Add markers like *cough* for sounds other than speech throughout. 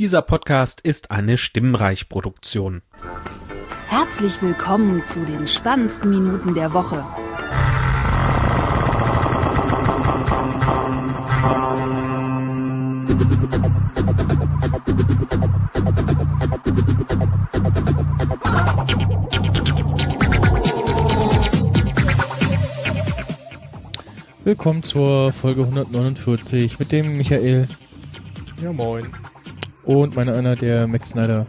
Dieser Podcast ist eine Stimmreich-Produktion. Herzlich willkommen zu den spannendsten Minuten der Woche. Willkommen zur Folge 149 mit dem Michael Ja, moin. Und meiner einer, der Max Snyder.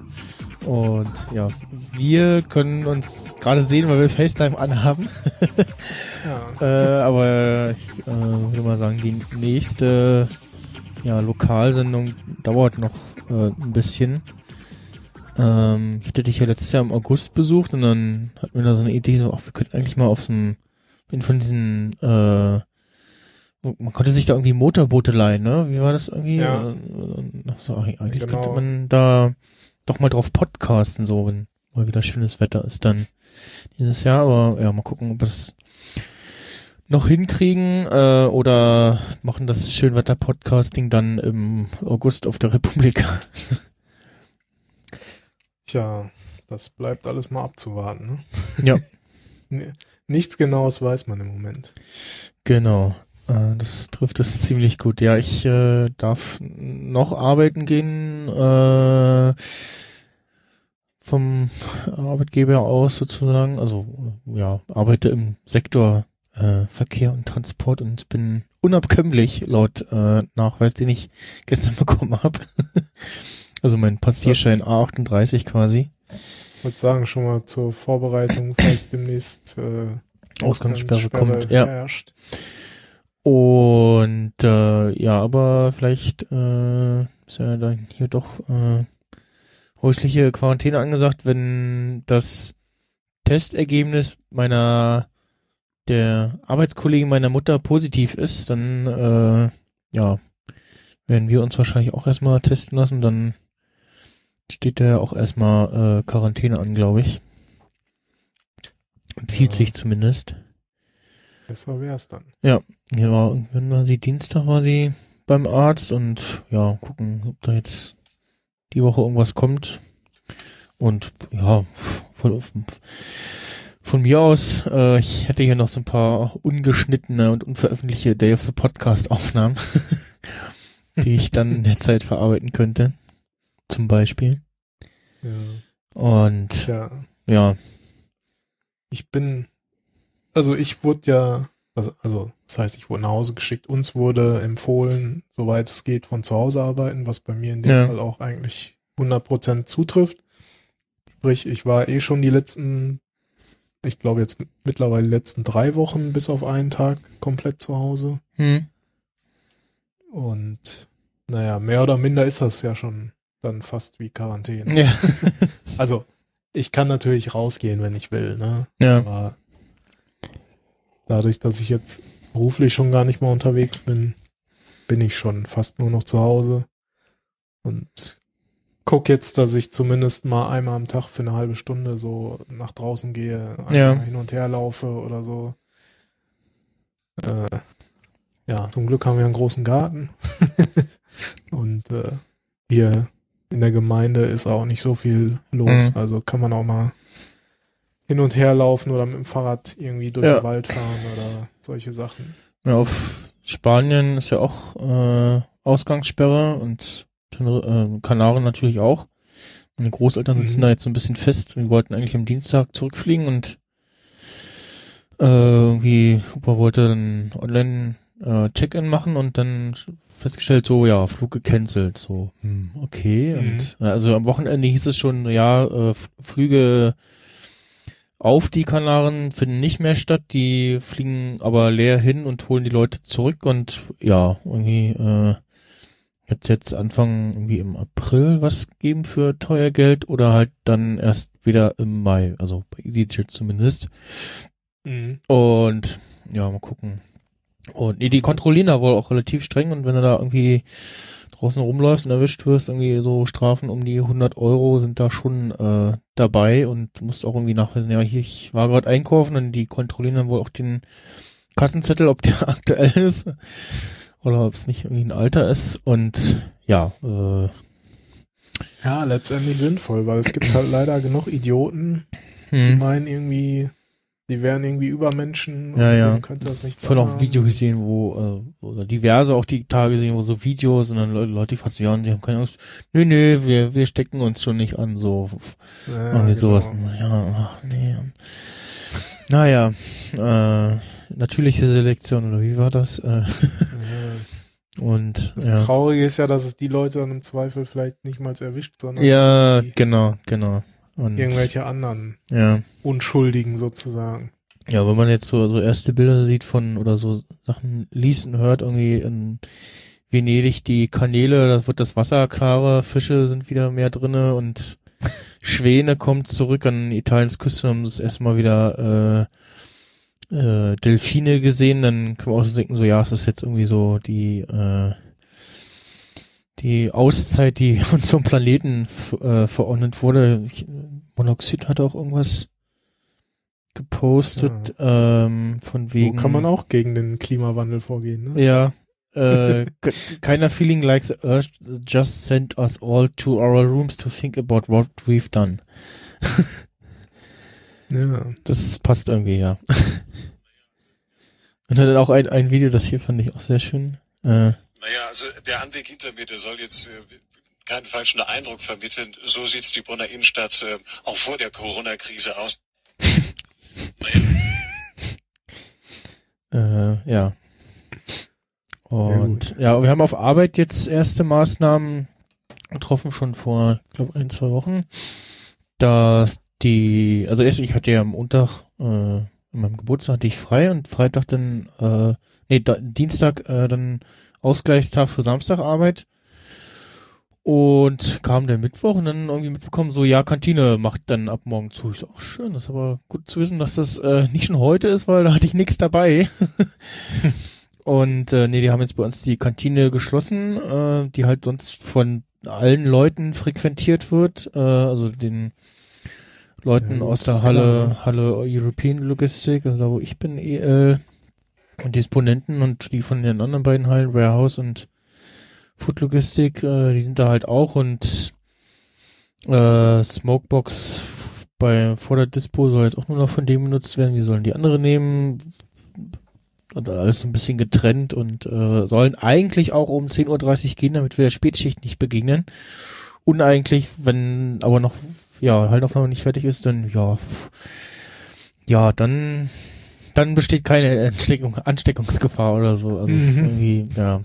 Und ja, wir können uns gerade sehen, weil wir FaceTime anhaben. *laughs* Ja, äh, aber ich äh, würde mal sagen, die nächste ja, Lokalsendung dauert noch äh, ein bisschen. Ähm, ich hatte dich ja letztes Jahr im August besucht und dann hatten wir da so eine Idee, so, ach, wir könnten eigentlich mal auf so einem, bin von diesen, äh, man konnte sich da irgendwie Motorboote leihen, ne? Wie war das irgendwie? Ja. So, eigentlich Genau. könnte man da doch mal drauf podcasten, so, wenn mal wieder schönes Wetter ist dann dieses Jahr. Aber ja, mal gucken, ob wir das noch hinkriegen äh, oder machen das Schönwetter-Podcasting dann im August auf der Republik. *laughs* tja, das bleibt alles mal abzuwarten. Ne? Ja. *laughs* Nichts Genaues weiß man im Moment. Genau. Äh, das trifft es ziemlich gut. Ja, ich äh, darf noch arbeiten gehen äh, vom Arbeitgeber aus sozusagen. Also ja, arbeite im Sektor äh, Verkehr und Transport und bin unabkömmlich laut äh, Nachweis, den ich gestern *laughs* bekommen habe. also mein Passierschein A38 quasi. Ich würde sagen, schon mal zur Vorbereitung, falls demnächst äh, Ausgangssperre kommt, ja. herrscht. Und äh, ja, aber vielleicht äh, ist ja dann hier doch äh, häusliche Quarantäne angesagt, wenn das Testergebnis meiner der Arbeitskollegin meiner Mutter positiv ist, dann äh, ja werden wir uns wahrscheinlich auch erstmal testen lassen, dann steht da ja auch erstmal äh, Quarantäne an, glaube ich. Empfiehlt Ja. sich zumindest. Besser wär's dann. Ja, irgendwann war sie Dienstag war sie beim Arzt und ja, gucken, ob da jetzt die Woche irgendwas kommt. Und ja, von, von mir aus, äh, ich hätte hier noch so ein paar ungeschnittene und unveröffentlichte Day of the Podcast Aufnahmen, *laughs* die ich dann in der Zeit verarbeiten könnte. Zum Beispiel. Ja. Und Tja, ja, ich bin, also ich wurde ja, also, also das heißt, ich wurde nach Hause geschickt. Uns wurde empfohlen, soweit es geht, von zu Hause arbeiten, was bei mir in dem Ja. Fall auch eigentlich 100% zutrifft. Sprich, ich war eh schon die letzten, ich glaube jetzt mittlerweile die letzten drei Wochen bis auf einen Tag komplett zu Hause. hm, Und naja, mehr oder minder ist das ja schon dann fast wie Quarantäne. ja, *laughs* Also, ich kann natürlich rausgehen, wenn ich will, ne? ja, Aber dadurch, dass ich jetzt beruflich schon gar nicht mehr unterwegs bin, bin ich schon fast nur noch zu Hause und guck jetzt, dass ich zumindest mal einmal am Tag für eine halbe Stunde so nach draußen gehe, Ja. hin und her laufe oder so. Äh, ja, zum Glück haben wir einen großen Garten *laughs* und äh, hier in der Gemeinde ist auch nicht so viel los, Mhm. also kann man auch mal hin und her laufen oder mit dem Fahrrad irgendwie durch Ja. den Wald fahren oder solche Sachen. Ja, auf Spanien ist ja auch äh, Ausgangssperre und äh, Kanaren natürlich auch. Meine Großeltern Mhm. sitzen da jetzt so ein bisschen fest. Wir wollten eigentlich am Dienstag zurückfliegen und äh, irgendwie Opa wollte dann online äh, Check-in machen und dann festgestellt, so ja, Flug gecancelt. So, hm, okay. Mhm. Und also am Wochenende hieß es schon, ja, äh, Flüge auf die Kanaren finden nicht mehr statt, die fliegen aber leer hin und holen die Leute zurück und ja, irgendwie äh, jetzt jetzt Anfang irgendwie im April was geben für teuer Geld oder halt dann erst wieder im Mai, also bei EasyJet zumindest. Und ja, mal gucken. Und nee, die kontrollieren da wohl auch relativ streng und wenn du da irgendwie draußen rumläufst und erwischt wirst, irgendwie so Strafen um die 100 Euro sind da schon äh, dabei und musst auch irgendwie nachweisen, ja, hier, ich war gerade einkaufen und die kontrollieren dann wohl auch den Kassenzettel, ob der *laughs* aktuell ist oder ob es nicht irgendwie ein Alter ist und ja, äh, Ja, letztendlich sinnvoll, weil es gibt halt leider genug Idioten, die Hm. meinen irgendwie, die wären irgendwie Übermenschen. Ja, ja. könnte das Das nicht voll auch Video gesehen, wo, äh, oder diverse auch die Tage gesehen, wo so Videos und dann Le- Leute, die fragen so, ja, und die haben keine Angst. Nö, nö, wir, wir stecken uns schon nicht an, so, Ja, irgendwie genau. sowas. Ja, ach, nee. Naja, äh, natürliche Selektion, oder wie war das? Äh, und, Das ja. Traurige ist ja, dass es die Leute dann im Zweifel vielleicht nicht mal erwischt, sondern Ja, genau, genau. Und, irgendwelche anderen ja. Unschuldigen sozusagen. Ja, wenn man jetzt so, so erste Bilder sieht von oder so Sachen liest und hört, irgendwie in Venedig die Kanäle, da wird das Wasser klarer, Fische sind wieder mehr drinne und *laughs* Schwäne kommt zurück an Italiens Küste, haben das erstmal wieder äh, äh, Delfine gesehen, dann kann man auch so denken, so ja, es ist jetzt irgendwie so die äh, die Auszeit, die *laughs* unserem Planeten äh, verordnet wurde. Monoxid hat auch irgendwas gepostet, ähm, von wegen. Wo kann man auch gegen den Klimawandel vorgehen, ne? Ja. Äh, *laughs* ke- keiner feeling like the earth just sent us all to our rooms to think about what we've done. *laughs* Ja. Das passt irgendwie, ja. Und dann auch ein, ein Video, das hier fand ich auch sehr schön. Äh, Naja, also der Anblick hinter mir, der soll jetzt äh, keinen falschen Eindruck vermitteln. So sieht die Bonner Innenstadt äh, auch vor der Corona-Krise aus. Äh, ja. Und ja, wir haben auf Arbeit jetzt erste Maßnahmen getroffen, schon vor, ich glaube, ein, zwei Wochen. Dass die, also erst, ich hatte ja am Montag, äh, an meinem Geburtstag hatte ich frei und Freitag dann, äh, nee, da, Dienstag äh, dann Ausgleichstag für Samstagarbeit. Und kam der Mittwoch und dann irgendwie mitbekommen, so, ja, Kantine macht dann ab morgen zu. Ich so, ach schön, das ist aber gut zu wissen, dass das äh, nicht schon heute ist, weil da hatte ich nichts dabei. *laughs* und äh, nee, die haben jetzt bei uns die Kantine geschlossen, äh, die halt sonst von allen Leuten frequentiert wird, äh, also den Leuten Ja, aus der klar, Halle, ne? Halle European Logistik, also da wo ich bin, EL und Disponenten und die von den anderen beiden Hallen, Warehouse und Food Logistik, äh, die sind da halt auch und äh, Smokebox bei vor der Dispo soll jetzt auch nur noch von dem benutzt werden. Wie sollen die andere nehmen? Und alles so ein bisschen getrennt und äh, sollen eigentlich auch um 10.30 Uhr gehen, damit wir der Spätschicht nicht begegnen. Und eigentlich, wenn aber noch ja Haltaufnahme nicht fertig ist, dann ja ja dann dann besteht keine Ansteckung, Ansteckungsgefahr oder so. Also es ist Mhm. irgendwie ja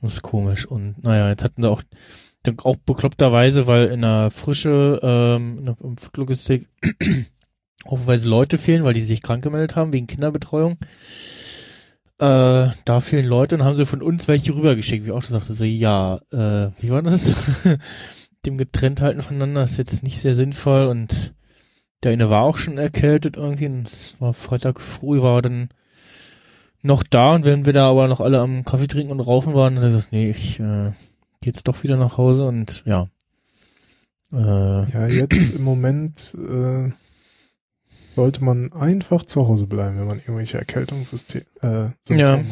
das ist komisch. Und naja, jetzt hatten sie auch auch bekloppterweise, weil in der Frische, ähm, in der Logistik *clears throat* haufenweise Leute fehlen, weil die sich krank gemeldet haben wegen Kinderbetreuung. Äh, da fehlen Leute und haben sie von uns welche rübergeschickt, wie auch schon sagte, so, ja, äh, wie war das? *laughs* Dem getrennt halten voneinander ist jetzt nicht sehr sinnvoll und der eine war auch schon erkältet irgendwie es war Freitag früh, war dann noch da und wenn wir da aber noch alle am Kaffee trinken und rauchen waren, dann er gesagt, nee, ich äh, geh jetzt doch wieder nach Hause und ja. Äh, Ja, jetzt im Moment äh, sollte man einfach zu Hause bleiben, wenn man irgendwelche Erkältungssysteme äh, Ja. hat.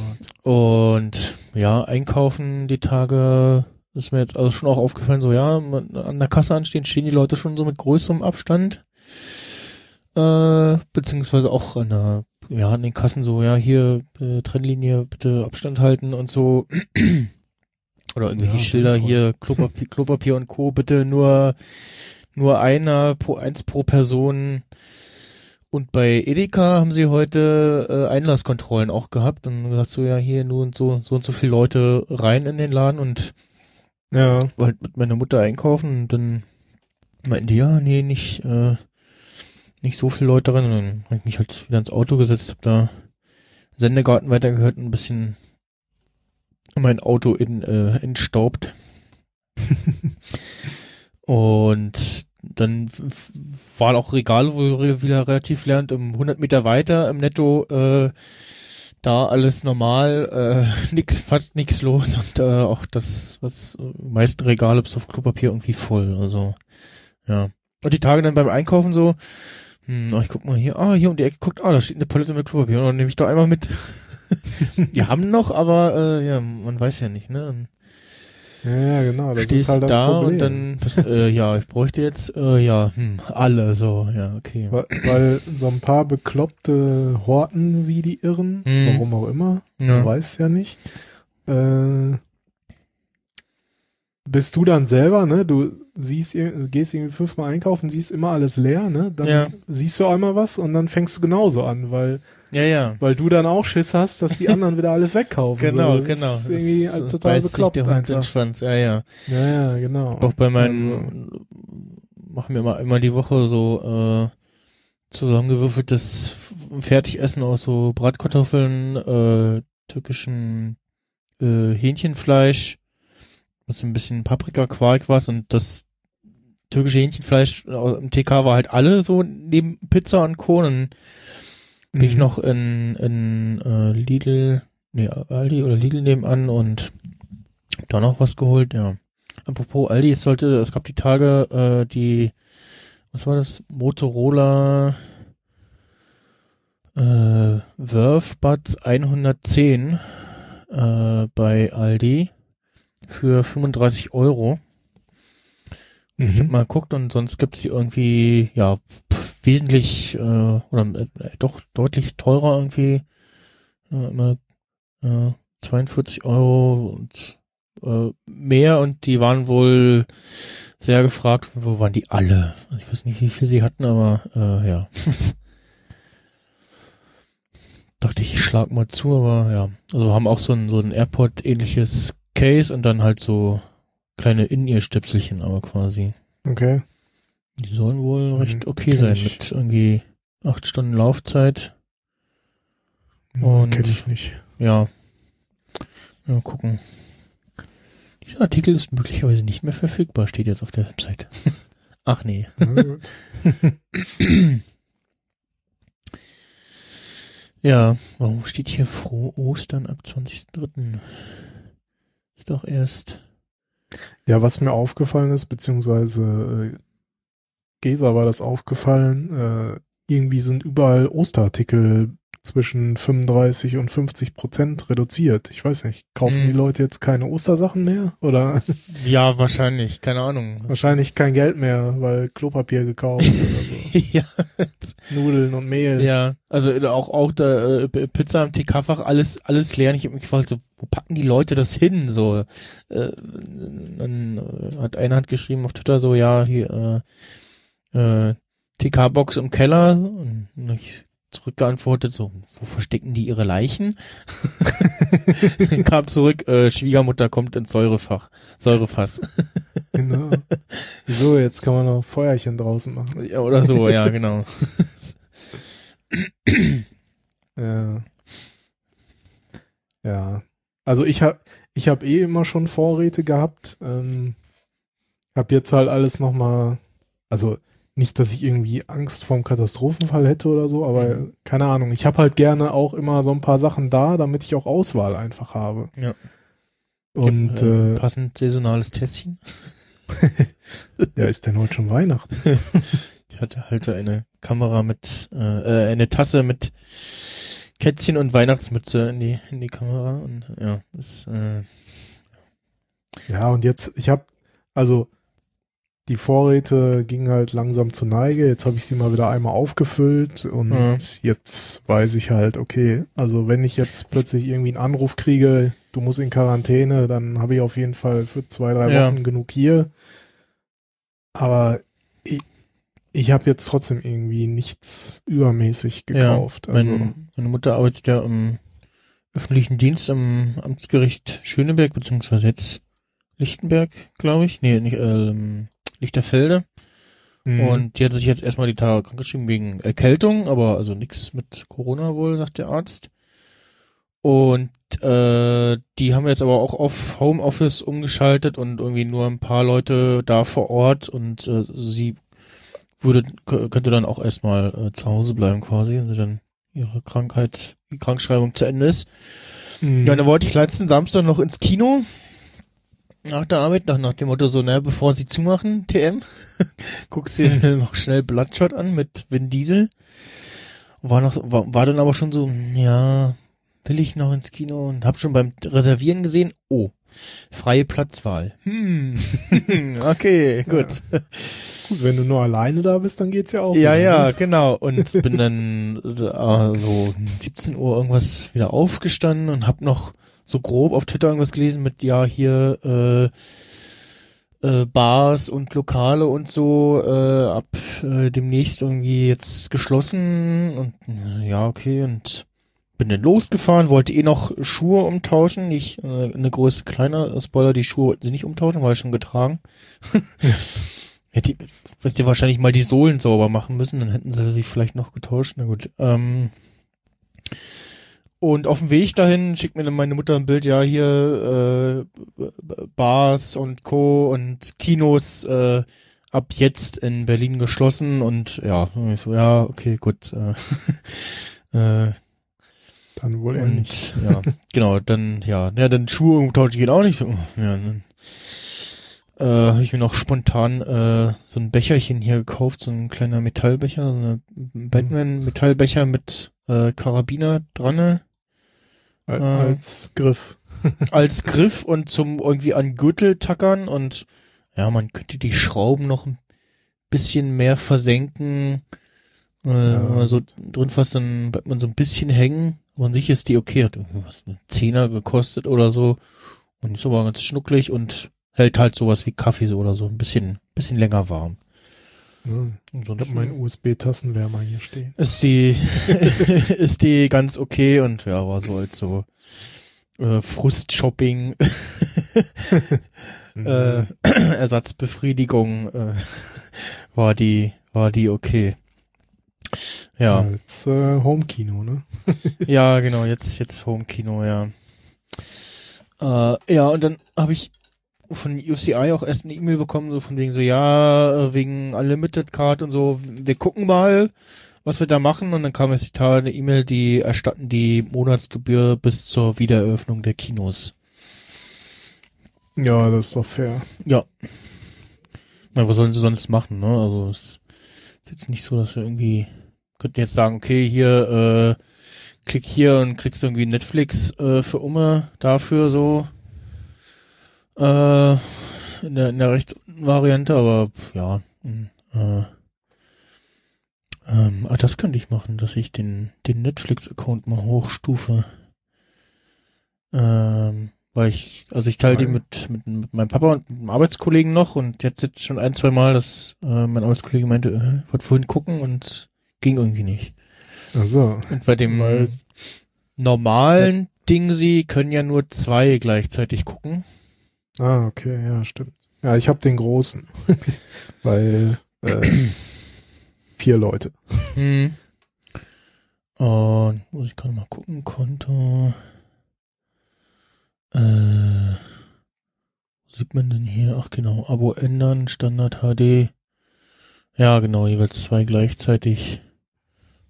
Und ja, einkaufen die Tage ist mir jetzt also schon auch aufgefallen, so ja, an der Kasse anstehen, stehen die Leute schon so mit größerem Abstand. Äh, beziehungsweise auch an der, ja, an den Kassen so, ja, hier, äh, Trennlinie, bitte Abstand halten und so. *clears throat* Oder irgendwelche Ja, Schilder hier, Klopapier, Klopapier und Co. Bitte nur, nur einer pro, eins pro Person. Und bei Edeka haben sie heute äh, Einlasskontrollen auch gehabt und gesagt so, ja, hier nur und so, so und so viele Leute rein in den Laden und Ja, war halt mit meiner Mutter einkaufen und dann meinten die, ja, nee, nicht, äh, nicht so viele Leute rein. Und dann habe ich mich halt wieder ins Auto gesetzt, hab da Sendegarten weitergehört und ein bisschen mein Auto in, äh, entstaubt. *laughs* und dann waren auch Regale, wo wir wieder relativ lernt, um 100 Meter weiter im Netto, äh, da alles normal, äh, *laughs* nix, fast nix los und äh, auch das, was meisten Regale bis auf Klopapier irgendwie voll, also ja. Und die Tage dann beim Einkaufen so, hm, ich guck mal hier, ah, hier um die Ecke guckt, ah, da steht eine Palette mit Klopapier, und dann nehme ich doch einmal mit. *laughs* Wir haben noch, aber äh, ja, man weiß ja nicht, ne? Ja, genau. Das stehst ist halt das da Problem. und dann, das, äh, ja, ich bräuchte jetzt, äh, ja, hm, alle so, ja, okay. weil, weil so ein paar bekloppte Horten wie die Irren, Mhm. warum auch immer, man Ja. weiß es ja nicht, äh, bist du dann selber, ne? Du siehst, gehst irgendwie fünfmal einkaufen, siehst immer alles leer, ne? Dann Ja. siehst du einmal was und dann fängst du genauso an, weil, Ja, ja. weil du dann auch Schiss hast, dass die anderen wieder alles wegkaufen. *laughs* Genau, so, das genau. Ist irgendwie Das, halt total beißt sich bekloppt der Hund einfach. Schwanz, ja, ja. Ja, ja, genau. Auch bei meinen, machen wir immer, immer die Woche so, äh, zusammengewürfeltes Fertigessen aus so Bratkartoffeln, äh, türkischen äh, Hähnchenfleisch, mit so ein bisschen Paprika, Quark was und das türkische Hähnchenfleisch äh, im TK war halt alle so neben Pizza und Co. Und bin ich Mhm. noch in, in äh, Lidl, nee, Aldi oder Lidl nebenan und da noch was geholt, ja. Apropos Aldi, es sollte, es gab die Tage, äh, die, was war das? Motorola äh, Verve Buds 110 äh, bei Aldi für 35 Euro. Ich hab Mhm. mal geguckt und sonst gibt's die irgendwie, ja, wesentlich, äh, oder äh, doch deutlich teurer irgendwie. Äh, immer äh, 42 Euro und äh, mehr und die waren wohl sehr gefragt. Wo waren die alle? Also ich weiß nicht, wie viel sie hatten, aber äh, ja. *laughs* Dachte ich, ich schlag mal zu, aber ja. Also haben auch so ein, so ein Airport-ähnliches Case und dann halt so kleine In-Ear-Stöpselchen, aber quasi. Okay. Die sollen wohl Mhm, recht okay kenn sein mit irgendwie acht Stunden Laufzeit. Ja, Und- Kenn ich nicht. Ja. Mal gucken. Dieser Artikel ist möglicherweise nicht mehr verfügbar, steht jetzt auf der Website. *laughs* Ach nee. Ja, warum steht hier froh Ostern ab 20.03.? Ist doch erst. Ja, was mir aufgefallen ist, beziehungsweise äh, Gesa war das aufgefallen, äh, irgendwie sind überall Osterartikel zwischen 35 und 50 Prozent reduziert. Ich weiß nicht, kaufen Hm. die Leute jetzt keine Ostersachen mehr oder Ja, wahrscheinlich, keine Ahnung. *laughs* Wahrscheinlich kein Geld mehr, weil Klopapier gekauft oder so. *laughs* ja, Nudeln und Mehl. ja, also äh, auch auch da äh, Pizza im TK-Fach alles alles leer. Ich habe mich gefragt, so wo packen die Leute das hin? So, äh, dann äh, hat einer hat geschrieben auf Twitter so, ja hier äh, äh, TK-Box im Keller. Und ich zurückgeantwortet so, wo verstecken die ihre Leichen? *laughs* Dann kam zurück, äh, Schwiegermutter kommt ins Säurefach, Säurefass. *laughs* Genau. Wieso, jetzt kann man noch Feuerchen draußen machen. ja, oder so, ja genau. *laughs* Ja. Ja. Also ich habe ich hab eh immer schon Vorräte gehabt. Ähm, hab jetzt halt alles nochmal, also nicht, dass ich irgendwie Angst vorm Katastrophenfall hätte oder so, aber Mhm. keine Ahnung. Ich habe halt gerne auch immer so ein paar Sachen da, damit ich auch Auswahl einfach habe. Ja. Und äh, äh, passend saisonales Tässchen. *laughs* ja, ist denn heute schon Weihnachten? *laughs* Ich hatte halt eine Kamera mit, äh, äh, eine Tasse mit Kätzchen und Weihnachtsmütze in die, in die Kamera und ja, ist, äh, Ja, und jetzt, ich habe, also die Vorräte gingen halt langsam zur Neige. Jetzt habe ich sie mal wieder einmal aufgefüllt und Mhm. jetzt weiß ich halt, okay, also wenn ich jetzt plötzlich irgendwie einen Anruf kriege, du musst in Quarantäne, dann habe ich auf jeden Fall für zwei, drei Ja. Wochen genug hier. Aber ich, ich habe jetzt trotzdem irgendwie nichts übermäßig gekauft. ja, also, mein, meine Mutter arbeitet ja im öffentlichen Dienst am Amtsgericht Schöneberg, beziehungsweise jetzt Lichtenberg, glaube ich. Nee, nicht, ähm, Lichterfelde. mh, Und die hat sich jetzt erstmal die Tage krankgeschrieben wegen Erkältung, aber also nichts mit Corona wohl, sagt der Arzt. Und äh, die haben jetzt aber auch auf Homeoffice umgeschaltet und irgendwie nur ein paar Leute da vor Ort und äh, sie würde könnte dann auch erstmal äh, zu Hause bleiben quasi, wenn sie dann ihre Krankheit, die Krankschreibung zu Ende ist. mh, Ja, dann wollte ich letzten Samstag noch ins Kino. Nach der Arbeit, nach, nach dem Motto so, naja, bevor sie zumachen, TM, *laughs* guckst dir *laughs* noch schnell Bloodshot an mit Vin Diesel. War noch, war, war dann aber schon so, ja, will ich noch ins Kino und hab schon beim Reservieren gesehen, oh, freie Platzwahl. Hm, *laughs* okay, gut. Gut, wenn du nur alleine da bist, dann geht's ja auch. Ja, wieder, ja, ne? genau. Und bin dann äh, so 17 Uhr irgendwas wieder aufgestanden und hab noch so grob auf Twitter irgendwas gelesen mit, ja, hier äh, äh, Bars und Lokale und so äh, ab äh, demnächst irgendwie jetzt geschlossen und äh, ja, okay, und bin dann losgefahren, wollte eh noch Schuhe umtauschen, nicht äh, eine Größe kleiner, Spoiler, die Schuhe wollten sie nicht umtauschen, war ich schon getragen. *laughs* Hätte ich- hätte wahrscheinlich mal die Sohlen sauber machen müssen, dann hätten sie sie vielleicht noch getauscht. Na gut. Ähm, und auf dem Weg dahin schickt mir dann meine Mutter ein Bild, ja, hier äh, Bars und Co. und Kinos äh, ab jetzt in Berlin geschlossen und ja, und so, ja, okay, gut. Äh, *laughs* äh, Dann wohl eher nicht. ja, genau, dann, ja, ja, dann Schuhe umtauschen geht auch nicht so. Ja, dann äh, habe ich mir noch spontan äh, so ein Becherchen hier gekauft, so ein kleiner Metallbecher, so eine Batman-Metallbecher mit äh, Karabiner dran Al- äh, Als Griff. *laughs* als Griff und zum irgendwie an Gürtel tackern und ja, man könnte die Schrauben noch ein bisschen mehr versenken. Äh, wenn man so drin fast, dann bleibt man so ein bisschen hängen. An sich ist die okay, hat irgendwie was, einen Zehner gekostet oder so. Und ist aber ganz schnucklig und hält halt sowas wie Kaffee so oder so ein bisschen, bisschen länger warm. Ich habe meinen USB-Tassenwärmer hier stehen. ist die, *laughs* ist die ganz okay und ja, war so als so äh, Frustshopping, *laughs* äh, Mhm. *clears throat* Ersatzbefriedigung, äh, war die, war die okay. Ja, Als äh, Homekino, ne? *laughs* ja, genau, jetzt, jetzt Homekino, ja. Äh, ja, und dann habe ich von UCI auch erst eine E-Mail bekommen, so von wegen so, ja, äh, wegen Unlimited Card und so, wir gucken mal, was wir da machen. Und dann kam jetzt die Tage eine E-Mail, die erstatten die Monatsgebühr bis zur Wiedereröffnung der Kinos. Ja, das ist doch fair. Ja. Na, was sollen sie sonst machen, ne? Also es ist jetzt nicht so, dass wir irgendwie könnten jetzt sagen, okay, hier, äh, klick hier und kriegst irgendwie Netflix äh, für Umme dafür so. Äh, in der, in der Rechtsvariante, aber ja, mh, äh, ähm, ah, das könnte ich machen, dass ich den, den Netflix-Account mal hochstufe. Ähm, weil ich, also ich teile die mit, mit, mit meinem Papa und einem Arbeitskollegen noch und jetzt jetzt schon ein, zwei Mal, dass äh, mein Arbeitskollege meinte, äh, ich wollte vorhin gucken und ging irgendwie nicht. Also, Und bei dem Weil- normalen Ding, sie können ja nur zwei gleichzeitig gucken. Ah, okay, ja, stimmt. Ja, ich habe den großen, *laughs* weil äh, *clears throat* vier Leute. Hm. Und muss ich gerade mal gucken, Konto. Äh, wo sieht man denn hier? Ach genau, Abo ändern, Standard HD. Ja, genau, jeweils zwei gleichzeitig.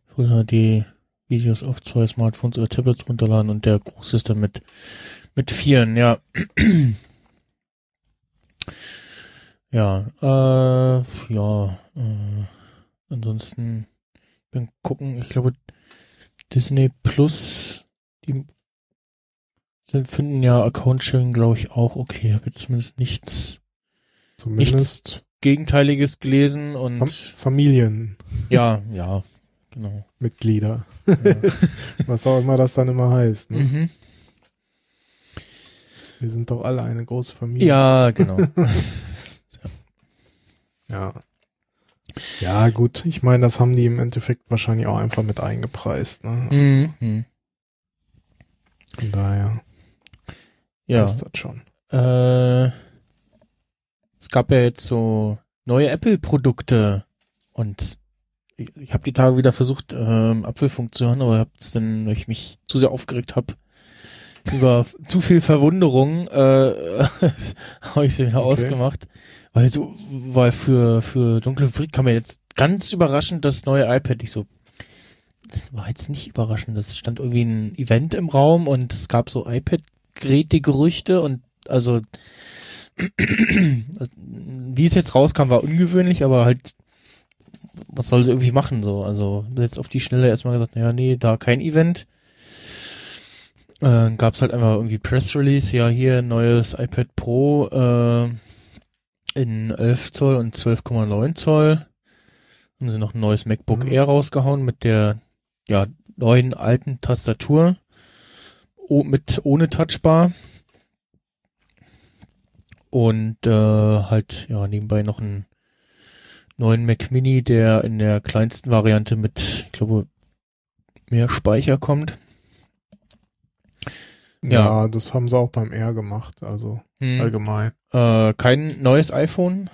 Full HD, Videos auf zwei Smartphones oder Tablets runterladen und der große ist dann mit, mit vieren, ja. *clears throat* ja, äh, ja, äh, ansonsten bin gucken, ich glaube, Disney Plus, die sind, finden ja Account-Sharing, glaube ich, auch okay. Ich habe jetzt zumindest nichts Zumindest Gegenteiliges gelesen Fam und Familienmitglieder. ja, ja, genau. Mitglieder. Ja. *laughs* Was auch immer das dann immer heißt. Ne? mhm. Wir sind doch alle eine große Familie. Ja, genau. *laughs* Ja. Ja, gut. Ich meine, das haben die im Endeffekt wahrscheinlich auch einfach mit eingepreist. Ne? mhm. mhm. Von daher Ja. passt das schon. Äh, es gab ja jetzt so neue Apple-Produkte und ich, ich habe die Tage wieder versucht, ähm, Apfelfunk zu hören, aber hab's dann, weil ich mich zu sehr aufgeregt habe, über *laughs* zu viel Verwunderung, äh, *laughs* habe ich sie wieder Okay. ausgemacht. Weil so, weil für, für Dunkle Fabrik kam mir jetzt ganz überraschend das neue iPad. Ich so, das war jetzt nicht überraschend. Das stand irgendwie ein Event im Raum und es gab so iPad-Geräte-Gerüchte und also *clears throat* wie es jetzt rauskam, war ungewöhnlich, aber halt, was soll sie irgendwie machen so? Also jetzt auf die Schnelle erstmal gesagt, ja, nee, da kein Event. äh, gab es halt einfach irgendwie Press Release, ja hier neues iPad Pro äh, in 11 Zoll und 12,9 Zoll. Haben sie noch ein neues MacBook Mhm. Air rausgehauen mit der ja neuen alten Tastatur o mit ohne Touchbar. Und äh, halt ja nebenbei noch einen neuen Mac Mini, der in der kleinsten Variante mit, ich glaube, mehr Speicher kommt. Ja. Ja, das haben sie auch beim R gemacht, also Hm. allgemein. Äh, kein neues iPhone.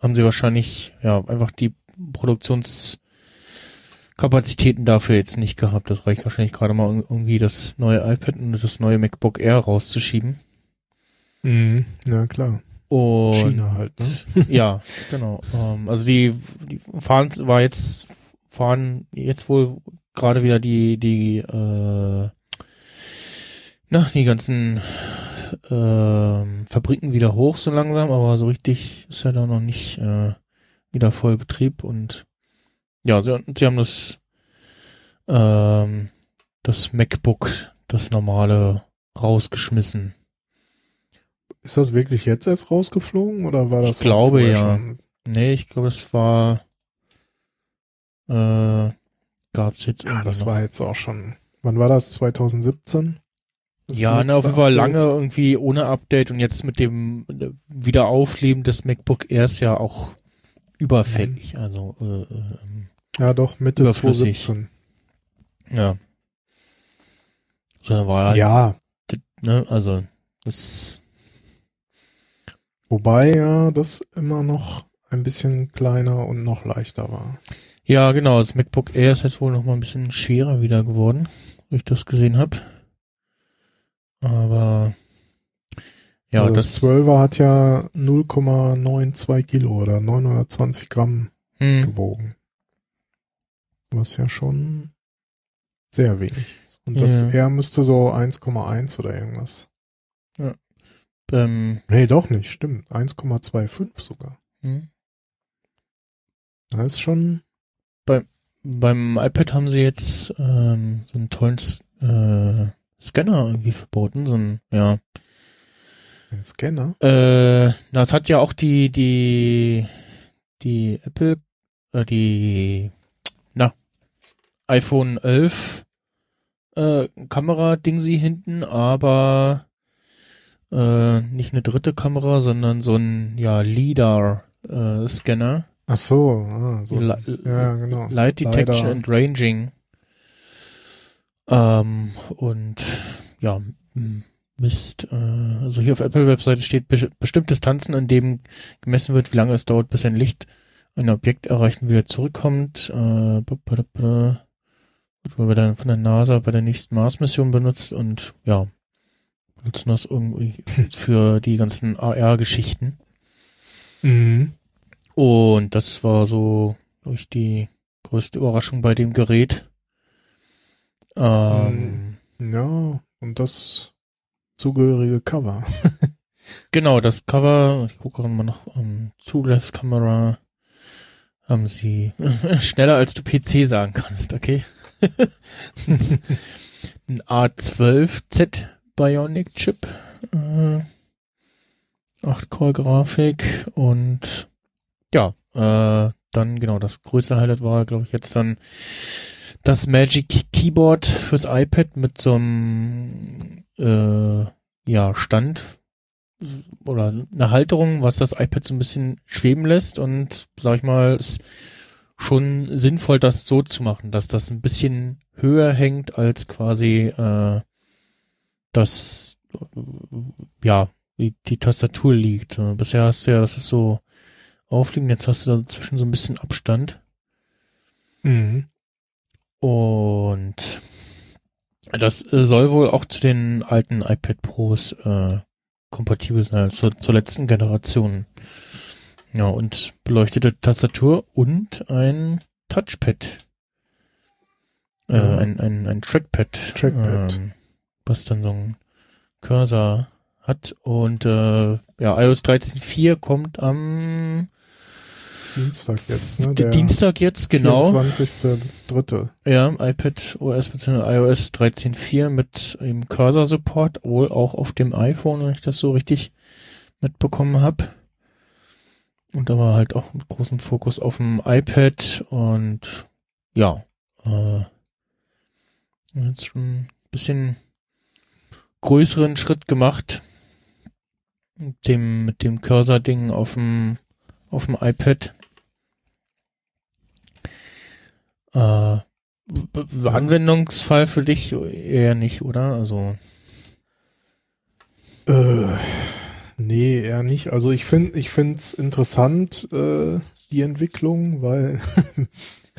Haben sie wahrscheinlich, ja, einfach die Produktionskapazitäten dafür jetzt nicht gehabt. Das reicht wahrscheinlich gerade mal um irgendwie das neue iPad und das neue MacBook Air rauszuschieben. Mhm. Ja, klar. Und China halt, ne? *laughs* ja, genau. Ähm, also die, die fahren war jetzt fahren jetzt wohl gerade wieder die die äh, na die ganzen ähm, Fabriken wieder hoch so langsam, aber so richtig ist ja da noch nicht äh, wieder voll Betrieb und ja, sie, sie haben das ähm, das MacBook, das normale rausgeschmissen. Ist das wirklich jetzt erst rausgeflogen oder war Ich das auch glaube, ja. schon? Nee, ich glaube, das war äh, gab's jetzt Ja, das noch. war jetzt auch schon. Wann war das? 2017? Ja, ne, auf jeden Fall lange irgendwie ohne Update und jetzt mit dem äh, Wiederaufleben des MacBook Air ist ja auch überfällig. Mhm. Also äh, äh, ähm, Ja, doch, Mitte Überflüssig. 2017. ja. So war halt, Ja, ne, also das wobei ja das immer noch ein bisschen kleiner und noch leichter war. ja genau, das MacBook Air ist jetzt wohl noch mal ein bisschen schwerer wieder geworden, wie ich das gesehen habe. Aber ja, also das, das 12er hat ja 0,92 Kilo oder 920 Gramm hm, gewogen. Was ja schon sehr wenig ist. Und das Ja. R müsste so 1,1 oder irgendwas. ähm, Nee, doch nicht, stimmt. 1,25 sogar. hm. Das ist schon. Beim iPad haben sie jetzt ähm, so einen tollen äh, Scanner irgendwie verboten, so ein, ja. Ein Scanner. Äh, na, es hat ja auch die, die, die Apple, äh, die, na, iPhone 11 äh, Kamera-Ding sie hinten, aber äh, nicht eine dritte Kamera, sondern so ein, ja, LiDAR-Scanner. Ach so, ah, so. Ja, genau. Light Detection Leider. and Ranging. Ähm, und ja, Mist. Äh, also hier auf Apple-Webseite steht be bestimmte Distanzen, an dem gemessen wird, wie lange es dauert, bis ein Licht ein Objekt erreicht und wieder zurückkommt. Äh, wird wohl der, von der NASA bei der nächsten Mars-Mission benutzt und ja, benutzen das irgendwie für die ganzen AR-Geschichten. Mhm. Und das war so, glaube ich, die größte Überraschung bei dem Gerät. Ähm, Ja, und das zugehörige Cover. *laughs* Genau, das Cover, ich gucke gerade mal noch, um, Zugriffskamera haben sie *laughs* schneller als du PC sagen kannst, okay? *laughs* Ein A12Z Bionic Chip, äh, 8-Core-Grafik und ja, äh, dann genau, das größte Highlight war, glaube ich, jetzt dann das Magic Keyboard fürs iPad mit so einem äh, ja, Stand oder eine Halterung, was das iPad so ein bisschen schweben lässt und sag ich mal, ist schon sinnvoll, das so zu machen, dass das ein bisschen höher hängt als quasi äh, das äh, ja die, die Tastatur liegt. Bisher hast du ja, das ist so aufliegend, jetzt hast du dazwischen so ein bisschen Abstand. Mhm. Und das äh, soll wohl auch zu den alten iPad Pros äh, kompatibel sein, also zur, zur letzten Generation. Ja, und beleuchtete Tastatur und ein Touchpad. Äh, Ja. ein, ein, ein Trackpad. Trackpad. Ähm, was dann so ein Cursor hat. Und äh, ja, iOS 13.4 kommt am Dienstag jetzt, ne? Der Dienstag jetzt, genau. 24.3. Ja, iPad OS bzw. iOS 13.4 mit dem Cursor-Support, wohl auch auf dem iPhone, wenn ich das so richtig mitbekommen habe. Und aber halt auch mit großem Fokus auf dem iPad und ja, äh, jetzt schon ein bisschen größeren Schritt gemacht. Mit dem, mit dem Cursor-Ding auf dem, auf dem iPad. Äh, Anwendungsfall für dich eher nicht, oder? Also, Äh, nee, eher nicht. Also ich finde, ich finde es interessant, äh, die Entwicklung, weil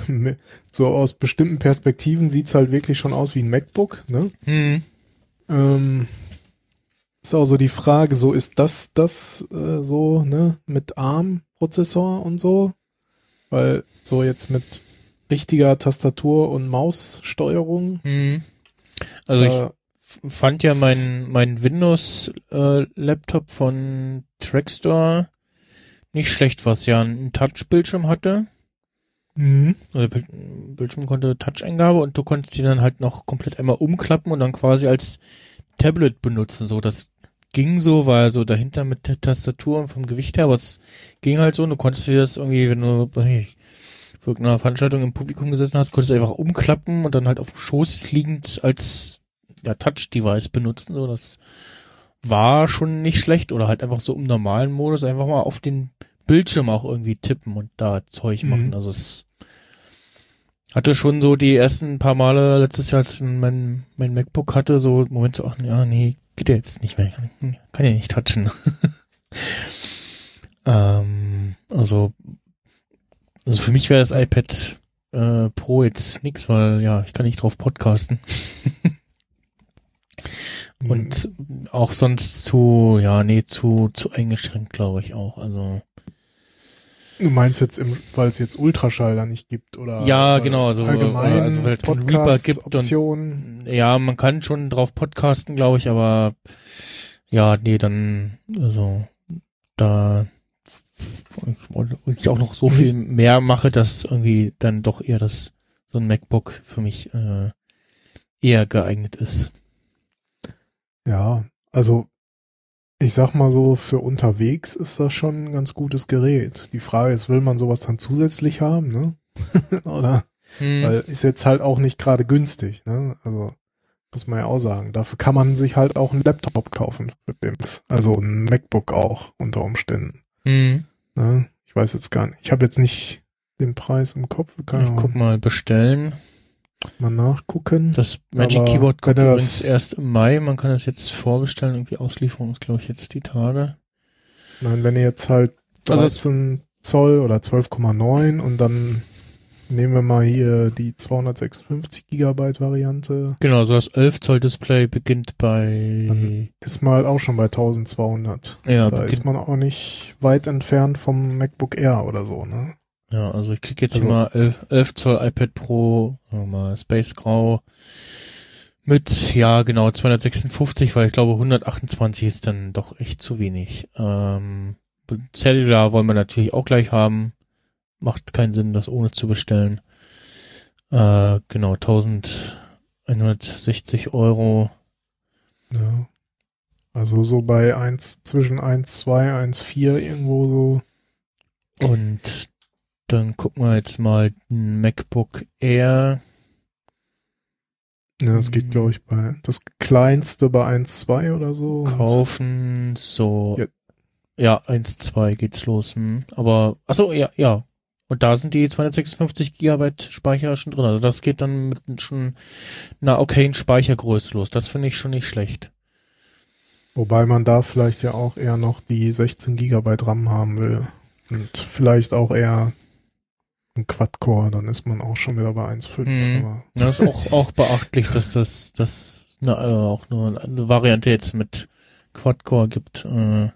*laughs* so aus bestimmten Perspektiven sieht's halt wirklich schon aus wie ein MacBook, ne? hm. Ähm, ist auch so die Frage, so ist das das äh, so, ne, mit ARM-Prozessor und so? Weil so jetzt mit richtiger Tastatur und Maussteuerung, Hm. Also ich da, f- fand ja mein, mein Windows-Laptop von Trackstore nicht schlecht, was ja einen Touch-Bildschirm hatte. Mhm. Also der Bild- Bildschirm konnte Touch-Eingabe und du konntest ihn dann halt noch komplett einmal umklappen und dann quasi als Tablet benutzen. So, das ging so, war so dahinter mit der Tastatur und vom Gewicht her, aber es ging halt so und du konntest dir das irgendwie, wenn du ich, irgendeiner Veranstaltung im Publikum gesessen hast, konntest du einfach umklappen und dann halt auf dem Schoß liegend als ja, Touch-Device benutzen. So, das war schon nicht schlecht oder halt einfach so im normalen Modus einfach mal auf den Bildschirm auch irgendwie tippen und da Zeug Mhm. machen. Also es hatte schon so die ersten paar Male letztes Jahr, als ich mein, mein MacBook hatte, so Moment so, ach ja, nee, geht ja jetzt nicht mehr. Kann, kann ja nicht touchen. *laughs* ähm, also, also für mich wäre das iPad äh, Pro jetzt nix, weil ja, ich kann nicht drauf podcasten. *laughs* Und auch sonst zu, ja, nee, zu, zu eingeschränkt, glaube ich auch. Also, Du meinst jetzt, weil es jetzt Ultraschall da nicht gibt oder Ja, oder genau, also, allgemein äh, also weil es keinen Reaper gibt und- Podcast-Optionen. ja, man kann schon drauf podcasten, glaube ich, aber ja, nee, dann, also, da und ich auch noch so viel mehr mache, dass irgendwie dann doch eher das, so ein MacBook für mich äh, eher geeignet ist. Ja, also ich sag mal so, für unterwegs ist das schon ein ganz gutes Gerät. Die Frage ist, will man sowas dann zusätzlich haben, ne? *laughs* Oder Hm. weil ist jetzt halt auch nicht gerade günstig, ne? Also muss man ja auch sagen. Dafür kann man sich halt auch einen Laptop kaufen für Bims. Also ein MacBook auch unter Umständen. Hm. Ne? Ich weiß jetzt gar nicht. Ich habe jetzt nicht den Preis im Kopf. Kann Ich ja guck mal, bestellen. mal nachgucken. Das Magic Aber Keyboard kommt übrigens das- erst im Mai. Man kann das jetzt vorbestellen. Irgendwie Auslieferung ist, glaube ich, jetzt die Tage. Nein, wenn ihr jetzt halt Also es- 13 Zoll oder 12,9 und dann nehmen wir mal hier die 256 Gigabyte Variante, Genau, so das 11 Zoll Display beginnt bei, Dann- ist mal auch schon bei 1200. ja, da ist man auch nicht weit entfernt vom MacBook Air oder so, ne? Ja, also ich klicke jetzt hier Also- mal 11, 11 Zoll iPad Pro, mal Space Grau mit, ja genau, 256, weil ich glaube 128 ist dann doch echt zu wenig. Ähm, Cellular wollen wir natürlich auch gleich haben. Macht keinen Sinn, das ohne zu bestellen. Äh, genau, 1160 Euro. Ja. Also so bei 1, zwischen 1,2, 1,4 irgendwo so. Und dann gucken wir jetzt mal ein MacBook Air. Ja, das geht, glaube ich, bei das kleinste bei 1,2 oder so. Kaufen, so. Ja. Ja, 1, 2 geht's los. Hm. Aber, achso, ja, ja. Und da sind die 256 Gigabyte Speicher schon drin. Also das geht dann mit schon einer okayen Speichergröße los. Das finde ich schon nicht schlecht. Wobei man da vielleicht ja auch eher noch die 16 Gigabyte RAM haben will. Und vielleicht auch eher ein Quad-Core, dann ist man auch schon wieder bei 1,5. Mhm. Das ist auch, auch beachtlich, dass das, das na, äh, auch nur eine Variante jetzt mit Quad-Core gibt, äh,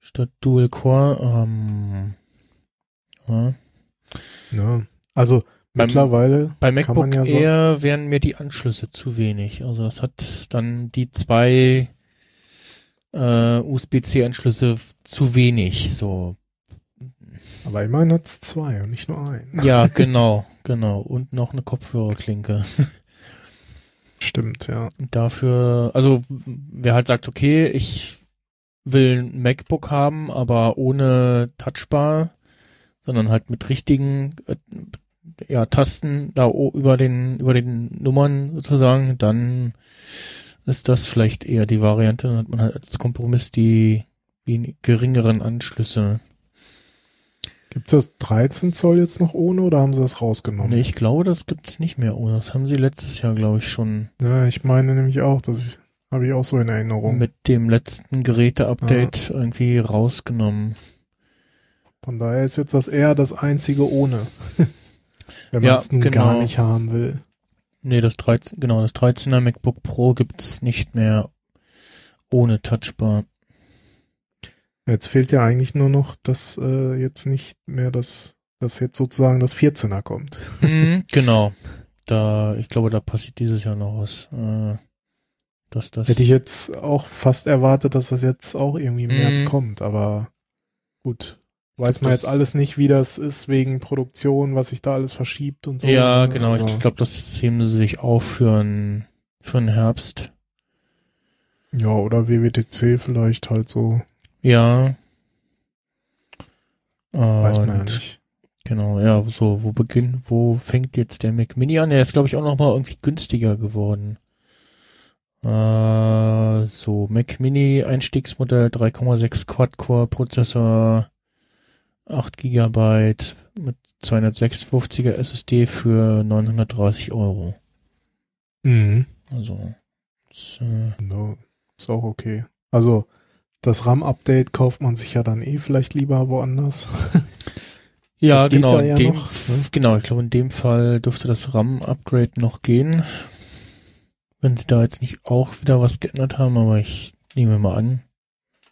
statt Dual-Core. Ähm, ja. ja, also Beim- mittlerweile Bei MacBook ja so, Air wären mir die Anschlüsse zu wenig. Also das hat dann die zwei äh, USB-C-Anschlüsse zu wenig. So Aber immerhin hat's zwei und nicht nur einen. *laughs* Ja, genau, genau. Und noch eine Kopfhörerklinke. Stimmt, ja. Dafür, also wer halt sagt, okay, ich will ein MacBook haben, aber ohne Touchbar, sondern halt mit richtigen äh, ja, Tasten da über den über den Nummern sozusagen, dann ist das vielleicht eher die Variante. Dann hat man halt als Kompromiss die, geringeren Anschlüsse. Gibt's das 13 Zoll jetzt noch ohne oder haben sie das rausgenommen? Nee, ich glaube, das gibt's nicht mehr ohne. Das haben sie letztes Jahr, glaube ich, schon Ja, ich meine nämlich auch, dass ich, habe ich auch so in Erinnerung. mit dem letzten Geräte-Update irgendwie rausgenommen. Von daher ist jetzt das eher das einzige ohne. *laughs* Wenn man Ja, es nun genau. gar nicht haben will. Nee, das 13, genau, das 13er MacBook Pro gibt's nicht mehr ohne Touchbar. Jetzt fehlt ja eigentlich nur noch, dass äh, jetzt nicht mehr das, dass jetzt sozusagen das 14er kommt. Mhm, *laughs* genau. Da, ich glaube, da passiert dieses Jahr noch was. Äh, dass das. Hätte ich jetzt auch fast erwartet, dass das jetzt auch irgendwie im Mhm. März kommt, aber gut. Weiß man Das- jetzt alles nicht, wie das ist wegen Produktion, was sich da alles verschiebt und so. ja, ne? genau. Also, Ich glaube, das heben sie sich auf für einen für einen Herbst. ja, oder WWDC vielleicht halt so. Ja. Weiß man ja nicht. Genau, ja, so, wo beginnt, wo fängt jetzt der Mac Mini an? Der ist, glaube ich, auch nochmal irgendwie günstiger geworden. Äh, so, Mac Mini Einstiegsmodell 3,6 Quad-Core Prozessor, 8 Gigabyte mit 256er SSD für 930 Euro. Mhm. Also, ist, äh, No, ist auch okay. Also, das RAM-Update kauft man sich ja dann eh vielleicht lieber woanders. *laughs* ja, genau, ja dem, noch, ne? genau, ich glaube, in dem Fall dürfte das RAM-Upgrade noch gehen. Wenn sie da jetzt nicht auch wieder was geändert haben, aber ich nehme mal an,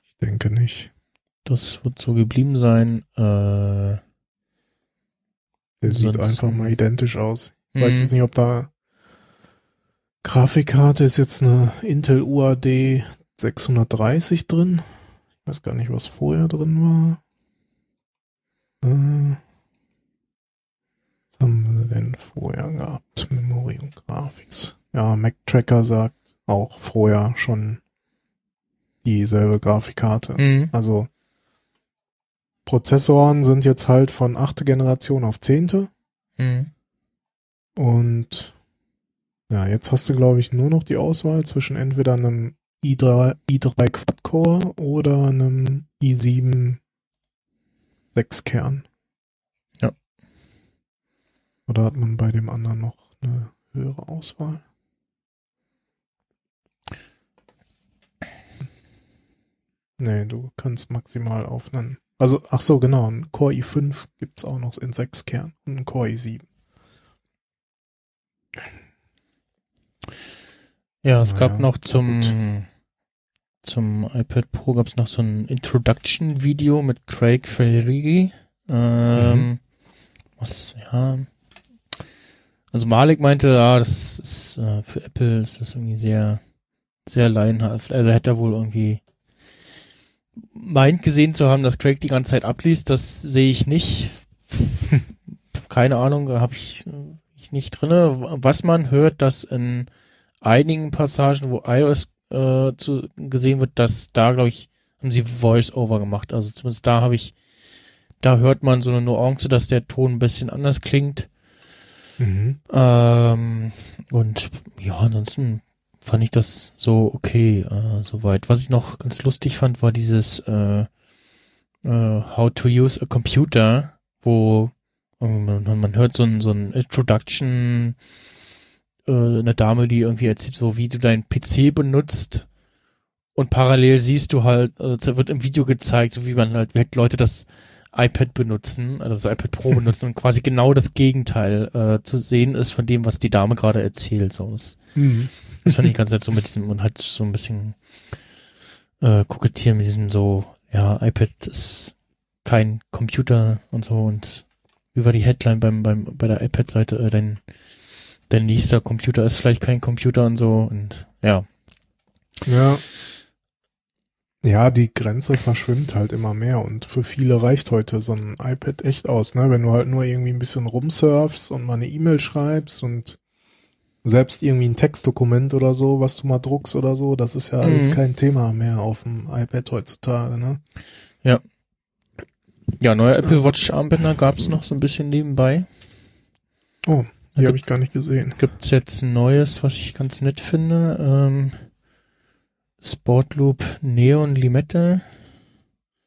Ich denke nicht. Das wird so geblieben sein. Äh, Der sieht einfach mal identisch aus. Ich weiß mhm. jetzt nicht, ob da Grafikkarte ist jetzt eine Intel UAD 630 drin. Ich weiß gar nicht, was vorher drin war. Äh, was haben wir denn vorher gehabt? Memory und Graphics. Ja, Mac Tracker sagt auch vorher schon dieselbe Grafikkarte. Mhm. Also Prozessoren sind jetzt halt von achte Generation auf zehnte. Mhm. Und ja, jetzt hast du, glaube ich, nur noch die Auswahl zwischen entweder einem i3, i3 Quad-Core oder einem i7 6-Kern. Ja. Oder hat man bei dem anderen noch eine höhere Auswahl? Nee, du kannst maximal auf einen. Also, ach so, genau, ein Core i5 gibt's auch noch in 6 Kern und ein Core i7. Ja, es gab Naja, noch na zum, zum iPad Pro gab es noch so ein Introduction-Video mit Craig Ferrighi. Ähm, Mhm. Was, ja. Also Malik meinte, ja, das ist äh, für Apple ist das irgendwie sehr, sehr laienhaft. Also er hätte er wohl irgendwie meint gesehen zu haben, dass Craig die ganze Zeit abliest. Das sehe ich nicht. *laughs* Keine Ahnung, habe ich, ich nicht drinne. Was man hört, dass in einigen Passagen, wo iOS äh, zu, gesehen wird, dass da, glaube ich, haben sie Voice-Over gemacht. Also zumindest da habe ich, da hört man so eine Nuance, dass der Ton ein bisschen anders klingt. Mhm. Ähm, und ja, ansonsten fand ich das so okay, äh, soweit. Was ich noch ganz lustig fand, war dieses äh, äh, How to use a computer, wo äh, man, man hört so ein, so ein Introduction, äh, eine Dame, die irgendwie erzählt, so wie du deinen PC benutzt und parallel siehst du halt, also wird im Video gezeigt, so wie man halt, wie Leute das iPad benutzen, also das iPad Pro *laughs* benutzen und quasi genau das Gegenteil äh, zu sehen ist von dem, was die Dame gerade erzählt. So, das, Mhm. Das fand ich ganz nett, so mit diesem und halt so ein bisschen äh, kokettieren mit diesem so, ja, iPad ist kein Computer und so und war die Headline beim, beim, bei der iPad-Seite, äh, dein, dein nächster Computer ist vielleicht kein Computer und so und ja. Ja. Ja, die Grenze verschwimmt halt immer mehr und für viele reicht heute so ein iPad echt aus, ne? Wenn du halt nur irgendwie ein bisschen rumsurfst und mal eine E-Mail schreibst und selbst irgendwie ein Textdokument oder so, was du mal druckst oder so, das ist ja alles Mhm. kein Thema mehr auf dem iPad heutzutage, ne? Ja, neue Apple Watch Armbänder gab's noch so ein bisschen nebenbei. Oh, die habe ich gar nicht gesehen. Gibt's jetzt ein neues, was ich ganz nett finde. Ähm, Sportloop Neon Limette.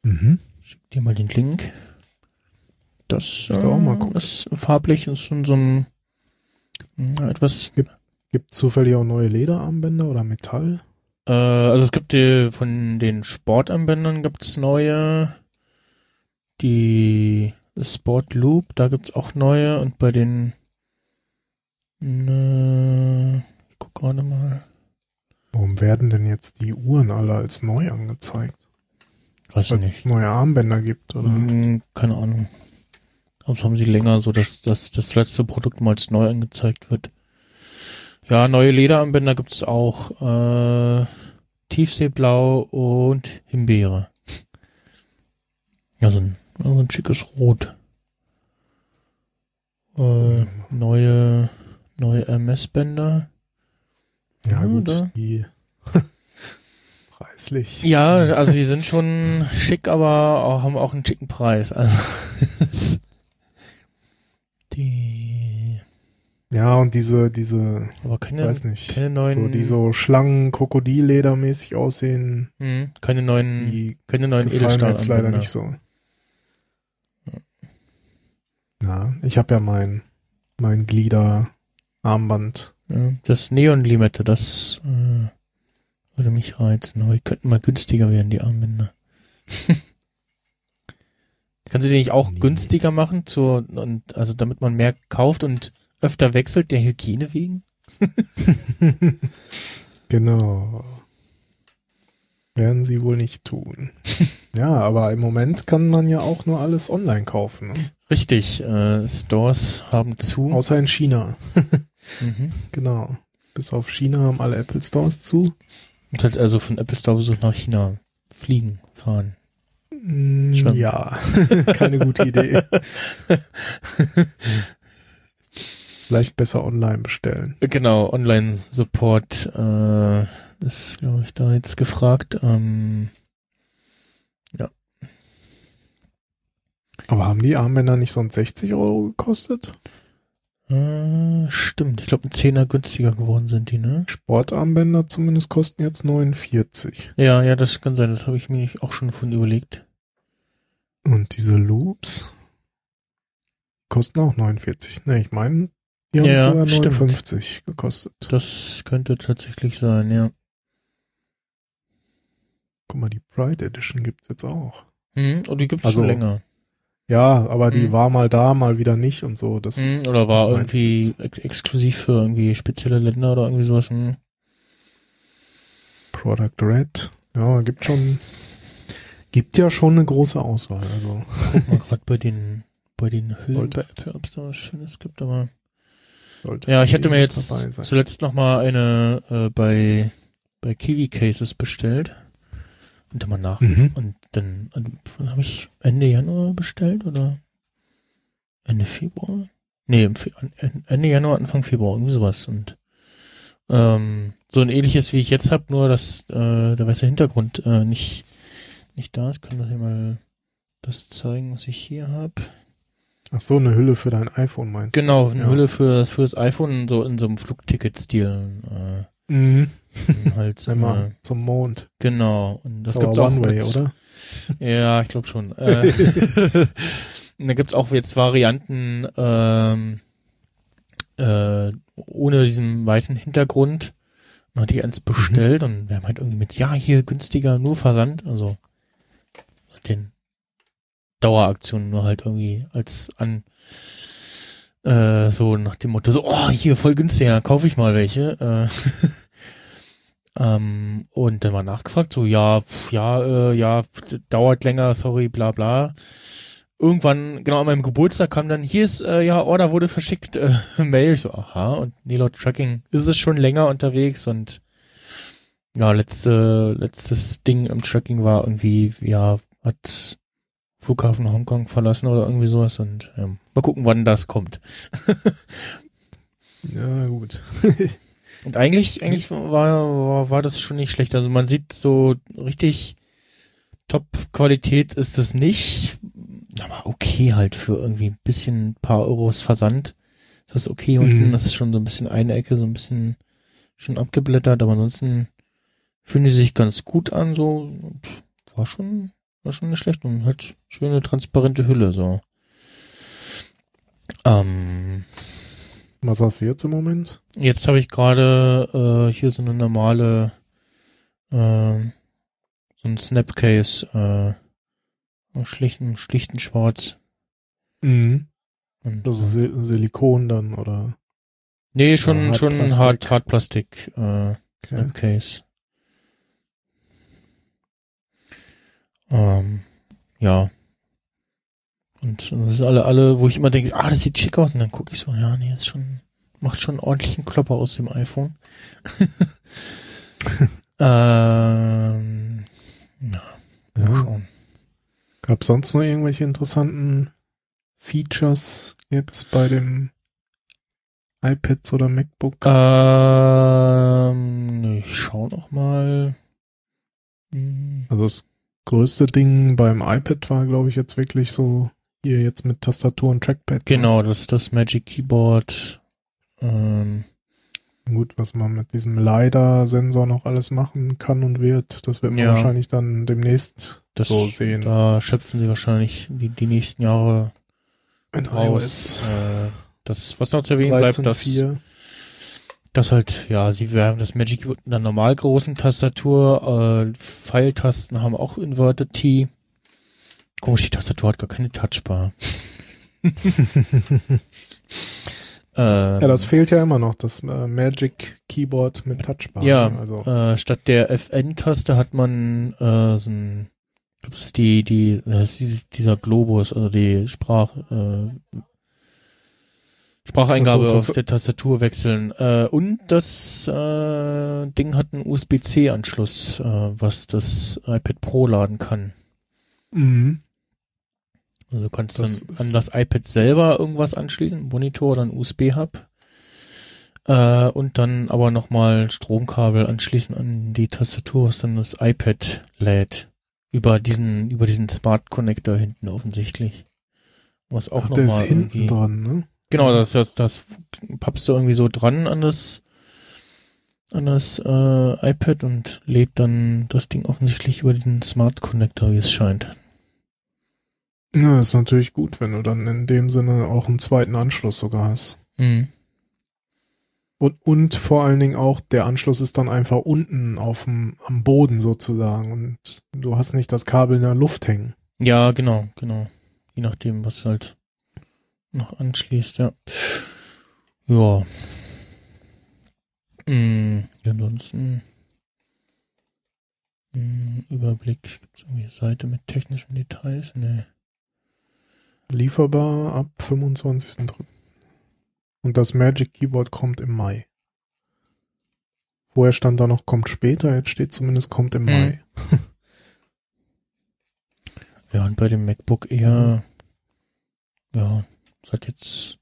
Mhm. Schick dir mal den Link. Das will auch mal gucken. ist farblich ist schon so ein ja, etwas. Gibt zufällig auch neue Lederarmbänder oder Metall? Äh, also es gibt die von den Sportarmbändern gibt's neue. Die Sport Loop, da gibt's auch neue und bei den äh, ich guck gerade mal. Warum werden denn jetzt die Uhren alle als neu angezeigt? Weiß ich Weil nicht. es neue Armbänder gibt, oder? Hm, keine Ahnung. Sonst haben sie länger so, dass, dass das letzte Produkt mal als neu angezeigt wird. Ja, neue Lederarmbänder gibt's auch. Äh, Tiefseeblau und Himbeere. Ja, so ein, so ein schickes Rot. Äh, neue, neue MS-Bänder. Ja, Ja, gut, da. die *laughs* preislich. Ja, also die sind schon schick, aber auch, haben auch einen schicken Preis. Also *laughs* die, Ja, und diese, diese, aber keine, weiß nicht, keine neuen, so, die so Schlangen, Krokodilledermäßig aussehen, hm, keine neuen, die keine neuen mir jetzt leider nicht so. Ja, ich habe ja mein, mein Glieder-Armband. Ja, das Neon-Limette, das äh, würde mich reizen, aber die könnten mal günstiger werden, die Armbänder. *laughs* Kannst du die nicht auch Nee. günstiger machen, zur, und, also damit man mehr kauft und öfter wechselt, der Hygiene wegen? *laughs* genau. Werden sie wohl nicht tun. *laughs* ja, aber im Moment kann man ja auch nur alles online kaufen. Ne? Richtig, äh, Stores haben zu. Außer in China. *laughs* Mhm. Genau. Bis auf China haben alle Apple Stores zu. Das heißt also von Apple Store Besuch nach China fliegen, fahren. Mm, Schon. Ja, *laughs* keine gute Idee. *laughs* Vielleicht besser online bestellen. Genau, Online-Support äh, ist, glaube ich, da jetzt gefragt. Ähm, Aber haben die Armbänder nicht sonst 60 Euro gekostet? äh, stimmt, ich glaube, ein Zehner günstiger geworden sind die, ne? Sportarmbänder zumindest kosten jetzt 49. Ja, ja, das kann sein, das habe ich mir auch schon von überlegt. Und diese Loops kosten auch 49. Ne, ich meine, die haben Ja, vorher stimmt. 59 gekostet. Das könnte tatsächlich sein, ja. Guck mal, die Pride Edition gibt's jetzt auch. Mhm, und die gibt's Also, schon länger. Ja, aber die Mhm. war mal da, mal wieder nicht und so. Das, Mhm, oder war irgendwie ex exklusiv für irgendwie spezielle Länder oder irgendwie sowas. Mhm. Product Red. Ja, gibt schon, gibt ja schon eine große Auswahl. Also Guck mal gerade bei den bei den Hüllen Sollte. bei Apple, ob es da was Schönes gibt, aber sollte ja, ich für hatte mir jetzt zuletzt noch mal eine äh, bei bei Kiwi Cases bestellt und dann mal nach Mhm. und dann, dann habe ich Ende Januar bestellt oder Ende Februar? Nee, Ende Januar, Anfang Februar, irgendwie sowas und ähm, so ein ähnliches wie ich jetzt habe, nur dass äh, der weiße Hintergrund äh, nicht nicht da ist. Wir hier mal das zeigen, was ich hier habe? Ach so, eine Hülle für dein iPhone meinst Genau, eine Ja. Hülle für fürs iPhone so in so einem Flugticket-Stil. du? Mhm. Äh, halt *laughs* so Einmal zum Mond. genau. Und das gibt's aber auch One-Way, mit, oder? Ja, ich glaube schon. Äh, und *laughs* da gibt's auch jetzt Varianten ähm, äh, ohne diesen weißen Hintergrund. Dann hatte ich eins bestellt und wir haben halt irgendwie mit, ja, hier günstiger, nur Versand, also den Daueraktionen nur halt irgendwie als an äh, so nach dem Motto, so, oh, hier voll günstiger, kaufe ich mal welche. Äh, *laughs* ähm, und dann mal nachgefragt, so, ja, pf, ja, äh, ja, pf, dauert länger, sorry, bla bla. Irgendwann, genau an meinem Geburtstag kam dann, hier ist, äh, ja, Order wurde verschickt, äh, *laughs* Mail. So, aha, und nee, laut Tracking ist es schon länger unterwegs und ja, letzte, letztes Ding im Tracking war irgendwie, ja, hat Flughafen Hongkong verlassen oder irgendwie sowas und ja, mal gucken, wann das kommt. *laughs* Ja, gut. *laughs* Und eigentlich, eigentlich war, war, war das schon nicht schlecht. Also man sieht so richtig Top-Qualität ist das nicht. Aber okay halt für irgendwie ein bisschen ein paar Euros Versand. Ist das okay unten? Mhm. Das ist schon so ein bisschen eine Ecke, so ein bisschen schon abgeblättert, aber ansonsten fühlen die sich ganz gut an, so. War schon, war schon nicht schlecht und halt schöne transparente Hülle, so. Ähm, Was hast du jetzt im Moment? Jetzt habe ich gerade äh, hier so eine normale, äh, so ein Snapcase, äh, schlichten, schlichten Schwarz. Mhm. Und, Also Sil Silikon dann, oder? nee, schon, Hartplastik. schon hart, Hartplastik, äh, Okay. Snapcase. Ähm, ja. Und das ist alle, alle, wo ich immer denke, ah, das sieht schick aus. Und dann gucke ich so, ja, nee, ist schon, macht schon einen ordentlichen Klopper aus dem iPhone. *laughs* ähm, ja, mal Ja. schauen. Gab sonst noch irgendwelche interessanten Features jetzt bei den iPads oder MacBook? Ähm, ich schau noch mal. Hm, Also das größte Ding beim iPad war, glaube ich, jetzt wirklich so hier jetzt mit Tastatur und Trackpad. ne? Genau, das, das Magic Keyboard. Ähm, Gut, was man mit diesem LiDAR-Sensor noch alles machen kann und wird, das wird man Ja. wahrscheinlich dann demnächst das, so sehen. Da schöpfen sie wahrscheinlich die, die nächsten Jahre in raus. Äh, das, was noch zu erwähnen bleibt, dass, 13.4. dass halt, ja, sie werden das Magic Keyboard mit einer normal großen Tastatur, äh, Pfeiltasten haben auch Inverted T. Komisch, die Tastatur hat gar keine Touchbar. *laughs* ähm, Ja, das fehlt ja immer noch, das äh, Magic Keyboard mit Touchbar. Ja, ne? also äh, statt der FN-Taste hat man äh, so ein, ich glaube, das ist die, die, das ist dieser Globus, also die Sprach, äh, Spracheingabe Ach so, auf der Tastatur wechseln. Äh, und das äh, Ding hat einen USB-C-Anschluss, äh, was das iPad Pro laden kann. mhm. Also du kannst Das dann an das iPad selber irgendwas anschließen, Monitor oder einen USB-Hub. Äh, und dann aber nochmal Stromkabel anschließen an die Tastatur, was dann das iPad lädt. Über diesen, über diesen Smart Connector hinten offensichtlich. Was auch Ach, der ist nochmal hinten irgendwie. dran, ne? Genau, das, das, das pappst du irgendwie so dran an das, an das äh, iPad und lädt dann das Ding offensichtlich über diesen Smart Connector, wie es scheint. Ja, ist natürlich gut, wenn du dann in dem Sinne auch einen zweiten Anschluss sogar hast. Mhm. Und, und vor allen Dingen auch, der Anschluss ist dann einfach unten auf dem, am Boden sozusagen und du hast nicht das Kabel in der Luft hängen. Ja, genau, genau. Je nachdem, was halt noch anschließt, ja. Ja. Mm, ansonsten mm, Überblick, gibt's irgendwie Seite mit technischen Details? Nee. Lieferbar ab 25.03. Und das Magic Keyboard kommt im Mai. Vorher stand da noch kommt später, jetzt steht zumindest kommt im Mhm. Mai. *laughs* Ja, und bei dem MacBook eher, ja, es hat jetzt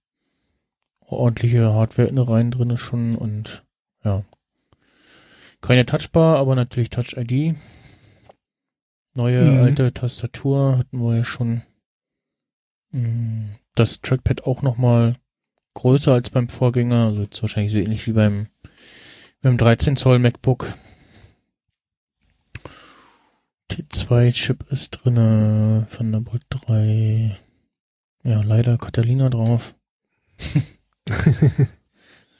ordentliche Hardware-Innereien drinne schon und ja. Keine Touchbar, aber natürlich Touch-ID. Neue Mhm. alte Tastatur hatten wir ja schon. Mm, Das Trackpad auch nochmal größer als beim Vorgänger, also jetzt wahrscheinlich so ähnlich wie beim, beim 13 Zoll MacBook. T2-Chip ist drinne, Thunderbolt 3. Ja, leider Catalina drauf. *laughs*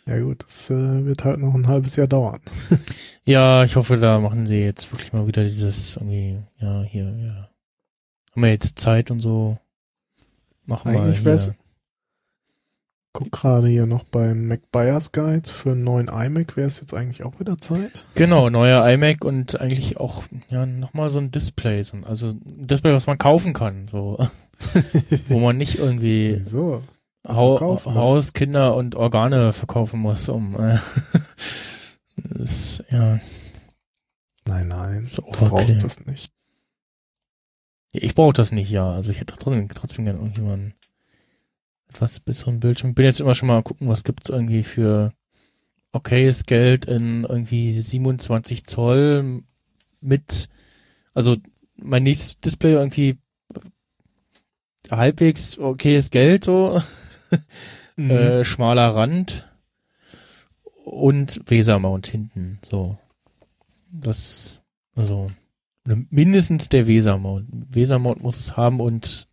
ja gut, das äh, wird halt noch ein halbes Jahr dauern. *laughs* Ja, ich hoffe, da machen sie jetzt wirklich mal wieder dieses irgendwie, ja, hier, ja. Haben wir jetzt Zeit und so. Machen wir Eigentlich hier. wär's- Guck gerade hier noch beim Mac Buyers Guide für einen neuen iMac wäre es jetzt eigentlich auch wieder Zeit. Genau, neuer iMac und eigentlich auch, ja, nochmal so ein Display, so, also ein Display, was man kaufen kann, so. *laughs* Wo man nicht irgendwie? Also Hau Haus, Kinder und Organe verkaufen muss, um, äh, *laughs* das, ja. Nein, nein, So, du brauchst das nicht. Ja, Ich brauche das nicht, ja. Also ich hätte trotzdem, trotzdem gerne irgendwie mal einen etwas besseren Bildschirm. Bin jetzt immer schon mal gucken, was gibt's irgendwie für okayes Geld in irgendwie 27 Zoll mit, also mein nächstes Display irgendwie halbwegs okayes Geld so, *laughs* Mhm. äh, schmaler Rand und Weser-Mount hinten, so. Das, also ne, mindestens der Weser-Mount. Weser-Mount muss es haben und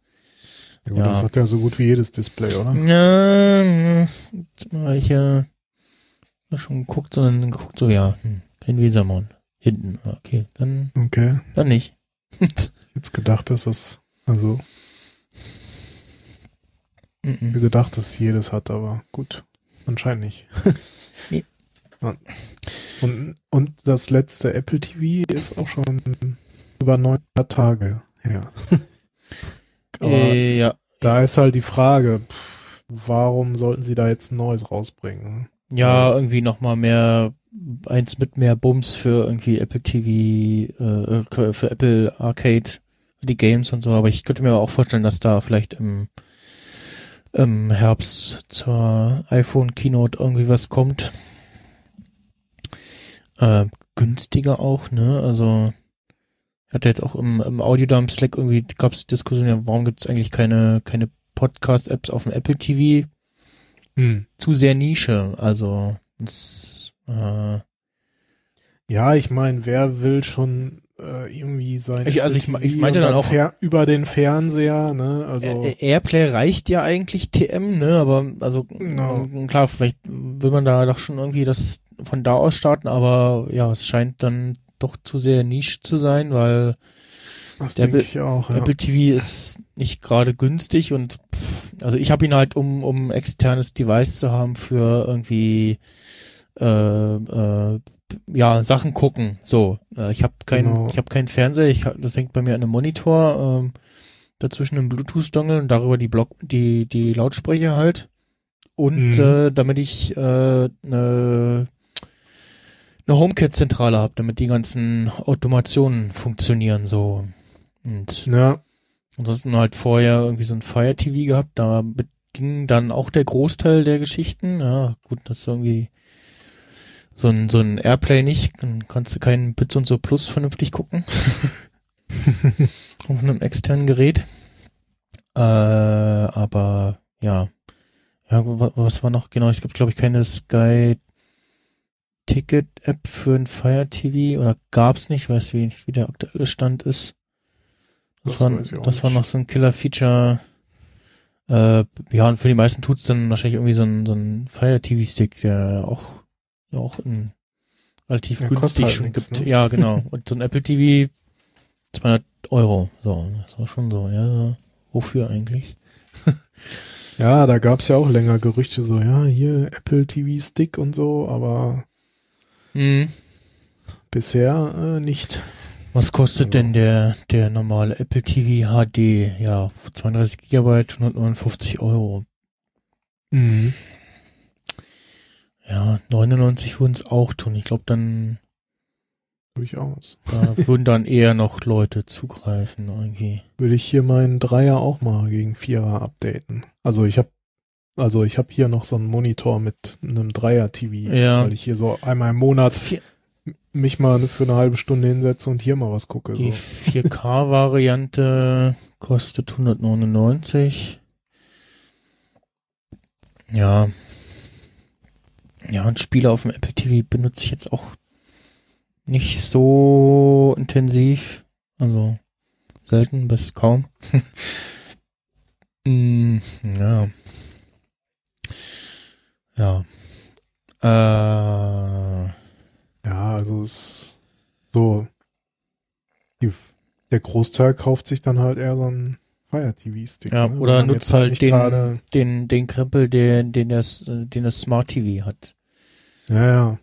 ja, ja. Das hat ja so gut wie jedes Display, oder? ja, ja, ich äh, hab schon geguckt, sondern geguckt so, ja, hm, kein Weser-Mount. Hinten, okay, dann, Okay. dann nicht. *laughs* Jetzt gedacht, dass es, also Mhm. gedacht, dass es jedes hat, aber gut. Anscheinend nicht. *laughs* Nee. Und, und das letzte Apple TV ist auch schon über 900 Tage her. *laughs* äh, ja, da ist halt die Frage, warum sollten sie da jetzt ein neues rausbringen? ja, irgendwie noch mal mehr, eins mit mehr Bums für irgendwie Apple TV, äh, für Apple Arcade, die Games und so, aber ich könnte mir auch vorstellen, dass da vielleicht im, im Herbst zur iPhone Keynote irgendwie was kommt. Äh, günstiger auch, ne? Also hatte jetzt auch im, im Audiodump Slack irgendwie gab es Diskussionen, warum gibt es eigentlich keine, keine Podcast-Apps auf dem Apple TV? Hm. Zu sehr Nische, also das, äh, Ja, ich meine, wer will schon äh, irgendwie sein Ich- also ich Apple ich meinte dann auch- über den Fernseher, ne? Also Airplay reicht ja eigentlich TM, ne? Aber also Genau. m, klar, vielleicht will man da doch schon irgendwie das von da aus starten, aber ja, es scheint dann doch zu sehr Nische zu sein, weil das der ich auch. Ja. Apple TV ist nicht gerade günstig und pff, also ich habe ihn halt um um externes Device zu haben für irgendwie äh, äh, ja Sachen gucken. So, äh, ich habe kein Genau. ich habe keinen Fernseher, ich hab, das hängt bei mir an einem Monitor, ähm, dazwischen ein Bluetooth-Dongle und darüber die Block die die Lautsprecher halt und Mhm. äh, damit ich äh, eine eine HomeKit-Zentrale habe, damit die ganzen Automationen funktionieren so. Und ja, ansonsten halt vorher irgendwie so ein Fire TV gehabt, da ging dann auch der Großteil der Geschichten. Ja, gut, das ist irgendwie so ein, so ein Airplay nicht, dann kannst du keinen Bits und so Plus vernünftig gucken. *laughs* Auf einem externen Gerät. Äh, aber ja. Ja, wa- was war noch? Genau, es gibt, glaube ich, keine Sky Ticket App für ein Fire TV oder gab's nicht, weiß wie, wie der aktuelle Stand ist. Das, Das war, das war nicht. noch so ein Killer-Feature. Äh, ja, und für die meisten tut's dann wahrscheinlich irgendwie so ein, so ein Fire TV Stick, der auch, ja, auch in relativ Ja, günstig halt nix, gibt. ne? Ja, genau. Und so ein Apple TV 200 Euro. So, das war schon so, ja. Wofür eigentlich? *laughs* ja, da gab's ja auch länger Gerüchte so, ja, hier Apple TV Stick und so, aber Mhm. bisher äh, nicht. Was kostet Also- denn der, der normale Apple TV HD? Ja, 32 Gigabyte, 159 Euro. Mhm. Ja, 99 würden es auch tun. Ich glaube, dann, Durchaus. da würden dann eher noch Leute zugreifen, irgendwie. Würde ich hier meinen Dreier auch mal gegen Vierer updaten. Also ich habe also ich habe hier noch so einen Monitor mit einem Dreier TV, Ja. weil ich hier so einmal im Monat Vier- mich mal für eine halbe Stunde hinsetze und hier mal was gucke. Die So. 4K-Variante kostet 199. Ja. Ja, und Spiele auf dem Apple TV benutze ich jetzt auch nicht so intensiv. Also selten bis kaum. *laughs* mm, ja. Ja. Äh, Ja, also es ist so die, der Großteil kauft sich dann halt eher so einen Fire TV Stick. Ja, ne? oder nutzt halt nicht den- den, den Krempel, den, den das, den das Smart TV hat. Ja, ja.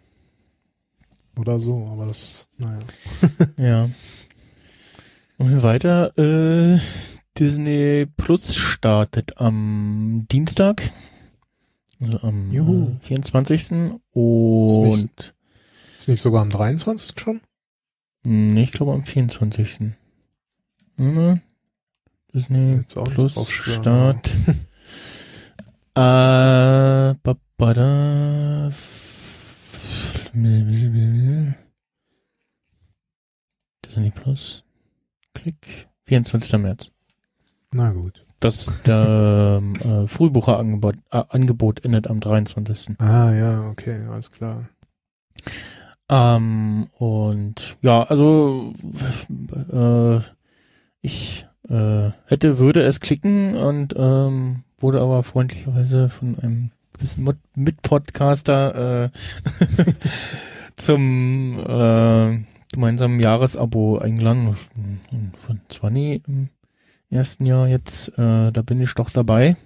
Oder so, aber das, naja. *laughs* Ja. Und wir weiter, äh, Disney Plus startet am Dienstag. Also am Juhu. äh, 24. Und Ist nicht sogar am 23. schon? Nee, ich glaube am 24. Hm, Disney Jetzt auch nicht Plus Start. *laughs* äh, ba, ba, da. Disney Plus. Klick. 24. März. Na gut. Das ähm, *laughs* äh, Frühbucherangebot äh, Angebot endet am 23. Ah, ja, okay, alles klar. Ähm, und ja, also äh, ich äh, hätte, würde es klicken und ähm, wurde aber freundlicherweise von einem Mod Mitpodcaster äh, *laughs* zum äh, gemeinsamen Jahresabo eingeladen von 20 im ersten Jahr jetzt. Äh, da bin ich doch dabei.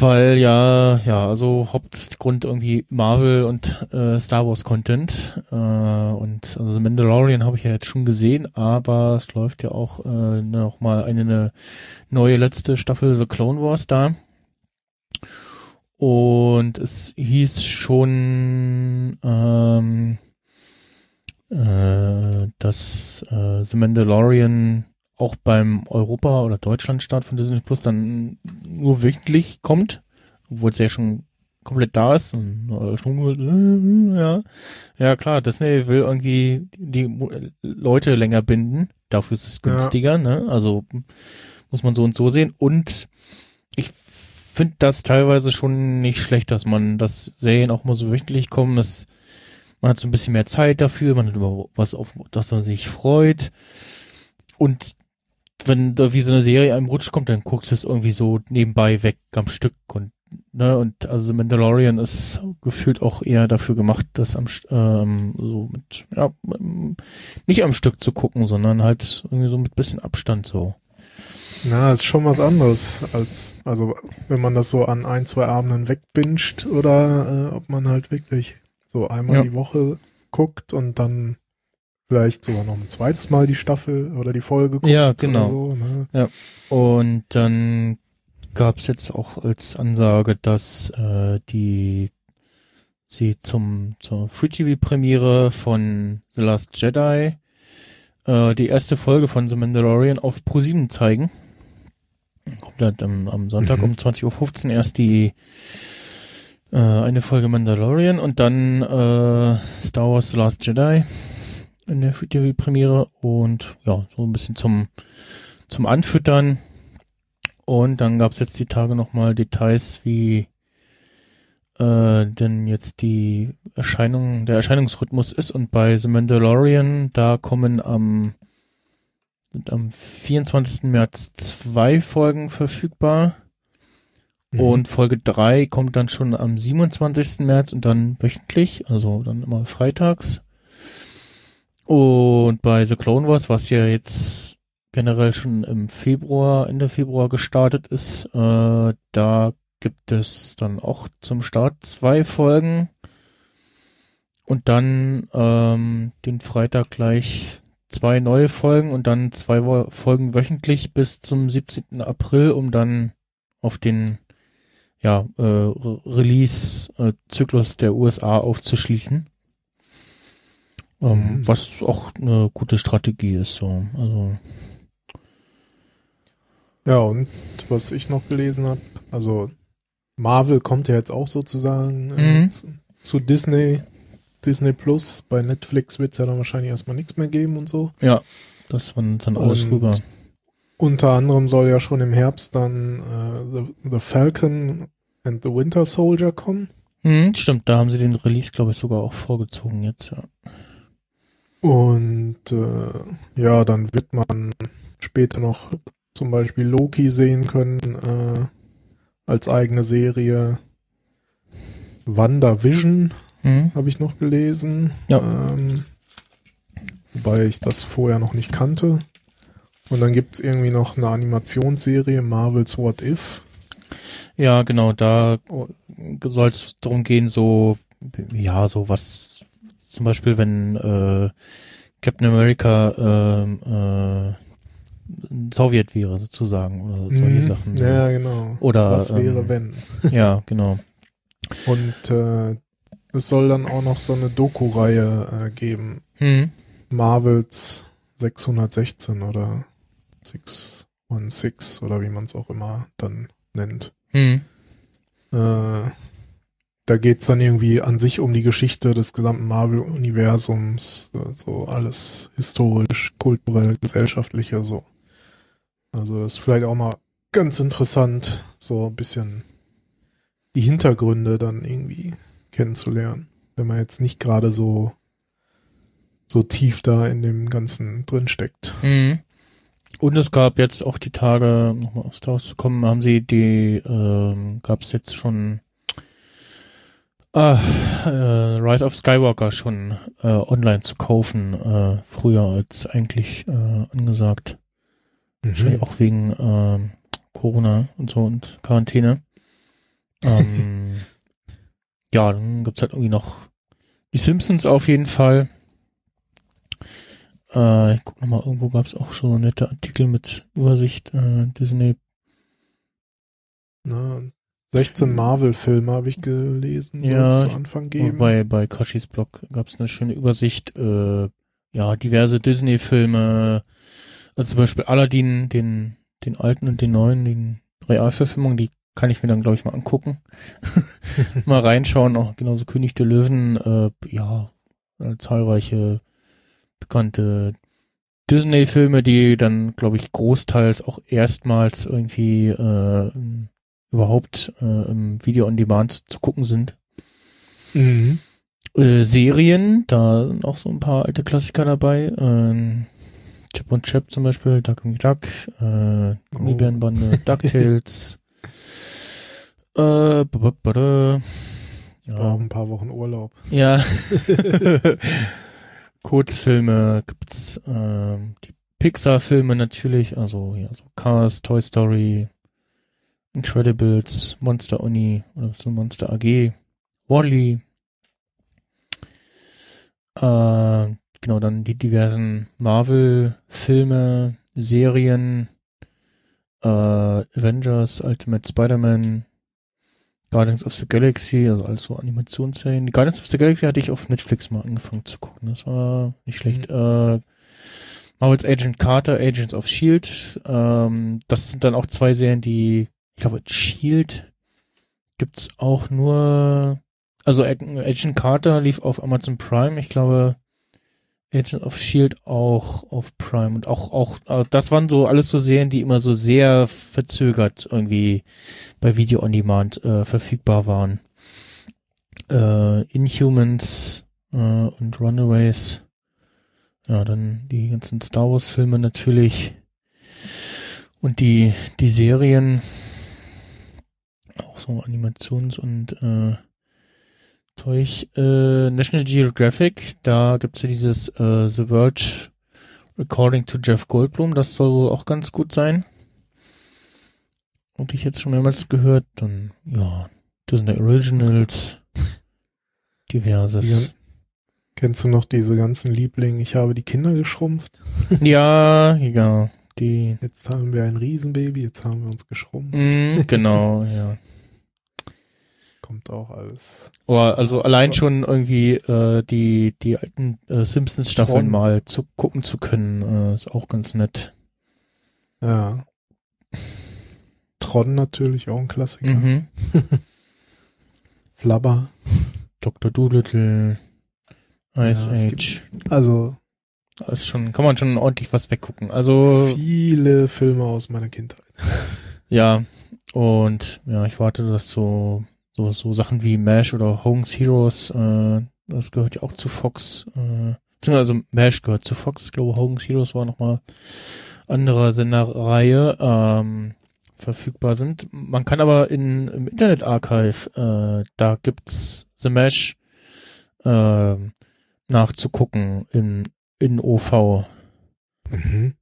Weil ja, ja, also Hauptgrund irgendwie Marvel und äh, Star Wars Content. Äh, und also Mandalorian habe ich ja jetzt schon gesehen, aber es läuft ja auch äh, noch mal eine, eine neue letzte Staffel The Clone Wars da. Und es hieß schon, ähm, äh, dass äh, The Mandalorian auch beim Europa- oder Deutschlandstart von Disney Plus dann nur wöchentlich kommt, obwohl es ja schon komplett da ist. Und, äh, schon, äh, ja. ja, klar, Disney will irgendwie die Leute länger binden. Dafür ist es Ja. günstiger, ne? Also muss man so und so sehen. Und ich finde das teilweise schon nicht schlecht, dass man, dass Serien auch mal so wöchentlich kommen, dass man hat so ein bisschen mehr Zeit dafür, man hat über was auf das man sich freut. Und wenn da wie so eine Serie einem rutscht kommt, dann guckst du es irgendwie so nebenbei weg am Stück und ne und also Mandalorian ist gefühlt auch eher dafür gemacht, das am ähm, so mit ja nicht am Stück zu gucken, sondern halt irgendwie so mit bisschen Abstand so. Na, ist schon was anderes als, also wenn man das so an ein, zwei Abenden wegbinscht oder äh, ob man halt wirklich so einmal Ja. die Woche guckt und dann vielleicht sogar noch ein zweites Mal die Staffel oder die Folge guckt. Ja, Oder genau. so, ne? Und dann gab's jetzt auch als Ansage, dass äh, die sie zum zur Free TV Premiere von The Last Jedi äh, die erste Folge von The Mandalorian auf Pro7 zeigen. Kommt halt am, am Sonntag Mhm. um 20.15 Uhr erst die äh, eine Folge Mandalorian und dann äh, Star Wars The Last Jedi in der Free TV Premiere und ja, so ein bisschen zum zum Anfüttern. Und dann gab's jetzt die Tage nochmal Details, wie äh, denn jetzt die Erscheinung, der Erscheinungsrhythmus ist. Und bei The Mandalorian, da kommen am, sind am 24. März zwei Folgen verfügbar. Mhm. Und Folge 3 kommt dann schon am 27. März und dann wöchentlich, also dann immer freitags. Und bei The Clone Wars, was ja jetzt generell schon im Februar, Ende Februar gestartet ist, äh, da gibt es dann auch zum Start zwei Folgen. Und dann ähm, den Freitag gleich zwei neue Folgen und dann zwei Wo Folgen wöchentlich bis zum 17. April, um dann auf den ja, äh, Re- Release-Zyklus der USA aufzuschließen. Ähm, Mhm. Was auch eine gute Strategie ist. So. Also, Ja, und was ich noch gelesen habe, also Marvel kommt ja jetzt auch sozusagen äh, Mhm. zu, Disney, Disney Plus. Bei Netflix wird es ja dann wahrscheinlich erstmal nichts mehr geben und so. ja, das war dann alles Und rüber. Unter anderem soll ja schon im Herbst dann äh, The, The Falcon and the Winter Soldier kommen. Mhm, stimmt, da haben sie den Release, glaube ich, sogar auch vorgezogen jetzt, ja. Und äh, ja, dann wird man später noch zum Beispiel Loki sehen können äh, als eigene Serie. WandaVision Mhm. habe ich noch gelesen. Ja. Ähm, wobei ich das vorher noch nicht kannte. Und dann gibt's irgendwie noch eine Animationsserie, Marvel's What If. Ja, genau, da soll es darum gehen, so, ja, so was, zum Beispiel, wenn äh, Captain America ähm, äh, Sowjet wäre, sozusagen, oder solche Mhm. Sachen. So. Ja, genau. Oder, Was wäre, ähm, wenn? *laughs* Ja, genau. Und äh, es soll dann auch noch so eine Doku-Reihe äh, geben. Hm. Marvels 616 oder 616 oder wie man es auch immer dann nennt. Hm. Äh, da geht's dann irgendwie an sich um die Geschichte des gesamten Marvel-Universums, äh, so alles historisch, kulturell, gesellschaftliche, so. Also das ist vielleicht auch mal ganz interessant, so ein bisschen die Hintergründe dann irgendwie kennenzulernen, wenn man jetzt nicht gerade so so tief da in dem Ganzen drin steckt. Mhm. Und es gab jetzt auch die Tage, nochmal aufs Haus zu kommen, haben sie die, ähm, gab es jetzt schon ah, äh, Rise of Skywalker schon äh, online zu kaufen, äh, früher als eigentlich äh, angesagt. Wahrscheinlich auch wegen ähm, Corona und so und Quarantäne. Ähm, *laughs* ja, dann gibt's halt irgendwie noch die Simpsons auf jeden Fall. Äh, ich guck nochmal, irgendwo gab's auch so nette Artikel mit Übersicht äh, Disney. Na, 16 Marvel-Filme habe ich gelesen, soll Ja, es zu Anfang geben. Bei, bei Kashis Blog gab's eine schöne Übersicht, äh, ja, diverse Disney-Filme, also zum Beispiel Aladdin, den, den alten und den neuen, den Realverfilmungen, die kann ich mir dann, glaube ich, mal angucken. *laughs* mal reinschauen, auch genauso König der Löwen, äh, ja, äh, zahlreiche bekannte Disney-Filme, die dann, glaube ich, großteils auch erstmals irgendwie äh, überhaupt äh, im Video on Demand zu gucken sind. Mhm. Äh, Serien, da sind auch so ein paar alte Klassiker dabei. Ähm, Chip und Chap zum Beispiel, Duck and Duck, äh, Gummibärenbande, *laughs* DuckTales. äh, ja, ein paar Wochen Urlaub. ja. *laughs* Kurzfilme gibt's, ähm, die Pixar-Filme natürlich, also ja, so Cars, Toy Story, Incredibles, Monster Uni oder so Monster AG, Wally. Äh, genau, dann die diversen Marvel-Filme, Serien, äh, Avengers, Ultimate Spider-Man, Guardians of the Galaxy, also alles so Animationsserien. Die Guardians of the Galaxy hatte ich auf Netflix mal angefangen zu gucken. Das war nicht schlecht. Äh, Marvel's Agent Carter, Agents of Shield. Ähm, das sind dann auch zwei Serien, die, ich glaube, Shield gibt's auch nur, also Ag- Agent Carter lief auf Amazon Prime. Ich glaube, Agent of Shield auch auf Prime und auch auch äh, das waren so alles so Serien, die immer so sehr verzögert irgendwie bei Video on Demand äh, verfügbar waren. Äh, Inhumans äh, und Runaways. Ja, dann die ganzen Star Wars Filme natürlich und die die Serien auch so Animations und äh, Zeug, äh, National Geographic, da gibt's ja dieses äh, The World According to Jeff Goldblum, das soll wohl auch ganz gut sein. Und ich jetzt schon mehrmals gehört, dann, ja, Disney Originals, *laughs* diverses. Kennst du noch diese ganzen Lieblinge? Ich habe die Kinder geschrumpft. *laughs* Ja, ja, die, Jetzt haben wir ein Riesenbaby, jetzt haben wir uns geschrumpft. mm, genau, ja. Kommt auch alles. Aber also allein schon irgendwie äh, die die alten äh, Simpsons Staffeln Tron. mal zu gucken zu können, äh, ist auch ganz nett. Ja. Tron natürlich auch ein Klassiker. Mhm. *laughs* Flabber. Dr. Doolittle, Ice Ja, Age. Also Da ist schon, kann man schon ordentlich was weggucken. Also, viele Filme aus meiner Kindheit. *laughs* ja. Und ja, ich warte, dass so, so, so Sachen wie MASH oder Homes Heroes, äh, das gehört ja auch zu Fox, äh, also MASH gehört zu Fox. Ich glaube, Homes Heroes war nochmal andere Senderreihe, ähm, verfügbar sind. Man kann aber in, im Internet Archive, äh, da gibt's The Mesh, äh, nachzugucken in, in OV. Mhm.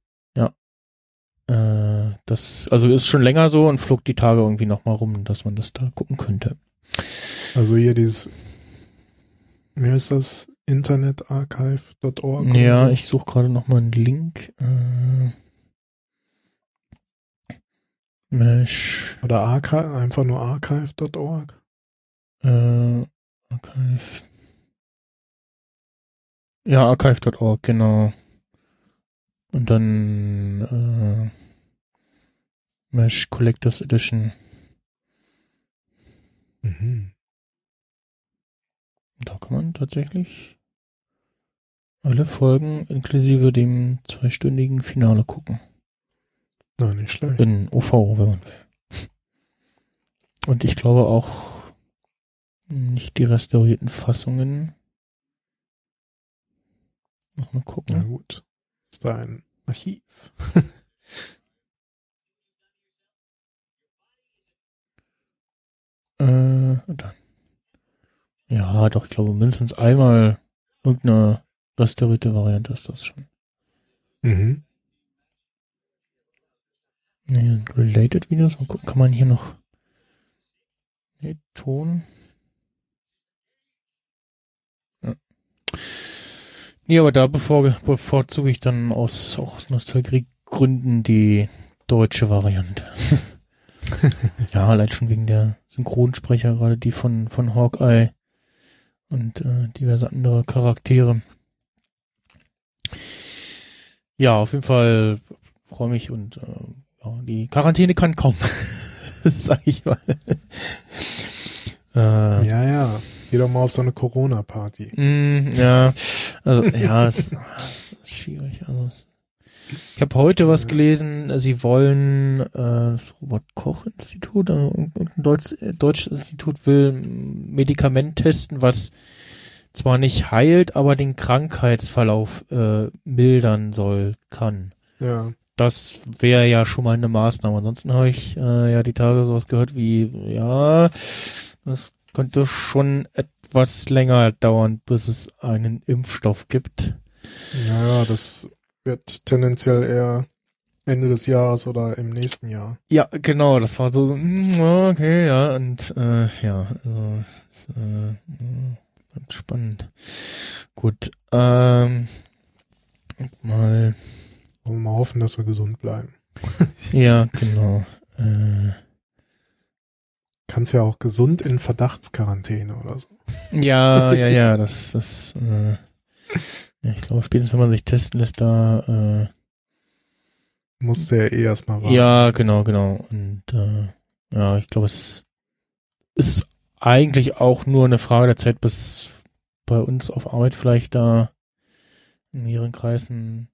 Äh, das, also ist schon länger so und flog die Tage irgendwie nochmal rum, dass man das da gucken könnte. Also hier dieses, wie heißt das? Internetarchive.org. Ja, so? ich suche gerade nochmal einen Link. Äh, Mesh, Oder Archive, einfach nur archive.org. äh, Archive. Ja, archive.org, genau. Und dann äh, Mesh Collectors Edition. Mhm. Da kann man tatsächlich alle Folgen inklusive dem zweistündigen Finale gucken. Na, nicht schlecht. In OV, wenn man will. Und ich glaube auch nicht die restaurierten Fassungen. Mal Na gucken. gut. Ist da ein Archiv? *laughs* Äh, dann. Ja, doch, ich glaube mindestens einmal irgendeine restaurierte Variante ist das schon. Mhm. Nee, related Videos. Mal gucken, kann man hier noch. Nee, Ton. Nee, aber da bevor, bevorzuge ich dann aus, auch aus Nostalgiegründen die deutsche Variante. *laughs* ja, allein schon wegen der Synchronsprecher, gerade die von, von Hawkeye und äh, diverse andere Charaktere. Ja, auf jeden Fall freue mich und äh, ja, die Quarantäne kann kommen. *laughs* Sag ich mal. äh, Ja, ja. Geh doch mal auf so eine Corona-Party. Mm, ja, also ja, *laughs* es ist schwierig. Also, ich habe heute was gelesen, sie wollen äh, das Robert Koch Institut, äh, irgendein Deutsch, äh, deutsches Institut will Medikament testen, was zwar nicht heilt, aber den Krankheitsverlauf äh, mildern soll, kann. Ja. Das wäre ja schon mal eine Maßnahme. Ansonsten habe ich äh, ja die Tage sowas gehört wie, ja, das könnte schon etwas länger dauern, bis es einen Impfstoff gibt. Naja, das wird tendenziell eher Ende des Jahres oder im nächsten Jahr. Ja, genau, das war so, mm, okay, ja, und äh, ja, also, ist, äh, bleibt spannend. Gut, ähm, mal, Wollen wir mal hoffen, dass wir gesund bleiben. *laughs* ja, genau. Äh, Kannst ja auch gesund in Verdachtsquarantäne oder so. Ja, ja, ja, *laughs* das, das, äh, ich glaube, spätestens wenn man sich testen lässt, da, äh, Musst du ja eh erstmal warten. ja, genau, genau. Und äh, ja, ich glaube, es ist eigentlich auch nur eine Frage der Zeit, bis bei uns auf Arbeit vielleicht da in mehreren Kreisen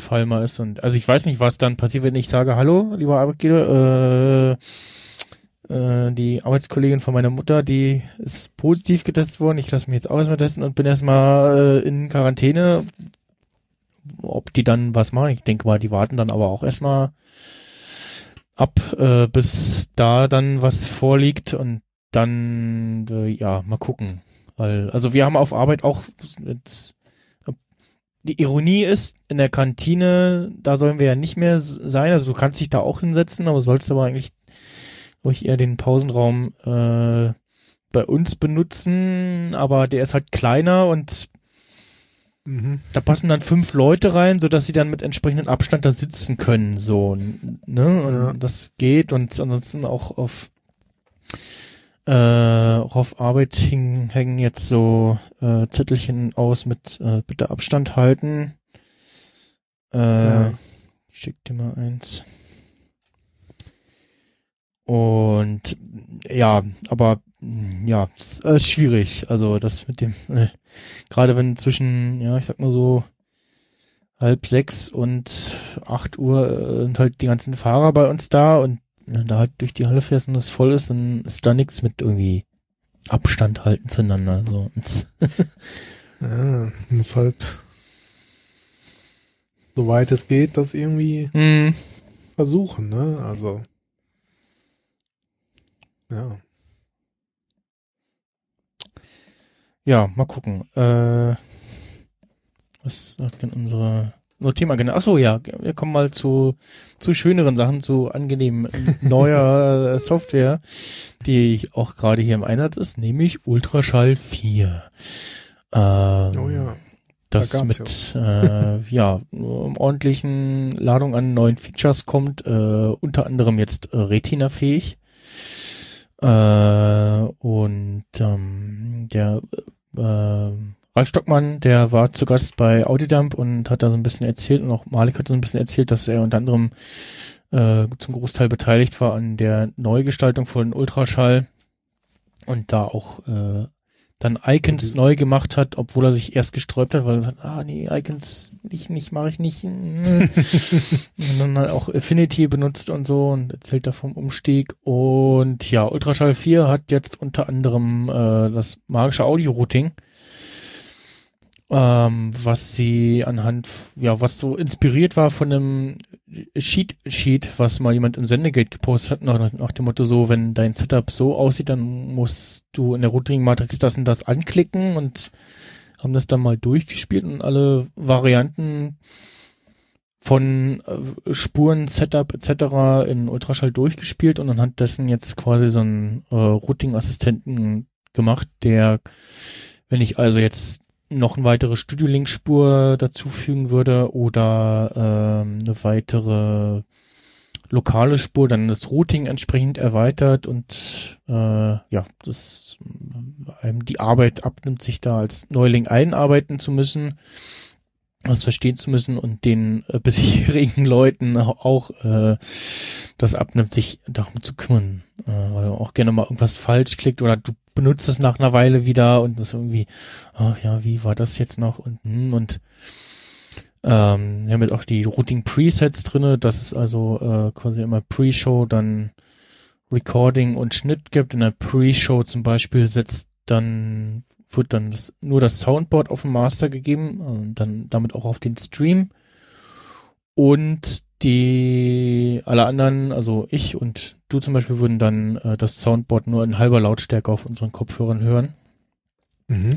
Fall mal ist. Und also ich weiß nicht, was dann passiert, wenn ich sage, hallo, lieber Arbeitgeber, äh, äh, die Arbeitskollegin von meiner Mutter, die ist positiv getestet worden. Ich lasse mich jetzt auch erstmal testen und bin erstmal äh, in Quarantäne. Ob die dann was machen, ich denke mal, die warten dann aber auch erstmal ab, äh, bis da dann was vorliegt und dann, äh, ja, mal gucken. Weil, also wir haben auf Arbeit auch jetzt, die Ironie ist, in der Kantine, da sollen wir ja nicht mehr sein, also du kannst dich da auch hinsetzen, aber sollst aber eigentlich ruhig eher den Pausenraum äh, bei uns benutzen, aber der ist halt kleiner und Mhm. da passen dann fünf Leute rein, so dass sie dann mit entsprechendem Abstand da sitzen können, so, ne, und Ja. das geht und ansonsten auch auf äh, auch auf Arbeit hing, hängen jetzt so äh, Zettelchen aus mit äh, bitte Abstand halten. Äh, Ja. Ich schick dir mal eins. Und ja, aber ja, es ist äh, schwierig. Also das mit dem, äh, gerade wenn zwischen, ja, ich sag mal so halb sechs und acht Uhr äh, sind halt die ganzen Fahrer bei uns da und wenn da halt durch die Halle fährst und es voll ist, dann ist da nichts mit irgendwie Abstand halten zueinander. So. *laughs* Ja, muss halt, soweit es geht, das irgendwie hm. versuchen, ne? Also. Ja. Ja, mal gucken. Äh, was sagt denn unsere, unser Themaagenda? Ach so, ja, wir kommen mal zu, zu schöneren Sachen, zu angenehmen neuer *laughs* Software, die auch gerade hier im Einsatz ist, nämlich Ultraschall 4. Ähm, Oh ja. das Da mit äh, ja ordentlichen Ladung an neuen Features kommt, äh, unter anderem jetzt äh, Retina-fähig. Äh, und ähm, der äh, Ralf Stockmann, der war zu Gast bei Audidump und hat da so ein bisschen erzählt und auch Malik hat so ein bisschen erzählt, dass er unter anderem äh, zum Großteil beteiligt war an der Neugestaltung von Ultraschall und da auch äh, dann Icons neu gemacht hat, obwohl er sich erst gesträubt hat, weil er sagt, ah nee, Icons ich nicht, mache ich nicht. *laughs* und dann halt auch Affinity benutzt und so und erzählt da vom Umstieg. Und ja, Ultraschall 4 hat jetzt unter anderem äh, das magische Audio-Routing ähm, was sie anhand, ja, was so inspiriert war von einem Sheet Sheet, was mal jemand im Sendegate gepostet hat, nach, nach dem Motto so, wenn dein Setup so aussieht, dann musst du in der Routing Matrix das und das anklicken und haben das dann mal durchgespielt und alle Varianten von äh, Spuren, Setup etc. in Ultraschall durchgespielt und anhand dessen jetzt quasi so einen äh, Routing-Assistenten gemacht, der, wenn ich also jetzt noch eine weitere Studio-Link-Spur dazufügen würde oder ähm, eine weitere lokale Spur, dann das Routing entsprechend erweitert und äh, ja, das einem die Arbeit abnimmt, sich da als Neuling einarbeiten zu müssen, was verstehen zu müssen und den äh, bisherigen *laughs* Leuten auch äh, das abnimmt, sich darum zu kümmern, äh, weil man auch gerne mal irgendwas falsch klickt oder du benutzt es nach einer Weile wieder und das irgendwie, ach ja, wie war das jetzt noch? Und hm, und ähm, wir haben jetzt auch die Routing Presets drinne, dass es also äh, quasi immer Pre-Show, dann Recording und Schnitt gibt. In der Pre-Show zum Beispiel setzt dann wird dann das, nur das Soundboard auf dem Master gegeben und dann damit auch auf den Stream. Und die alle anderen, also ich und du zum Beispiel, würden dann äh, das Soundboard nur in halber Lautstärke auf unseren Kopfhörern hören. Mhm.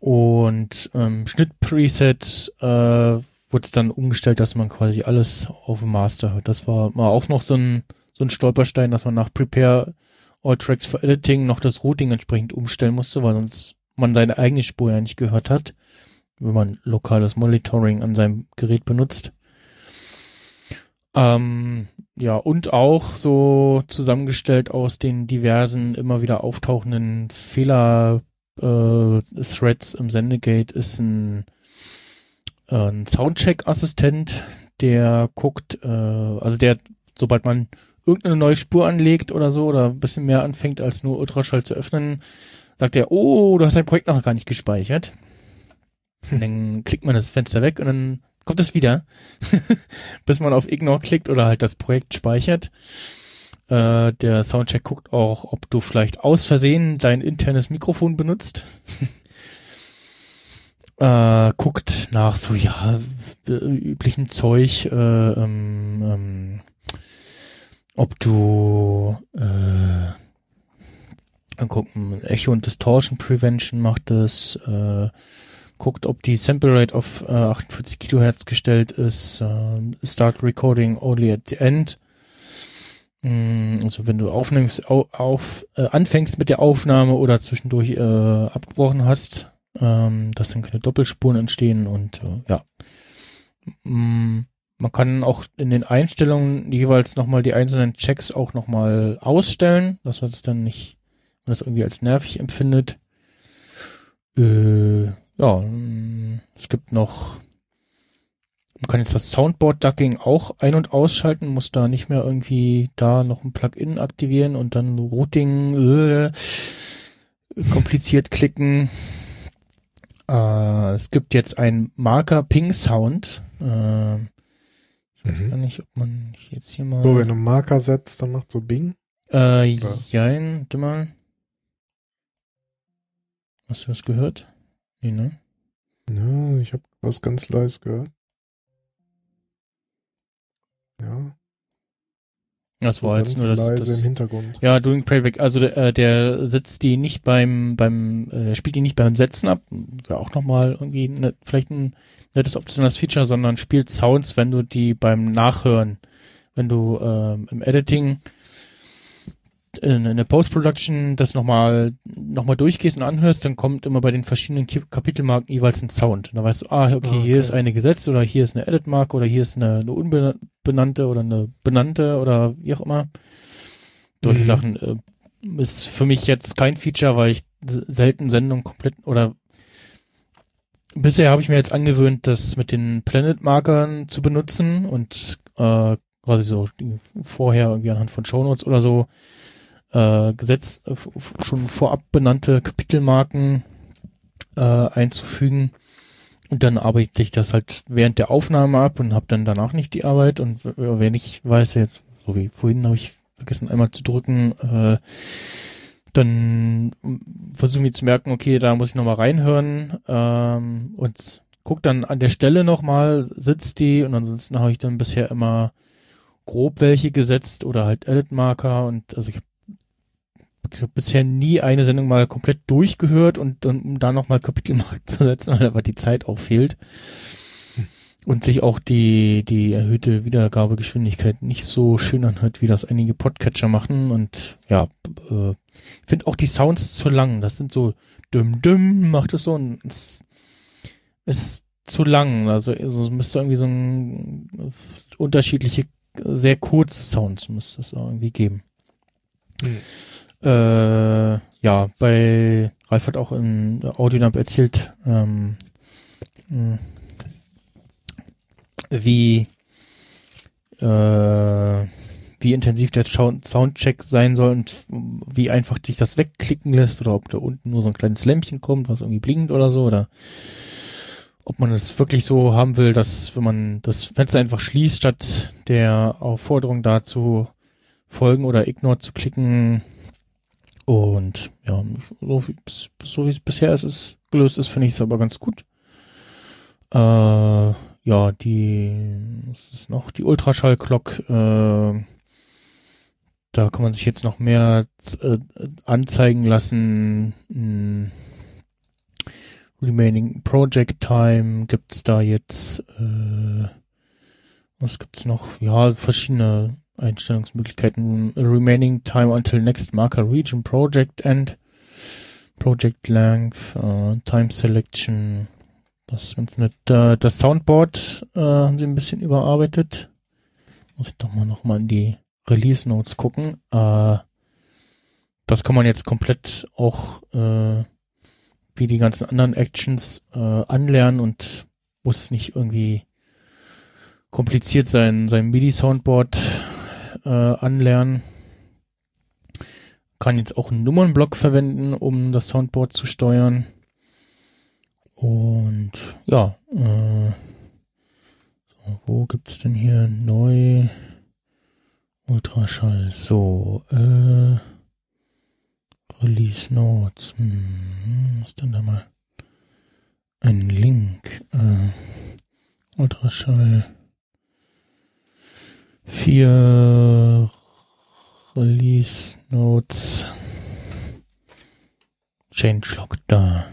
Und ähm, Schnittpreset äh, wurde es dann umgestellt, dass man quasi alles auf dem Master hört. Das war mal auch noch so ein, so ein Stolperstein, dass man nach Prepare All Tracks for Editing noch das Routing entsprechend umstellen musste, weil sonst man seine eigene Spur ja nicht gehört hat, wenn man lokales Monitoring an seinem Gerät benutzt. Ähm, ja, und auch so zusammengestellt aus den diversen immer wieder auftauchenden Fehler äh, im Sendegate ist ein, äh, ein Soundcheck-Assistent, der guckt, äh, also der, sobald man irgendeine neue Spur anlegt oder so oder ein bisschen mehr anfängt als nur Ultraschall zu öffnen, sagt er, oh, du hast dein Projekt noch gar nicht gespeichert. Und *laughs* dann klickt man das Fenster weg und dann kommt es wieder, *laughs* bis man auf Ignore klickt oder halt das Projekt speichert. Äh, der Soundcheck guckt auch, ob du vielleicht aus Versehen dein internes Mikrofon benutzt. *laughs* äh, guckt nach so, ja, üblichen Zeug, äh, ähm, ähm, ob du äh, gucken, Echo und Distortion Prevention macht das, äh, guckt, ob die Sample Rate auf äh, 48 Kilohertz gestellt ist, äh, Start Recording only at the end. Mm, also wenn du aufnimmst, auf, auf äh, anfängst mit der Aufnahme oder zwischendurch äh, abgebrochen hast, ähm, dass dann keine Doppelspuren entstehen und äh, ja. Mm, man kann auch in den Einstellungen jeweils nochmal die einzelnen Checks auch nochmal ausstellen, dass man das dann nicht, man das irgendwie als nervig empfindet. Äh, ja, mm, es gibt noch, man kann jetzt das Soundboard Ducking auch ein- und ausschalten, muss da nicht mehr irgendwie da noch ein Plugin aktivieren und dann Routing äh, kompliziert klicken. Äh, es gibt jetzt ein Marker Ping Sound. Äh, ich weiß mhm. gar nicht, ob man jetzt hier mal. So, wenn du einen Marker setzt, dann macht so Bing. Äh, jein, warte mal. Hast du das gehört? Nee, ne? Ja, ich habe was ganz leise gehört. Ja. Das war jetzt nur das, leise das, im Hintergrund. Ja, Doing Playback. Also der, äh, der setzt die nicht beim beim äh, spielt die nicht beim Setzen ab. Wäre auch nochmal irgendwie ne, vielleicht ein nettes optionales Feature, sondern spielt Sounds, wenn du die beim Nachhören, wenn du äh, im Editing in, in der Post-Production das nochmal noch mal durchgehst und anhörst, dann kommt immer bei den verschiedenen Kapitelmarken jeweils ein Sound. Und dann weißt du, ah, okay, okay. hier ist eine gesetzt oder hier ist eine Edit-Marke oder hier ist eine, eine unbenannte oder eine benannte oder wie auch immer. Solche mhm. Sachen äh, ist für mich jetzt kein Feature, weil ich selten Sendungen komplett oder bisher habe ich mir jetzt angewöhnt, das mit den Planet-Markern zu benutzen und äh, quasi so vorher irgendwie anhand von Shownotes oder so äh, gesetzt, äh, schon vorab benannte Kapitelmarken äh, einzufügen. Und dann arbeite ich das halt während der Aufnahme ab und habe dann danach nicht die Arbeit. Und wenn ich weiß jetzt, so wie vorhin habe ich vergessen einmal zu drücken, äh, dann versuche ich zu merken, okay, da muss ich nochmal reinhören ähm, und guck dann an der Stelle nochmal, sitzt die und ansonsten habe ich dann bisher immer grob welche gesetzt oder halt Edit-Marker und also ich habe bisher nie eine Sendung mal komplett durchgehört und dann um da nochmal Kapitelmarken zu setzen, *laughs* weil aber die Zeit auch fehlt und sich auch die, die erhöhte Wiedergabegeschwindigkeit nicht so schön anhört, wie das einige Podcatcher machen. Und ja, äh, finde auch die Sounds zu lang. Das sind so dümm dümm macht es so und es ist zu lang. Also, also müsste irgendwie so ein unterschiedliche, sehr kurze Sounds müsste es irgendwie geben. Hm. Äh, ja, bei Ralf hat auch im Audionamp erzählt, ähm, hm, wie äh, wie intensiv der Soundcheck sein soll und wie einfach sich das wegklicken lässt oder ob da unten nur so ein kleines Lämpchen kommt, was irgendwie blinkt oder so oder ob man es wirklich so haben will, dass wenn man das Fenster einfach schließt, statt der Aufforderung dazu folgen oder ignore zu klicken und ja, so, so wie es bisher ist, ist gelöst ist, finde ich es aber ganz gut. Äh, ja, die, was ist noch? Die Ultraschallglock, äh, da kann man sich jetzt noch mehr äh, anzeigen lassen. Hm. Remaining Project Time gibt's da jetzt, äh, was gibt's noch? Ja, verschiedene Einstellungsmöglichkeiten. Remaining Time until next marker region Project End, Project Length, uh, Time Selection, das ist ganz nett. das Soundboard äh, haben sie ein bisschen überarbeitet. Muss ich doch mal nochmal in die Release Notes gucken. Äh, das kann man jetzt komplett auch äh, wie die ganzen anderen Actions äh, anlernen und muss nicht irgendwie kompliziert sein, sein MIDI-Soundboard äh, anlernen. Kann jetzt auch einen Nummernblock verwenden, um das Soundboard zu steuern. Und ja, äh, so, wo gibt's denn hier neu Ultraschall? So, äh, Release Notes. Hm, was denn da mal? Ein Link. Äh, Ultraschall. Vier Release Notes. Changelog da.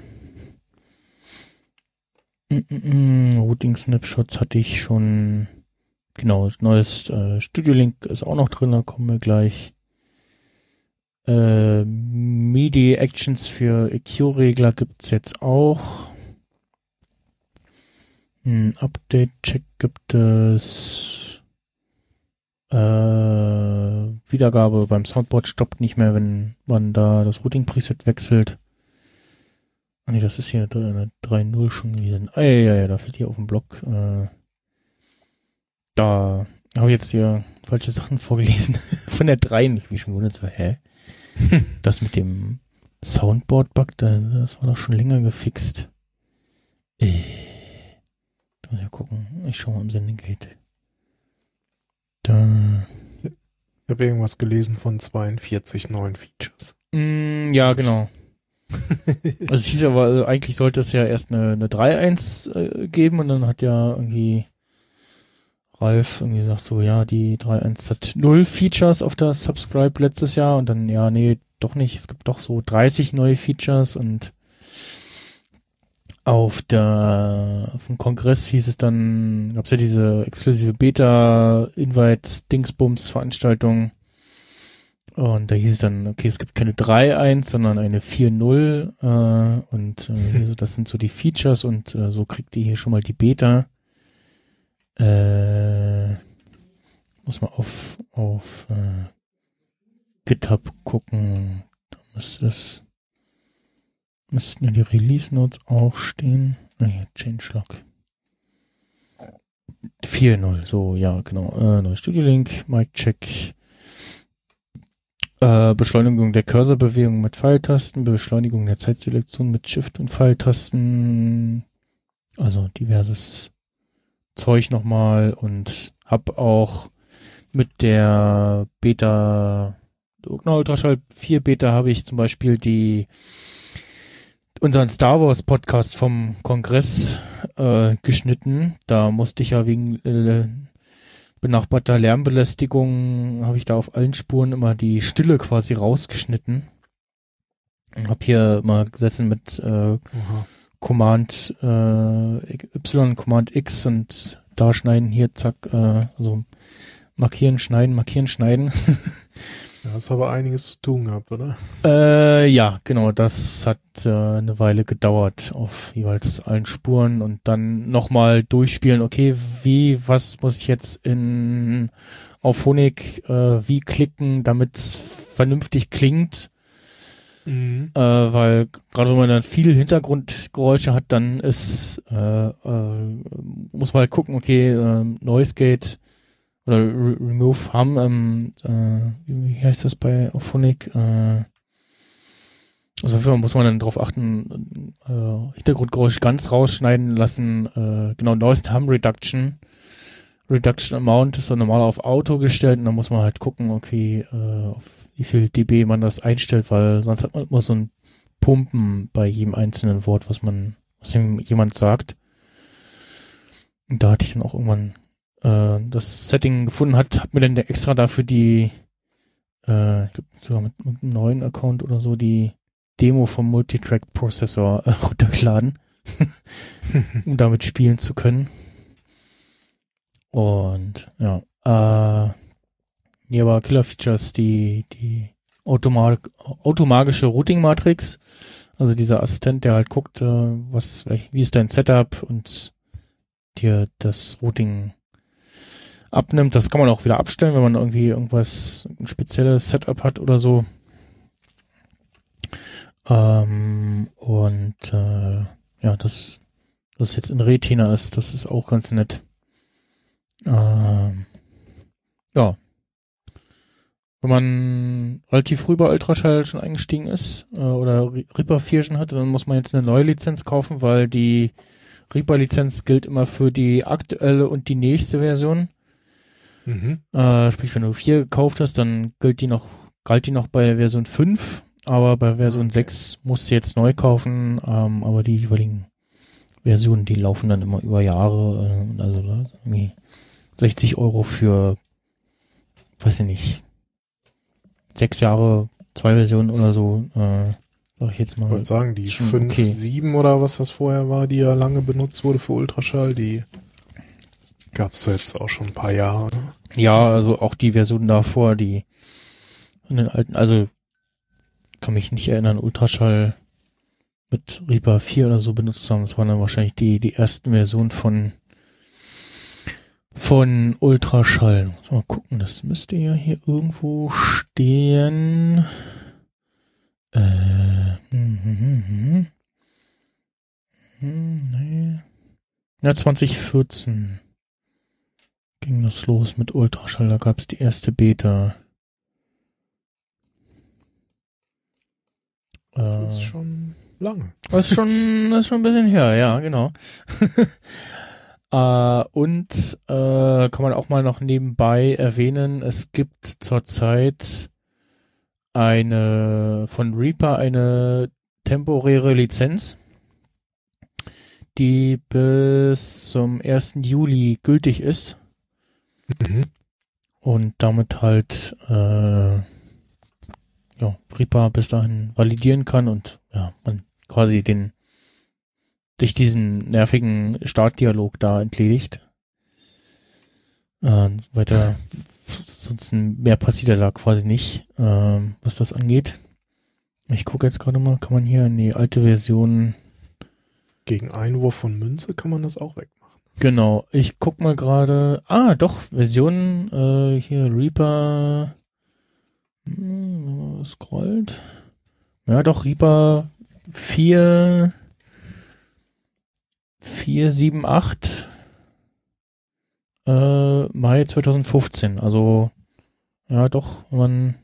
Mm, mm, mm, Routing Snapshots hatte ich schon. Genau, neues äh, Studio Link ist auch noch drin, da kommen wir gleich. Äh, MIDI Actions für EQ-Regler gibt's jetzt auch. Ein Update-Check gibt es. Äh, Wiedergabe beim Soundboard stoppt nicht mehr, wenn man da das Routing-Preset wechselt. Ah nee, das ist hier eine 3.0 schon gewesen. Ah, ja, ja, ja, da fällt hier auf dem Blog. Äh, da habe ich jetzt hier falsche *laughs* Sachen vorgelesen. Von der 3. Ich bin schon gewundert, so, hä? *laughs* das mit dem Soundboard-Bug, das war doch schon länger gefixt. Äh, muss ich gucken. Ich schau mal im Sendegate. Da. Ich habe irgendwas gelesen von 42 neuen Features. Mm, ja, genau. *laughs* also es hieß aber, also eigentlich sollte es ja erst eine, eine 3.1 äh, geben und dann hat ja irgendwie Ralf irgendwie gesagt so, ja, die 3.1 hat null Features auf der Subscribe letztes Jahr und dann, ja, nee, doch nicht. Es gibt doch so 30 neue Features und auf der, auf dem Kongress hieß es dann, gab es ja diese exklusive Beta-Invite-Dingsbums-Veranstaltung und da hieß es dann, okay, es gibt keine 3.1, sondern eine 4.0 äh, und äh, so, das sind so die Features und äh, so kriegt ihr hier schon mal die Beta. Äh, muss man auf, auf äh, GitHub gucken. Da müsste es müssten ja die Release Notes auch stehen. Nee, Changelog. 4.0, so, ja, genau. Äh, neues Studio-Link, Mic-Check. Äh, Beschleunigung der Cursorbewegung mit Pfeiltasten, Beschleunigung der Zeitselektion mit Shift und Pfeiltasten. Also diverses Zeug nochmal und hab auch mit der Beta, Ultraschall 4 Beta habe ich zum Beispiel die unseren Star Wars Podcast vom Kongress äh, geschnitten. Da musste ich ja wegen äh, benachbarter Lärmbelästigung, habe ich da auf allen Spuren immer die Stille quasi rausgeschnitten. Und habe hier mal gesessen mit äh, Command äh, Y, Command X und da schneiden, hier zack, äh, also markieren, schneiden, markieren, schneiden. *laughs* Ja, hast aber einiges zu tun gehabt, oder? Äh, ja, genau, das hat äh, eine Weile gedauert auf jeweils allen Spuren und dann nochmal durchspielen, okay, wie, was muss ich jetzt in auf Phonik äh, wie klicken, damit es vernünftig klingt. Mhm. Äh, weil gerade wenn man dann viel Hintergrundgeräusche hat, dann ist äh, äh, muss man halt gucken, okay, äh, Noise Gate oder Re Remove haben, ähm, äh, wie heißt das bei Auphonic? Äh, also auf muss man dann darauf achten, äh, Hintergrundgeräusche ganz rausschneiden lassen. Äh, genau, Noise Harm Reduction. Reduction Amount ist dann normal auf Auto gestellt und dann muss man halt gucken, okay, äh, auf wie viel dB man das einstellt, weil sonst hat man immer so ein Pumpen bei jedem einzelnen Wort, was man, was jemand sagt. Und da hatte ich dann auch irgendwann äh, das Setting gefunden hat, hat mir dann der extra dafür die, äh, ich glaube sogar mit, mit einem neuen Account oder so, die Demo vom Multitrack-Prozessor äh, *laughs* runtergeladen, um damit spielen zu können. Und ja, äh, hier war Killer Features die, die automa automagische Routing-Matrix. Also dieser Assistent, der halt guckt, äh, was, wie ist dein Setup und dir das Routing abnimmt. Das kann man auch wieder abstellen, wenn man irgendwie irgendwas, ein spezielles Setup hat oder so. Ähm, und äh, ja, das, das jetzt in Retina ist, das ist auch ganz nett. Ähm, ja. Wenn man relativ früh bei Ultraschall schon eingestiegen ist äh, oder Reaper 4 schon hatte, dann muss man jetzt eine neue Lizenz kaufen, weil die Reaper-Lizenz gilt immer für die aktuelle und die nächste Version. Mhm. Äh, sprich, wenn du 4 gekauft hast, dann gilt die noch, galt die noch bei der Version 5, aber bei Version Okay. 6 musst du jetzt neu kaufen, ähm, aber die jeweiligen Versionen, die laufen dann immer über Jahre, äh, also irgendwie 60 Euro für, weiß ich nicht, sechs Jahre, zwei Versionen oder so, äh, sag ich jetzt Ich mal. wollte sagen, die Schon 5, okay. 7 oder was das vorher war, die ja lange benutzt wurde für Ultraschall, die gab's jetzt auch schon ein paar Jahre. Ne? Ja, also auch die Version davor, die in den alten, also kann mich nicht erinnern, Ultraschall mit Reaper 4 oder so benutzt haben. Das waren dann wahrscheinlich die, die ersten Versionen von von Ultraschall. Muss mal gucken, das müsste ja hier irgendwo stehen. Äh, hm, hm, hm, hm. Hm, nee. Ja, 2014 ging das los mit Ultraschall. Da gab es die erste Beta. Das Äh, ist schon lange. das ist schon, das ist schon ein bisschen her, ja, genau. *laughs* äh, und äh, kann man auch mal noch nebenbei erwähnen, es gibt zurzeit eine von Reaper eine temporäre Lizenz, die bis zum 1. Juli gültig ist Mhm. und damit halt äh, ja, Reaper bis dahin validieren kann und ja, man quasi den sich diesen nervigen Startdialog da entledigt. Äh, weiter, sonst mehr passiert da quasi nicht, ähm, was das angeht. Ich gucke jetzt gerade mal, kann man hier in die alte Version Gegen Einwurf von Münze kann man das auch wegmachen. Genau, ich guck mal gerade. Ah, doch, Version äh, hier Reaper. Hm, scrollt. Ja, doch, Reaper 4. 478 äh, Mai 2015. Also ja, doch, wenn man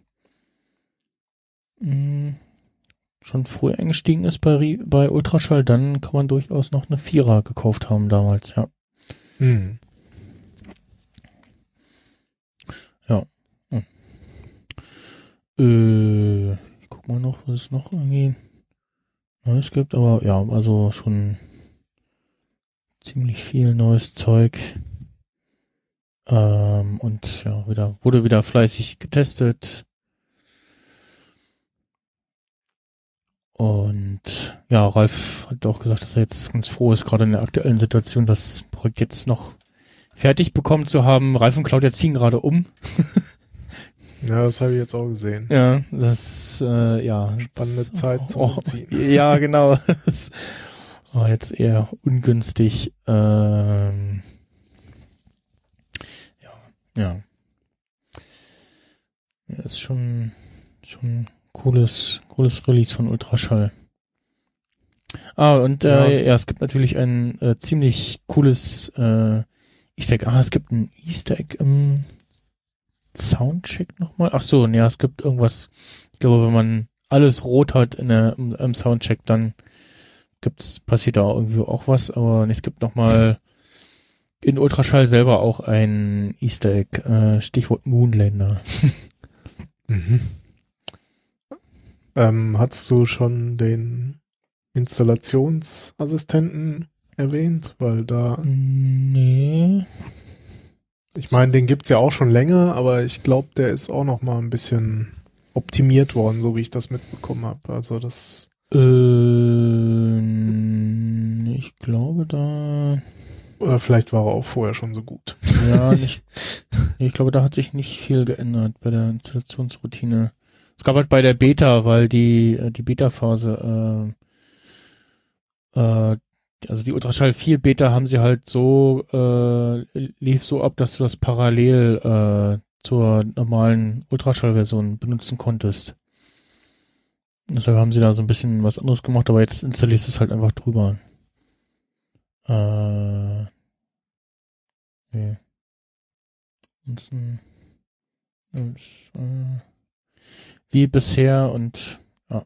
mh, schon früh eingestiegen ist bei, bei Ultraschall, dann kann man durchaus noch eine Vierer gekauft haben damals, ja. Hm. Äh, ich guck mal noch, was es noch irgendwie Neues gibt, aber ja, also schon ziemlich viel neues Zeug. Ähm, und ja, wieder, wurde wieder fleißig getestet. Und ja, Ralf hat auch gesagt, dass er jetzt ganz froh ist, gerade in der aktuellen Situation, das Projekt jetzt noch fertig bekommen zu haben. Ralf und Claudia ziehen gerade um. *laughs* Ja, das habe ich jetzt auch gesehen. Ja, das, äh, ja. Spannende das- Zeit zum oh, Umziehen. *laughs* Ja, genau. Das *laughs* war jetzt eher ungünstig. Ähm, ja, ja. Ja, ist schon, schon cooles, cooles Release von Ultraschall. Ah, und äh, Ja. ja. es gibt natürlich ein äh, ziemlich cooles äh, Easter Egg. Ah, es gibt ein Easter Egg im Soundcheck nochmal. Ach so, ja, es gibt irgendwas. Ich glaube, wenn man alles rot hat in der, im, im Soundcheck, dann gibt's, passiert da irgendwie auch was, aber es gibt nochmal in Ultraschall selber auch ein Easter Egg, äh, Stichwort Moonlander. Mhm. Ähm, hattest du schon den Installationsassistenten erwähnt? Weil da, Nee. ich meine, den gibt's ja auch schon länger, aber ich glaube, der ist auch noch mal ein bisschen optimiert worden, so wie ich das mitbekommen habe. Also das, Äh, ich glaube da, oder vielleicht war er auch vorher schon so gut. ja, *laughs* nicht, ich glaube, da hat sich nicht viel geändert bei der Installationsroutine. Es gab halt bei der Beta, weil die, äh, die Beta-Phase, äh, äh, also die Ultraschall 4 Beta haben sie halt so, äh, lief so ab, dass du das parallel äh, zur normalen Ultraschall-Version benutzen konntest. Deshalb haben sie da so ein bisschen was anderes gemacht, aber jetzt installierst du es halt einfach drüber. Äh, nee. Ansonsten, ist, äh, wie bisher und ja.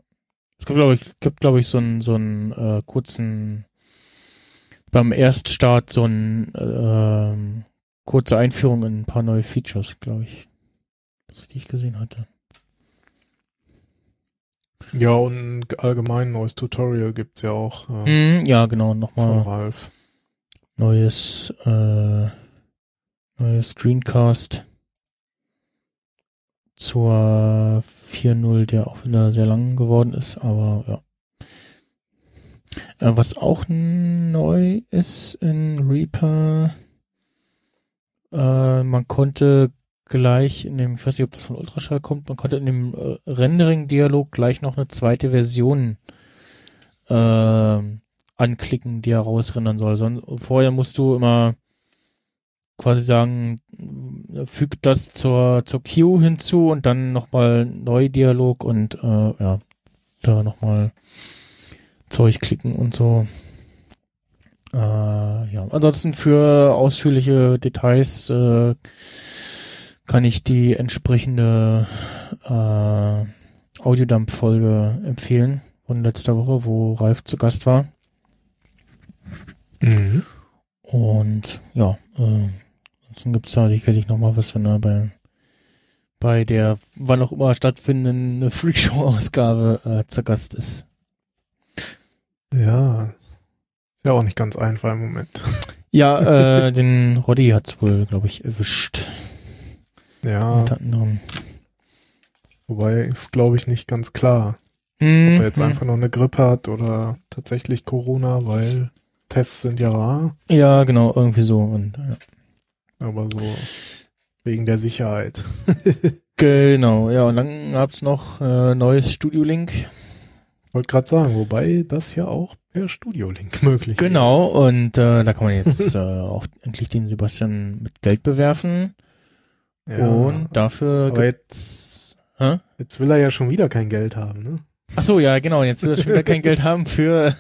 Es gibt, glaube ich, gibt, glaube ich, so einen, so einen äh, kurzen beim Erststart so ein ähm, kurze Einführung in ein paar neue Features, glaube ich. Was ich gesehen hatte. Ja, und allgemein neues Tutorial gibt's ja auch äh, Mhm, ja, genau, von nochmal Ralf. neues, äh, neues Screencast zur 4.0, der auch wieder sehr lang geworden ist, aber ja. Äh, was auch neu ist in Reaper, äh, man konnte gleich in dem, ich weiß nicht, ob das von Ultraschall kommt, man konnte in dem äh, Rendering-Dialog gleich noch eine zweite Version äh, anklicken, die er rausrendern soll. Vorher musst du immer quasi sagen, äh, füg das zur, zur Queue hinzu und dann nochmal Neu-Dialog und äh, ja, da nochmal Zeug klicken und so. Äh, ja, ansonsten für ausführliche Details äh, kann ich die entsprechende äh, Audiodump-Folge empfehlen von letzter Woche, wo Ralf zu Gast war. Mhm. Und ja, äh, ansonsten gibt's da sicherlich noch mal was, wenn er bei, bei der wann auch immer stattfindenden Freakshow-Ausgabe äh, zu Gast ist. Ja, ist ja auch nicht ganz einfach im Moment. Ja, *laughs* äh, den Roddy hat's wohl, glaube ich, erwischt. Ja, Unter anderem. wobei ist, glaube ich, nicht ganz klar, Hm, ob er jetzt hm. einfach nur eine Grippe hat oder tatsächlich Corona, weil Tests sind ja rar, Ja, genau, irgendwie so. Und, ja. Aber so wegen der Sicherheit. *laughs* Genau, ja, und dann gab's noch äh, neues Studio Link. Wollte gerade sagen, wobei das ja auch per Studio-Link *laughs* möglich Genau, und äh, da kann man jetzt *laughs* äh, auch endlich den Sebastian mit Geld bewerfen. ist. Ja, Und dafür aber gibt's. Hä? jetzt will er ja schon wieder kein Geld haben, ne? Ach so, ja, genau. Jetzt will er schon wieder kein Geld haben für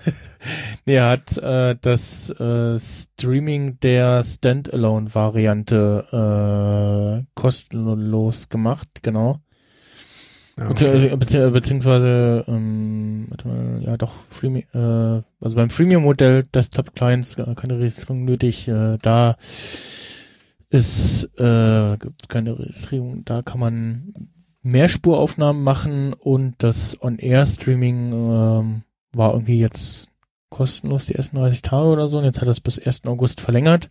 nee, *laughs* er hat äh, das äh, Streaming der Standalone-Variante äh, kostenlos gemacht, genau. Okay. bezieh beziehungsweise, ähm, ja doch, Freemium, äh, also beim Freemium-Modell Desktop Clients äh, keine Registrierung nötig. Äh, da ist äh, gibt's keine Registrierung. Da kann man Mehrspuraufnahmen machen und das On-Air-Streaming ähm, war irgendwie jetzt kostenlos die ersten 30 Tage oder so und jetzt hat das bis 1. August verlängert.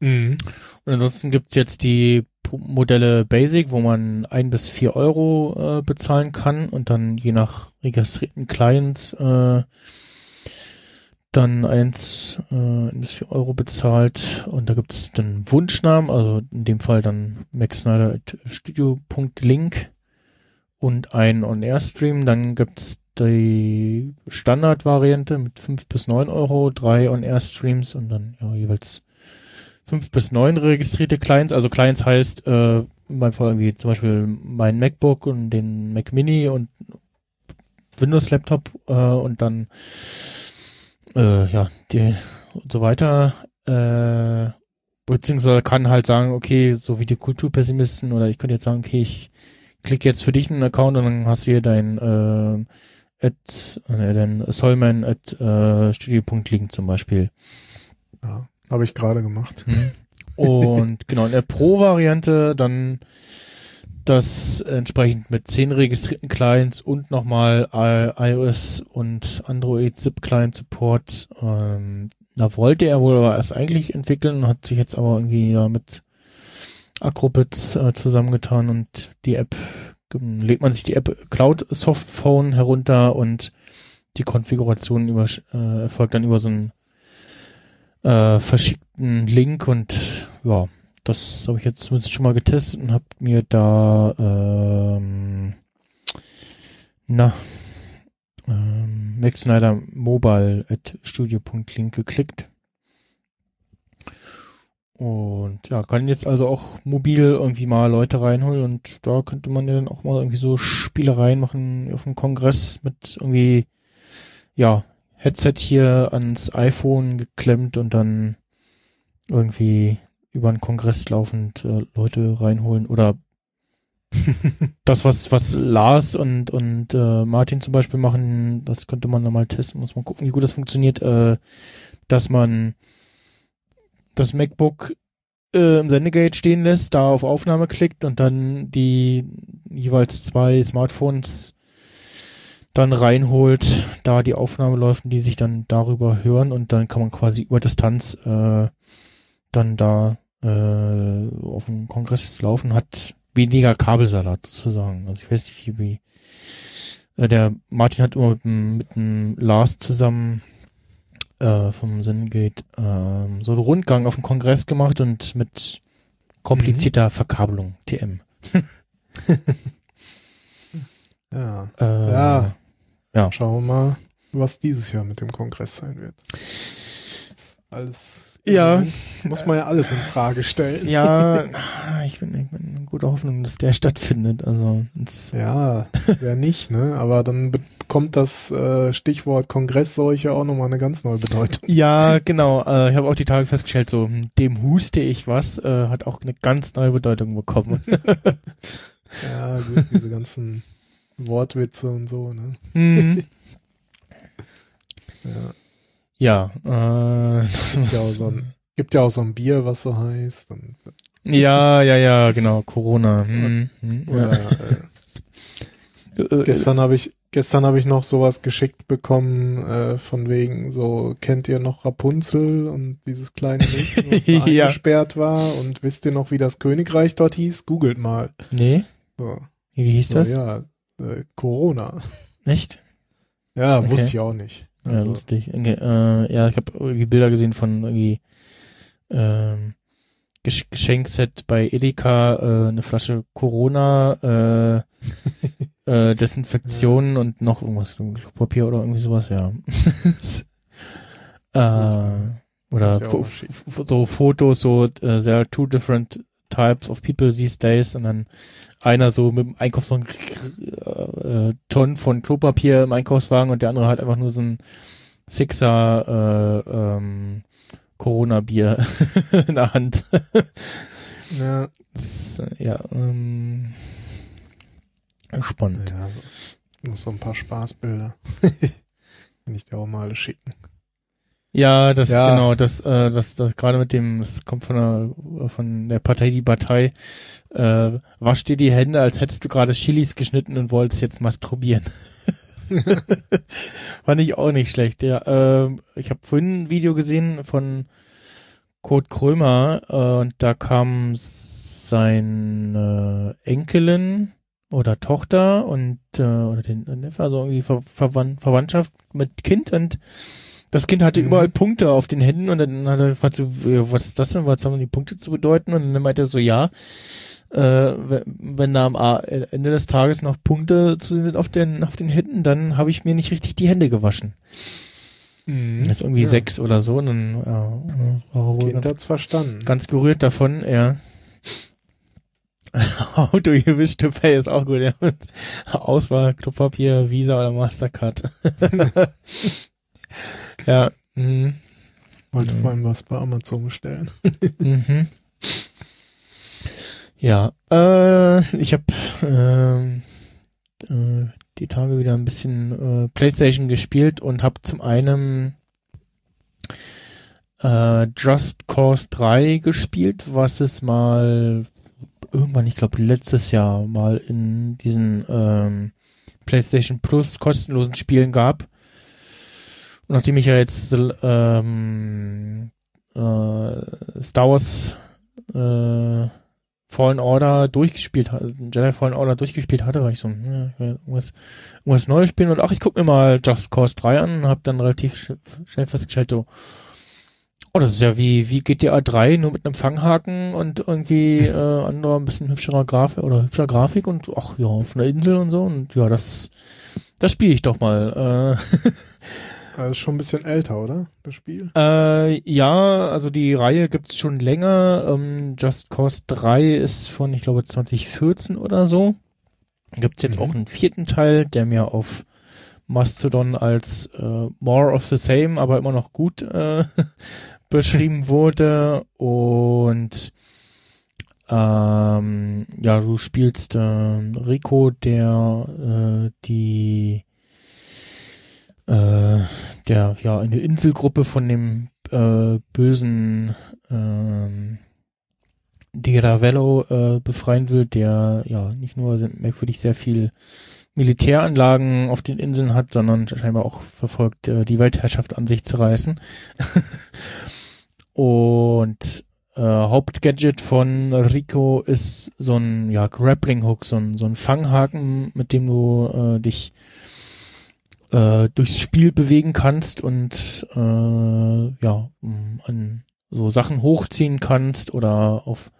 Mhm. Und ansonsten gibt's jetzt die Modelle Basic, wo man ein bis vier Euro äh, bezahlen kann und dann je nach registrierten Clients äh, dann eins äh, ein bis vier Euro bezahlt und da gibt's dann Wunschnamen, also in dem Fall dann maxsnyder.studio.link und ein On-Air-Stream. Dann gibt's die Standardvariante mit fünf bis neun Euro, drei On-Air-Streams und dann ja, jeweils fünf bis neun registrierte Clients. Also Clients heißt äh, in meinem Fall irgendwie zum Beispiel mein MacBook und den Mac Mini und Windows Laptop äh, und dann äh, ja die und so weiter. Äh, beziehungsweise kann halt sagen, okay, so wie die Kulturpessimisten oder ich könnte jetzt sagen, okay, ich klicke jetzt für dich einen Account und dann hast du hier dein äh, at, äh, dein Solman at äh, studio.link zum Beispiel. Ja, habe ich gerade gemacht. Und genau, in der Pro-Variante dann das entsprechend mit 10 registrierten Clients und nochmal I- iOS und Android Zip Client Support. Ähm, da wollte er wohl aber erst eigentlich entwickeln, hat sich jetzt aber irgendwie ja mit Acrobits äh, zusammengetan und die App, legt man sich die App Cloud Softphone herunter und die Konfiguration über, äh, erfolgt dann über so einen äh, verschickten Link und ja, das habe ich jetzt zumindest schon mal getestet und habe mir da ähm, na ähm, Max Snyder Mobile at studio.link geklickt. Und ja, kann jetzt also auch mobil irgendwie mal Leute reinholen und da könnte man ja dann auch mal irgendwie so Spielereien machen auf dem Kongress mit irgendwie, ja, Headset hier ans iPhone geklemmt und dann irgendwie über den Kongress laufend äh, Leute reinholen oder *laughs* das, was, was Lars und, und äh, Martin zum Beispiel machen, das könnte man dann mal testen, muss man gucken, wie gut das funktioniert, äh, dass man das MacBook äh, im Sendegate stehen lässt, da auf Aufnahme klickt und dann die jeweils zwei Smartphones dann reinholt, da die Aufnahme läuft und die sich dann darüber hören und dann kann man quasi über Distanz äh, dann da äh, auf dem Kongress laufen, hat weniger Kabelsalat sozusagen. Also ich weiß nicht, wie, äh, der Martin hat immer mit mit dem Lars zusammen äh, vom Sendegate ähm, so einen Rundgang auf dem Kongress gemacht und mit komplizierter Verkabelung, TM. *laughs* Ja. Äh, Ja. Ja. Schauen wir mal, was dieses Jahr mit dem Kongress sein wird. Alles. Ja. Muss man ja alles in Frage stellen. Ja, *laughs* ich bin, ich bin in guter Hoffnung, dass der stattfindet. Also Ja, wer nicht, ne? Aber dann bekommt das äh, Stichwort Kongressseuche auch nochmal eine ganz neue Bedeutung. Ja, genau. Äh, ich habe auch die Tage festgestellt, so hm, dem huste ich was, äh, hat auch eine ganz neue Bedeutung bekommen. *laughs* Ja, gut, diese ganzen Wortwitze und so, ne? mhm. *laughs* Ja. Ja, äh, Gibt ja, auch so ein, *laughs* gibt ja auch so ein Bier, was so heißt. Und, ja, ja, ja, genau, Corona. Hm, hm, oder, äh, ja. Äh, Gestern habe ich gestern habe ich noch sowas geschickt bekommen äh, von wegen so kennt ihr noch Rapunzel und dieses kleine Mädchen, was *laughs* da Ja. eingesperrt war und wisst ihr noch wie das Königreich dort hieß? Googelt mal. Nee, So, wie hieß so das? ja, äh, Corona. Echt? Ja, Okay. wusste ich auch nicht. Ja, Also, lustig. Okay, äh, ja, ich habe irgendwie Bilder gesehen von irgendwie ähm, Gesch Geschenkset bei Edeka, äh, eine Flasche Corona, äh, *laughs* äh, Desinfektion und noch irgendwas, Klopapier oder irgendwie sowas, ja. *laughs* äh, oder ja so Fotos, so äh, there are two different types of people these days und dann einer so mit dem Einkaufswagen äh, Tonnen von Klopapier im Einkaufswagen und der andere halt einfach nur so ein Sixer äh, ähm, Corona-Bier *laughs* in der Hand. Ja, Das, ja, ähm, spannend. ja so, noch so ein paar Spaßbilder. *laughs* Kann ich dir auch mal alle schicken. Ja, das Ja. genau, das, äh, das, das gerade mit dem, das kommt von der von der Partei die Partei. Äh, wasch dir die Hände, als hättest du gerade Chilis geschnitten und wolltest jetzt masturbieren. *laughs* Fand ich auch nicht schlecht. Ja, ähm, ich habe vorhin ein Video gesehen von Kurt Krömer äh, und da kam seine Enkelin oder Tochter und äh, oder den Neffe, also irgendwie Ver Verwand Verwandtschaft mit Kind und das Kind hatte Mhm. überall Punkte auf den Händen und dann hat er gefragt, so, äh, was ist das denn, was haben die Punkte zu bedeuten? Und dann meinte er so, ja, äh, wenn- da am A- Ende des Tages noch Punkte zu sehen sind auf den, auf den Händen, dann habe ich mir nicht richtig die Hände gewaschen. Das ist irgendwie Ja. sechs oder so und dann ja, war er wohl Kind ganz, hat's verstanden. ganz gerührt davon, ja. How do you wish to pay ist auch gut, ja. Auswahl, Klopapier, Visa oder Mastercard. *laughs* *laughs* ja. Mhm. Wollte Mhm. vor allem was bei Amazon bestellen. *laughs* Mhm. Ja, äh, ich habe ähm, äh, die Tage wieder ein bisschen äh, PlayStation gespielt und habe zum einen äh, Just Cause 3 gespielt, was es mal irgendwann, ich glaube letztes Jahr mal in diesen ähm, PlayStation Plus kostenlosen Spielen gab. Und nachdem ich ja jetzt ähm, äh, Star Wars äh, Fallen Order durchgespielt hatte, Jedi Fallen Order durchgespielt hatte, war ich so, hm, ja, ich irgendwas, irgendwas Neues spielen. Und ach, ich guck mir mal Just Cause 3 an. Und hab dann relativ sch schnell festgestellt, so, oh, das ist ja wie, wie GTA 3, nur mit einem Fanghaken und irgendwie *laughs* äh, anderer, ein bisschen hübscherer Grafik oder hübscher Grafik und ach ja, auf einer Insel und so. Und ja, das, das spiele ich doch mal. Äh, *laughs* Das ist schon ein bisschen älter, oder? Das Spiel? Äh, ja, also die Reihe gibt's schon länger. Ähm, Just Cause 3 ist von, ich glaube, 2014 oder so. Gibt's jetzt Mhm. auch einen vierten Teil, der mir auf Mastodon als äh, More of the Same, aber immer noch gut äh, *laughs* beschrieben wurde. Und ähm, ja, du spielst äh, Rico, der äh, die der ja eine Inselgruppe von dem äh, bösen ähm, Di äh, befreien will, der ja nicht nur merkwürdig sehr viel Militäranlagen auf den Inseln hat, sondern scheinbar auch verfolgt, äh, die Weltherrschaft an sich zu reißen. *laughs* Und äh, Hauptgadget von Rico ist so ein ja, Grappling Hook, so ein, so ein Fanghaken, mit dem du äh, dich äh, durchs Spiel bewegen kannst und äh, ja, an so Sachen hochziehen kannst oder auf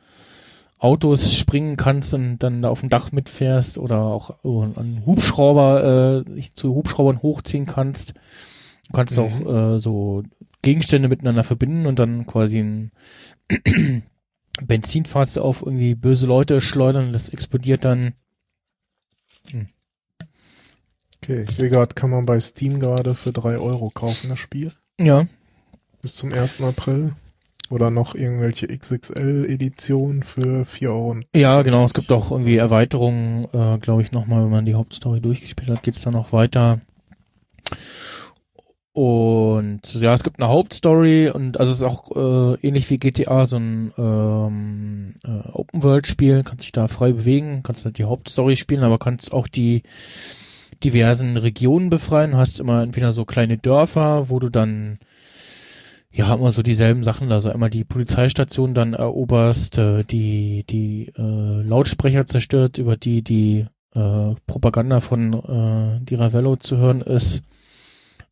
Autos springen kannst und dann da auf dem Dach mitfährst oder auch an Hubschrauber, äh, zu Hubschraubern hochziehen kannst. Du kannst Mhm. auch äh, so Gegenstände miteinander verbinden und dann quasi ein *clears throat* Benzinfass auf irgendwie böse Leute schleudern und das explodiert dann. Okay, ich sehe gerade, kann man bei Steam gerade für drei Euro kaufen, das Spiel. Ja, Bis zum 1. April. Oder noch irgendwelche XXL-Editionen für 4 Euro. Ja, genau. Es gibt auch irgendwie Erweiterungen, äh, glaube ich, nochmal, wenn man die Hauptstory durchgespielt hat, geht's dann noch weiter. Und ja, es gibt eine Hauptstory und also es ist auch äh, ähnlich wie GTA, so ein ähm, äh, Open-World-Spiel, kannst dich da frei bewegen, kannst halt die Hauptstory spielen, aber kannst auch die diversen Regionen befreien, hast immer entweder so kleine Dörfer, wo du dann ja, immer so dieselben Sachen, also einmal die Polizeistation dann eroberst, äh, die, die äh, Lautsprecher zerstört, über die die äh, Propaganda von äh, die Ravello zu hören ist,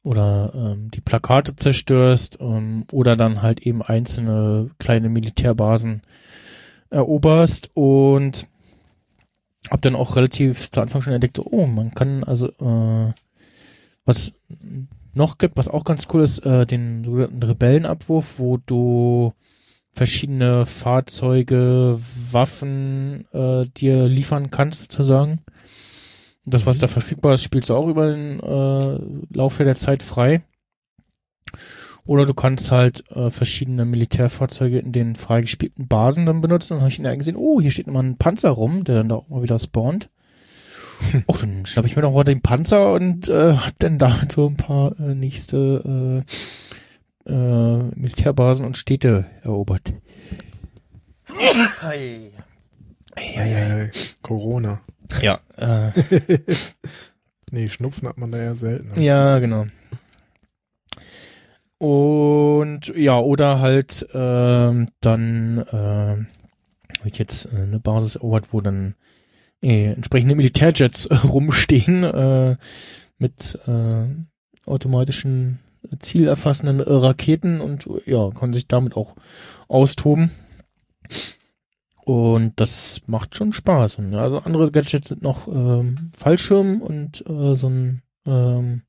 oder ähm, die Plakate zerstörst, ähm, oder dann halt eben einzelne kleine Militärbasen eroberst. Und hab dann auch relativ zu Anfang schon entdeckt, oh, man kann also äh, was noch gibt, was auch ganz cool ist, äh, den sogenannten Rebellenabwurf, wo du verschiedene Fahrzeuge, Waffen äh, dir liefern kannst, sozusagen. Das, was da verfügbar ist, spielst du auch über den äh, Laufe der Zeit frei. Oder du kannst halt äh, verschiedene Militärfahrzeuge in den freigespielten Basen dann benutzen. Und habe ich in gesehen, oh, hier steht immer ein Panzer rum, der dann da auch mal wieder spawnt. *laughs* oh, dann schnapp ich mir doch mal den Panzer und äh, hab dann damit so ein paar äh, nächste äh, äh, Militärbasen und Städte erobert. Hey. Äh, Corona. Ja, äh, *laughs* Nee, Schnupfen hat man da eher selten. Ja, genau. Und ja, oder halt ähm, dann äh, hab ich jetzt äh, eine Basis erobert, wo dann äh, entsprechende Militärjets äh, *laughs* rumstehen äh, mit äh, automatischen zielerfassenden äh, Raketen und ja, kann sich damit auch austoben. Und das macht schon Spaß. Und, also andere Gadgets sind noch ähm, Fallschirm und äh, so ein ähm,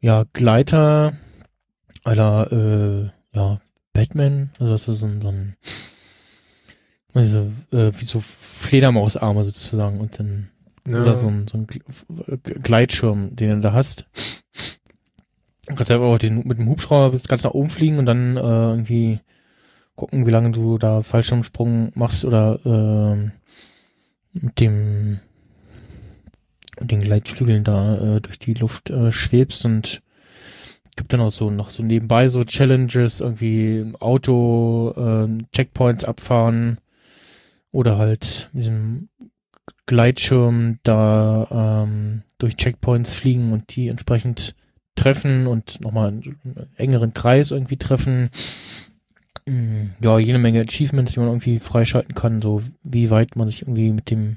ja, Gleiter aller äh, ja, Batman, also das ist so ein, so ein also, äh, wie so Fledermausarme sozusagen und dann Ja. ist da so ein, so ein Gl- Gleitschirm, den du da hast. Du kannst einfach auch den, mit dem Hubschrauber bis ganz nach oben fliegen und dann äh, irgendwie gucken, wie lange du da Fallschirmsprung machst oder ähm, mit dem mit den Gleitflügeln da äh, durch die Luft äh, schwebst und gibt dann auch so noch so nebenbei so Challenges, irgendwie Auto, ähm, Checkpoints abfahren oder halt mit diesem Gleitschirm da ähm, durch Checkpoints fliegen und die entsprechend treffen und nochmal einen engeren Kreis irgendwie treffen. Mm, Ja, jede Menge Achievements, die man irgendwie freischalten kann, so wie weit man sich irgendwie mit dem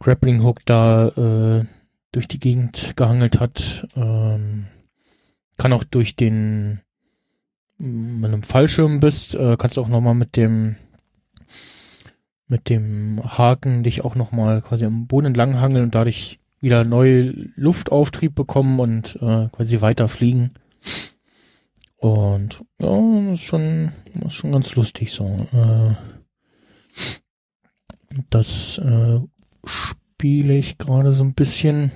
Grappling Hook da äh, durch die Gegend gehangelt hat. Ähm, kann auch durch den, wenn du Fallschirm bist, äh, kannst du auch nochmal mit dem mit dem Haken dich auch nochmal quasi am Boden entlang hangeln und dadurch wieder neue Luftauftrieb bekommen und äh, quasi weiterfliegen. Und ja, das ist schon, das ist schon ganz lustig so. Äh, das äh, spiele ich gerade so ein bisschen.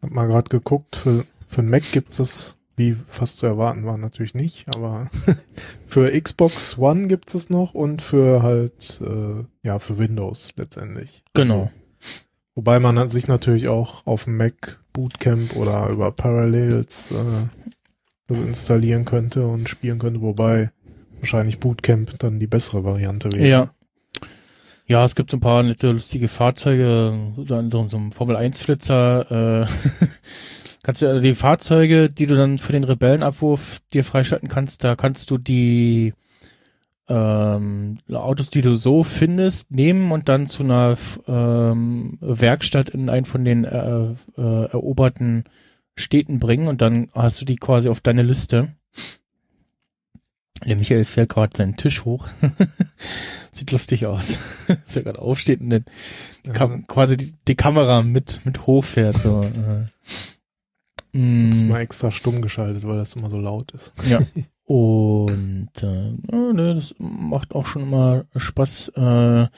Hab mal gerade geguckt, für, für Mac gibt's das, wie fast zu erwarten war, natürlich nicht, aber *laughs* für Xbox One gibt's es noch und für halt, äh, ja, für Windows letztendlich. Genau. Wobei man hat sich natürlich auch auf Mac Bootcamp oder über Parallels äh, das installieren könnte und spielen könnte, wobei wahrscheinlich Bootcamp dann die bessere Variante wäre. Ja. Ja, es gibt so ein paar nette, lustige Fahrzeuge, so an so, einem Formel-1-Flitzer, äh, *laughs* kannst du die Fahrzeuge, die du dann für den Rebellenabwurf dir freischalten kannst, da kannst du die ähm, Autos, die du so findest, nehmen und dann zu einer ähm, Werkstatt in einen von den äh, äh, eroberten Städten bringen und dann hast du die quasi auf deine Liste. Der Michael fährt gerade seinen Tisch hoch. *laughs* Sieht lustig aus. *laughs* Dass er gerade aufsteht und dann die Kam quasi die, die Kamera mit, mit hochfährt. So. Mm, Ist mal extra stumm geschaltet, weil das immer so laut ist. ja. *laughs* Und äh, ne, das macht auch schon immer Spaß. Äh, äh,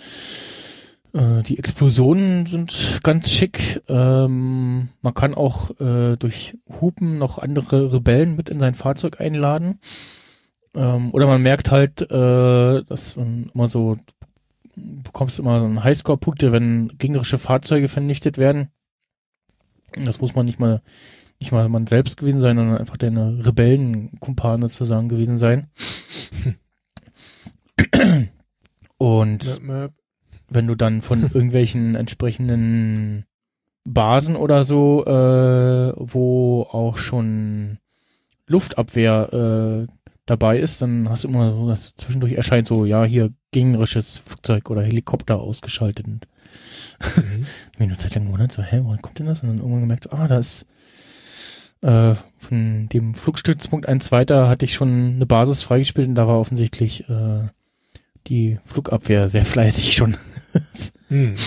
die Explosionen sind ganz schick. Ähm, man kann auch äh, durch Hupen noch andere Rebellen mit in sein Fahrzeug einladen. Ähm, oder man merkt halt, äh, dass man immer so, bekommst immer so einen Highscore-Punkte, wenn gegnerische Fahrzeuge vernichtet werden. Das muss man nicht mal, nicht mal man selbst gewesen sein, sondern einfach deine Rebellenkumpane sozusagen gewesen sein. Und Möp, möp. wenn du dann von *laughs* irgendwelchen entsprechenden Basen oder so, äh, wo auch schon Luftabwehr äh, dabei ist, dann hast du immer so, dass zwischendurch erscheint so, ja, hier gegnerisches Flugzeug oder Helikopter ausgeschaltet. Und Mhm. *laughs* ich mir eine Zeit lang gewundert, so, hä, woher kommt denn das? Und dann irgendwann gemerkt, so, ah, da ist äh, von dem Flugstützpunkt ein zweiter hatte ich schon eine Basis freigespielt und da war offensichtlich äh, die Flugabwehr sehr fleißig schon. Hm. *laughs*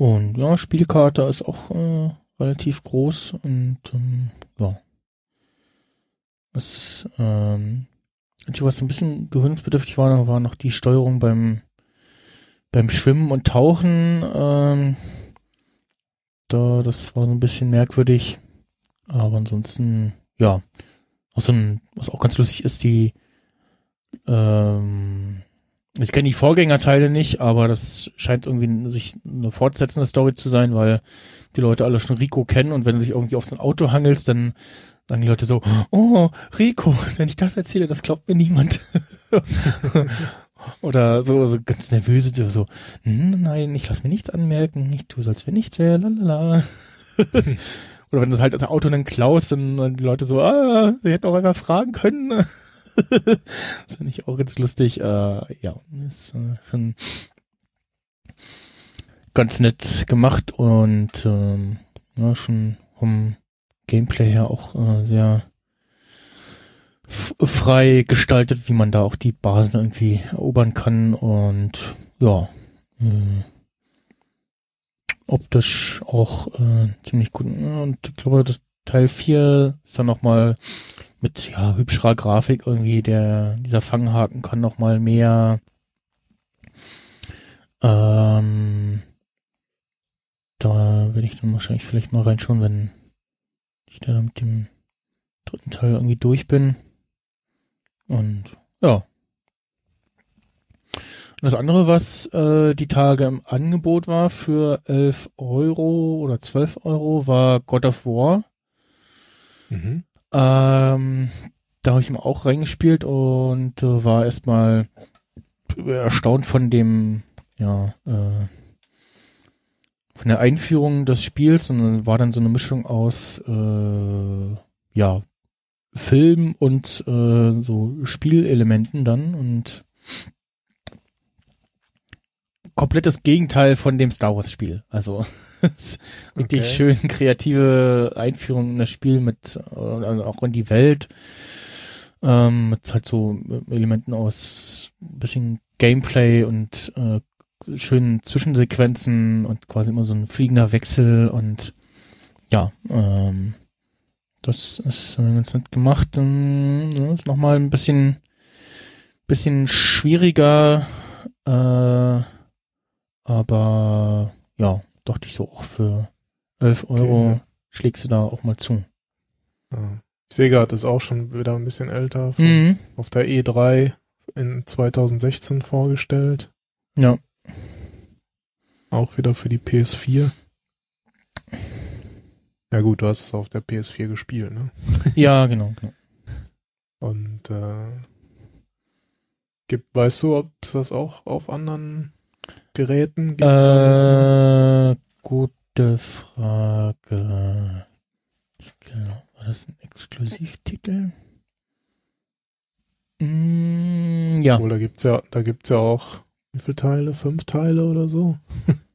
Und ja, Spielkarte ist auch äh, relativ groß und ähm, ja. Das, ähm, was so ein bisschen gewöhnungsbedürftig war, war noch die Steuerung beim beim Schwimmen und Tauchen. Ähm, da, das war so ein bisschen merkwürdig. Aber ansonsten, ja. Ein, was auch ganz lustig ist, die, ähm, ich kenne die Vorgängerteile nicht, aber das scheint irgendwie sich eine fortsetzende Story zu sein, weil die Leute alle schon Rico kennen und wenn du dich irgendwie auf so ein Auto hangelst, dann sagen die Leute so, oh, Rico, *laughs* wenn ich das erzähle, das glaubt mir niemand. *laughs* Oder so, so ganz nervöse, so, "Hm, nein, ich lass mir nichts anmerken, ich tu, so, als wenn nichts wäre, lalala. *laughs* Oder wenn du halt das Auto dann klaust, dann, dann die Leute so, ah, sie hätten auch einfach fragen können. *laughs* das finde ich auch ganz lustig. Äh, ja, ist äh, schon ganz nett gemacht und ähm, ja, schon vom Gameplay her auch äh, sehr frei gestaltet, wie man da auch die Basen irgendwie erobern kann und ja, äh, optisch auch äh, ziemlich gut. Und ich glaube, das Teil 4 ist dann nochmal mit ja, hübscherer Grafik irgendwie, der, dieser Fanghaken kann nochmal mehr ähm, da werde ich dann wahrscheinlich vielleicht mal reinschauen, wenn ich da mit dem dritten Teil irgendwie durch bin. Und ja. Und das andere, was äh, die Tage im Angebot war für 11 Euro oder 12 Euro, war God of War. Mhm. Ähm, da habe ich mal auch reingespielt und äh, war erstmal erstaunt von dem, ja, äh, von der Einführung des Spiels und war dann so eine Mischung aus, äh, ja, Film und äh, so Spielelementen dann und komplettes Gegenteil von dem Star Wars Spiel. Also *laughs* richtig Okay. schön kreative Einführung in das Spiel mit äh, auch in die Welt ähm, mit halt so Elementen aus ein bisschen Gameplay und äh, schönen Zwischensequenzen und quasi immer so ein fliegender Wechsel und ja, ähm, das ist äh, ganz nett gemacht. Ähm, ja, ist nochmal ein bisschen, bisschen schwieriger, äh, aber ja, dachte ich so auch für 11 Euro Okay. schlägst du da auch mal zu. Ja. Ich sehe gerade, ist auch schon wieder ein bisschen älter. Mhm. Auf der E3 in 2016 vorgestellt. Ja. Auch wieder für die PS4. Ja gut, du hast es auf der PS4 gespielt, ne? *laughs* Ja, genau, genau. Und äh, gibt, weißt du, ob es das auch auf anderen Geräten gibt? Äh, gute Frage. Glaube, war das ein Exklusivtitel? Mm, ja, Obwohl, da gibt's ja, da gibt's ja auch, wie viele Teile? Fünf Teile oder so? *laughs*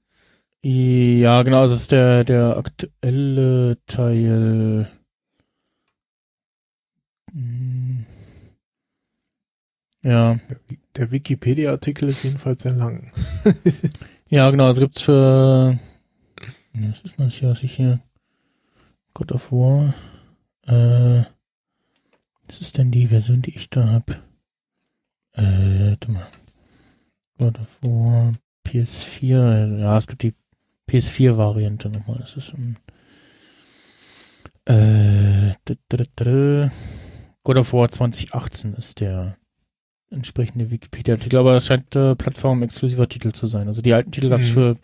ja, genau, das ist der, der aktuelle Teil. Mm, Ja, Der, Wikipedia-Artikel ist jedenfalls sehr lang. *laughs* ja, genau, also gibt's für, was ist das hier, was ich hier, God of War, äh, was ist denn die Version, die ich da hab? Äh, warte mal. God of War, PS4, ja, es gibt die PS4-Variante nochmal, das ist ein, äh, God of War 2018 ist der entsprechende Wikipedia-Artikel, aber es scheint äh, plattformexklusiver Titel zu sein. Also die alten Titel gab es Mhm. für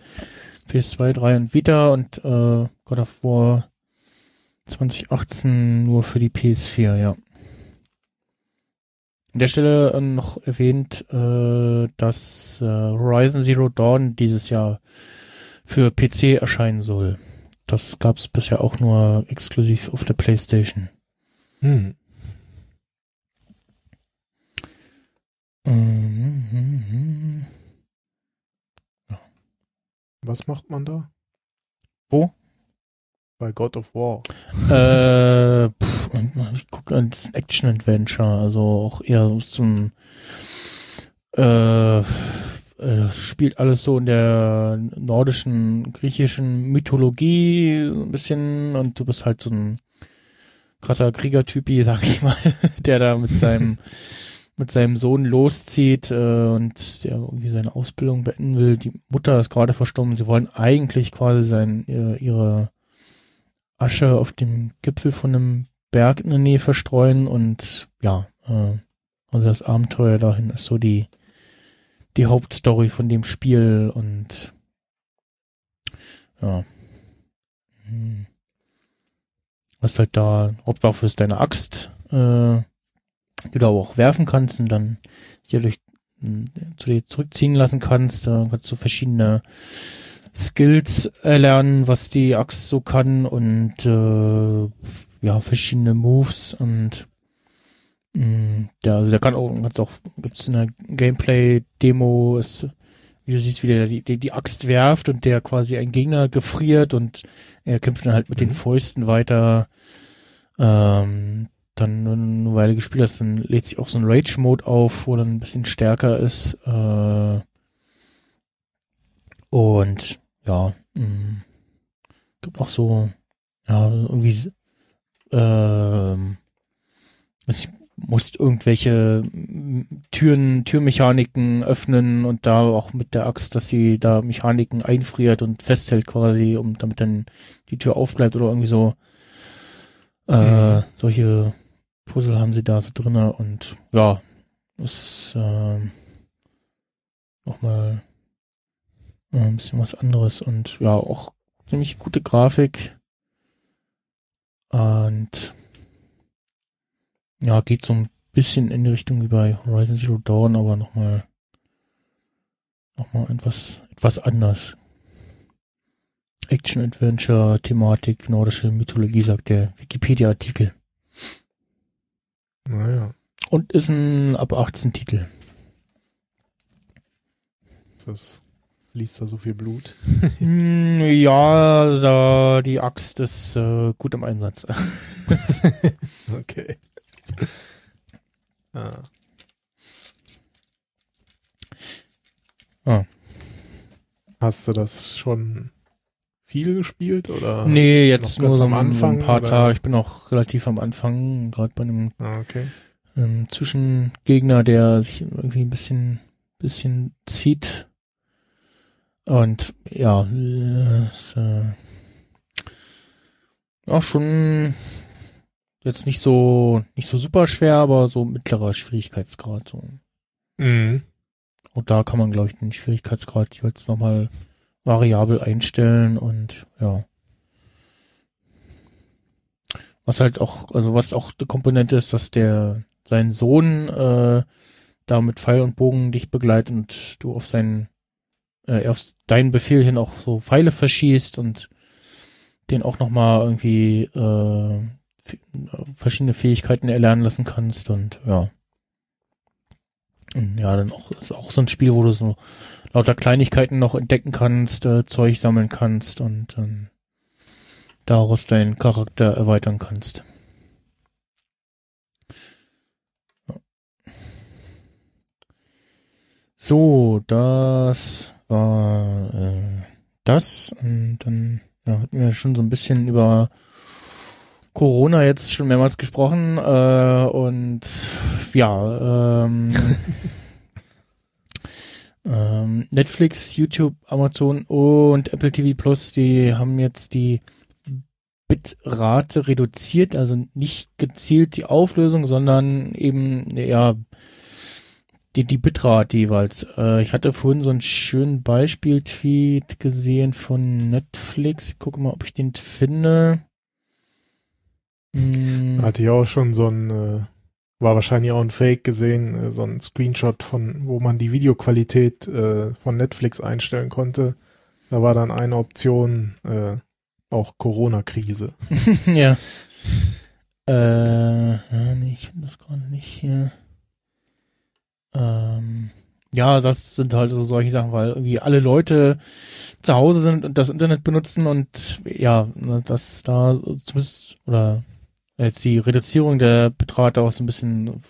PS2, 3 und Vita und äh, God of War 2018 nur für die PS4, ja. An der Stelle äh, noch erwähnt, äh, dass äh, Horizon Zero Dawn dieses Jahr für PC erscheinen soll. Das gab es bisher auch nur exklusiv auf der PlayStation. Hm. Was macht man da? Wo? Bei God of War. Äh, pff, ich gucke, das ist ein Action-Adventure, also auch eher zum äh, äh, spielt alles so in der nordischen, griechischen Mythologie ein bisschen und du bist halt so ein krasser Kriegertypi, *laughs* sag ich mal, der da mit seinem *laughs* mit seinem Sohn loszieht äh, und der irgendwie seine Ausbildung beenden will. Die Mutter ist gerade verstorben. Sie wollen eigentlich quasi sein, ihre, ihre Asche auf dem Gipfel von einem Berg in der Nähe verstreuen und ja, äh, also das Abenteuer dahin ist so die, die Hauptstory von dem Spiel und ja. Hm. Was halt da, Hauptwaffe ist deine Axt, äh, die du aber auch werfen kannst und dann hier durch zu dir zurückziehen lassen kannst. Da kannst du verschiedene Skills erlernen, was die Axt so kann und äh, ja, verschiedene Moves und ja, also der kann auch, kannst auch, gibt's eine Gameplay-Demo, ist, wie du siehst, wie der die, die, die Axt werft und der quasi ein Gegner gefriert und er kämpft dann halt mit mhm. den Fäusten weiter. Ähm, dann eine Weile gespielt hast, dann lädt sich auch so ein Rage-Mode auf, wo dann ein bisschen stärker ist. Äh, und ja, mh, mm, gibt auch so, ja, irgendwie, äh, es musst irgendwelche Türen, Türmechaniken öffnen und da auch mit der Axt, dass sie da Mechaniken einfriert und festhält quasi, um damit dann die Tür aufbleibt oder irgendwie so äh, mhm. solche Puzzle haben sie da so drinne und ja, ist äh, nochmal äh, ein bisschen was anderes und ja, auch ziemlich gute Grafik und ja, geht so ein bisschen in die Richtung wie bei Horizon Zero Dawn, aber nochmal nochmal etwas, etwas anders. Action-Adventure-Thematik, nordische Mythologie, sagt der Wikipedia-Artikel. Naja. Und ist ein ab 18 Titel. Das fließt da so viel Blut. Hm, ja, da, die Axt ist äh, gut im Einsatz. *laughs* okay. *laughs* Ah. ah. Hast du das schon viel gespielt oder? Nee, jetzt nur so am Anfang, ein paar Tage. Ich bin auch relativ am Anfang, gerade bei einem ah, okay. ähm, Zwischengegner, der sich irgendwie ein bisschen, bisschen zieht. Und ja, ist äh, auch schon jetzt nicht so nicht so super schwer, aber so mittlerer Schwierigkeitsgrad. So. Mhm. Und da kann man, glaube ich, den Schwierigkeitsgrad jetzt nochmal variabel einstellen und ja. Was halt auch, also was auch die Komponente ist, dass der sein Sohn äh, da mit Pfeil und Bogen dich begleitet und du auf seinen äh, auf deinen Befehl hin auch so Pfeile verschießt und den auch nochmal irgendwie äh, verschiedene Fähigkeiten erlernen lassen kannst und ja. Und ja, dann auch ist auch so ein Spiel, wo du so lauter Kleinigkeiten noch entdecken kannst, äh, Zeug sammeln kannst und ähm, daraus deinen Charakter erweitern kannst. So, das war äh, das und dann ja, hatten wir schon so ein bisschen über Corona jetzt schon mehrmals gesprochen äh, und ja, ähm, *laughs* ähm, Netflix, YouTube, Amazon und Apple TV Plus, die haben jetzt die Bitrate reduziert, also nicht gezielt die Auflösung, sondern eben ja die, die Bitrate jeweils. Äh, ich hatte vorhin so einen schönen Beispiel-Tweet gesehen von Netflix. Ich gucke mal, ob ich den finde. Hm. Hatte ich auch schon so ein äh, war wahrscheinlich auch ein Fake gesehen, äh, so ein Screenshot von, wo man die Videoqualität äh, von Netflix einstellen konnte. Da war dann eine Option äh, auch Corona-Krise. *laughs* ja. Äh, ja, nee, ich finde das gerade nicht hier. Ähm, ja, das sind halt so solche Sachen, weil irgendwie alle Leute zu Hause sind und das Internet benutzen und ja, ne, das da zumindest, oder jetzt die Reduzierung der Betrate auch so ein bisschen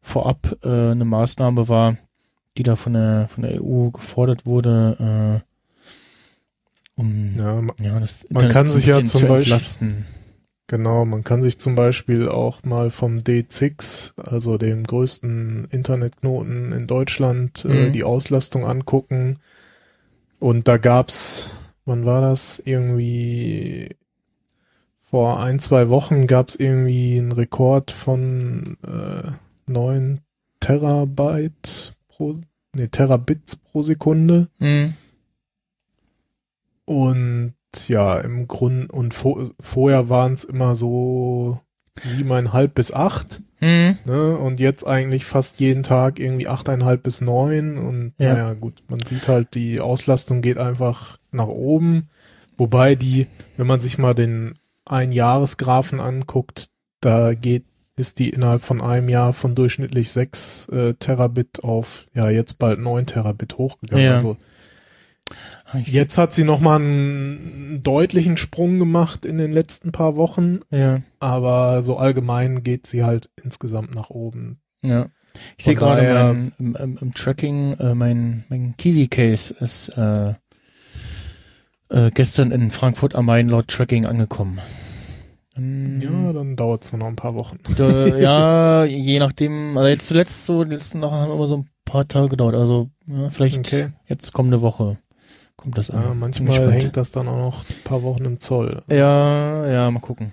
vorab äh, eine Maßnahme war, die da von der von der EU gefordert wurde, äh, um ja, man, ja, das man kann sich ja zum Beispiel. Genau, man kann sich zum Beispiel auch mal vom D6, also dem größten Internetknoten in Deutschland, äh, mhm. äh, die Auslastung angucken. Und da gab's, wann war das? Irgendwie vor ein, zwei Wochen gab es irgendwie einen Rekord von äh, 9 Terabyte pro, nee, Terabits pro Sekunde. Mhm. Und ja, im Grund und vo vorher waren es immer so siebeneinhalb bis acht. Mhm. Ne? Und jetzt eigentlich fast jeden Tag irgendwie achteinhalb bis neun. Und Ja. naja, gut, man sieht halt, die Auslastung geht einfach nach oben. Wobei die, wenn man sich mal den Einjahresgraphen anguckt, da geht, ist die innerhalb von einem Jahr von durchschnittlich sechs äh, Terabit auf, ja, jetzt bald neun Terabit hochgegangen. Ja. Also Ich jetzt hat sie nochmal einen deutlichen Sprung gemacht in den letzten paar Wochen, Ja, aber so allgemein geht sie halt insgesamt nach oben. ja. Ich sehe gerade mein, im, im, im Tracking, äh, mein, mein Kiwi-Case ist äh, äh, gestern in Frankfurt am Main laut Tracking angekommen. Ähm, Ja, dann dauert es noch ein paar Wochen. Da, *laughs* ja, je nachdem, also jetzt zuletzt so, die letzten Wochen haben immer so ein paar Tage gedauert. Also ja, vielleicht Okay. jetzt kommende Woche kommt das an. Ja, manchmal hängt das dann auch noch ein paar Wochen im Zoll. Ja, ja, mal gucken.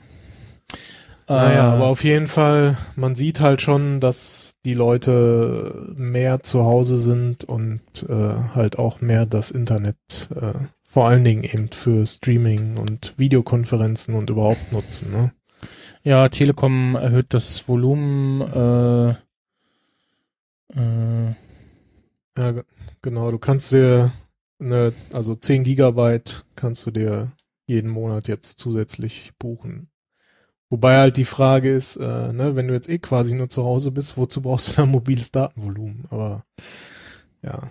Naja, Äh, aber auf jeden Fall, man sieht halt schon, dass die Leute mehr zu Hause sind und äh, halt auch mehr das Internet, äh, vor allen Dingen eben für Streaming und Videokonferenzen und überhaupt nutzen. Ne? Ja, Telekom erhöht das Volumen. Äh, äh, Ja, ge- genau. Du kannst dir eine, also 10 Gigabyte kannst du dir jeden Monat jetzt zusätzlich buchen. Wobei halt die Frage ist, äh, ne, wenn du jetzt eh quasi nur zu Hause bist, wozu brauchst du dann mobiles Datenvolumen? Aber ja.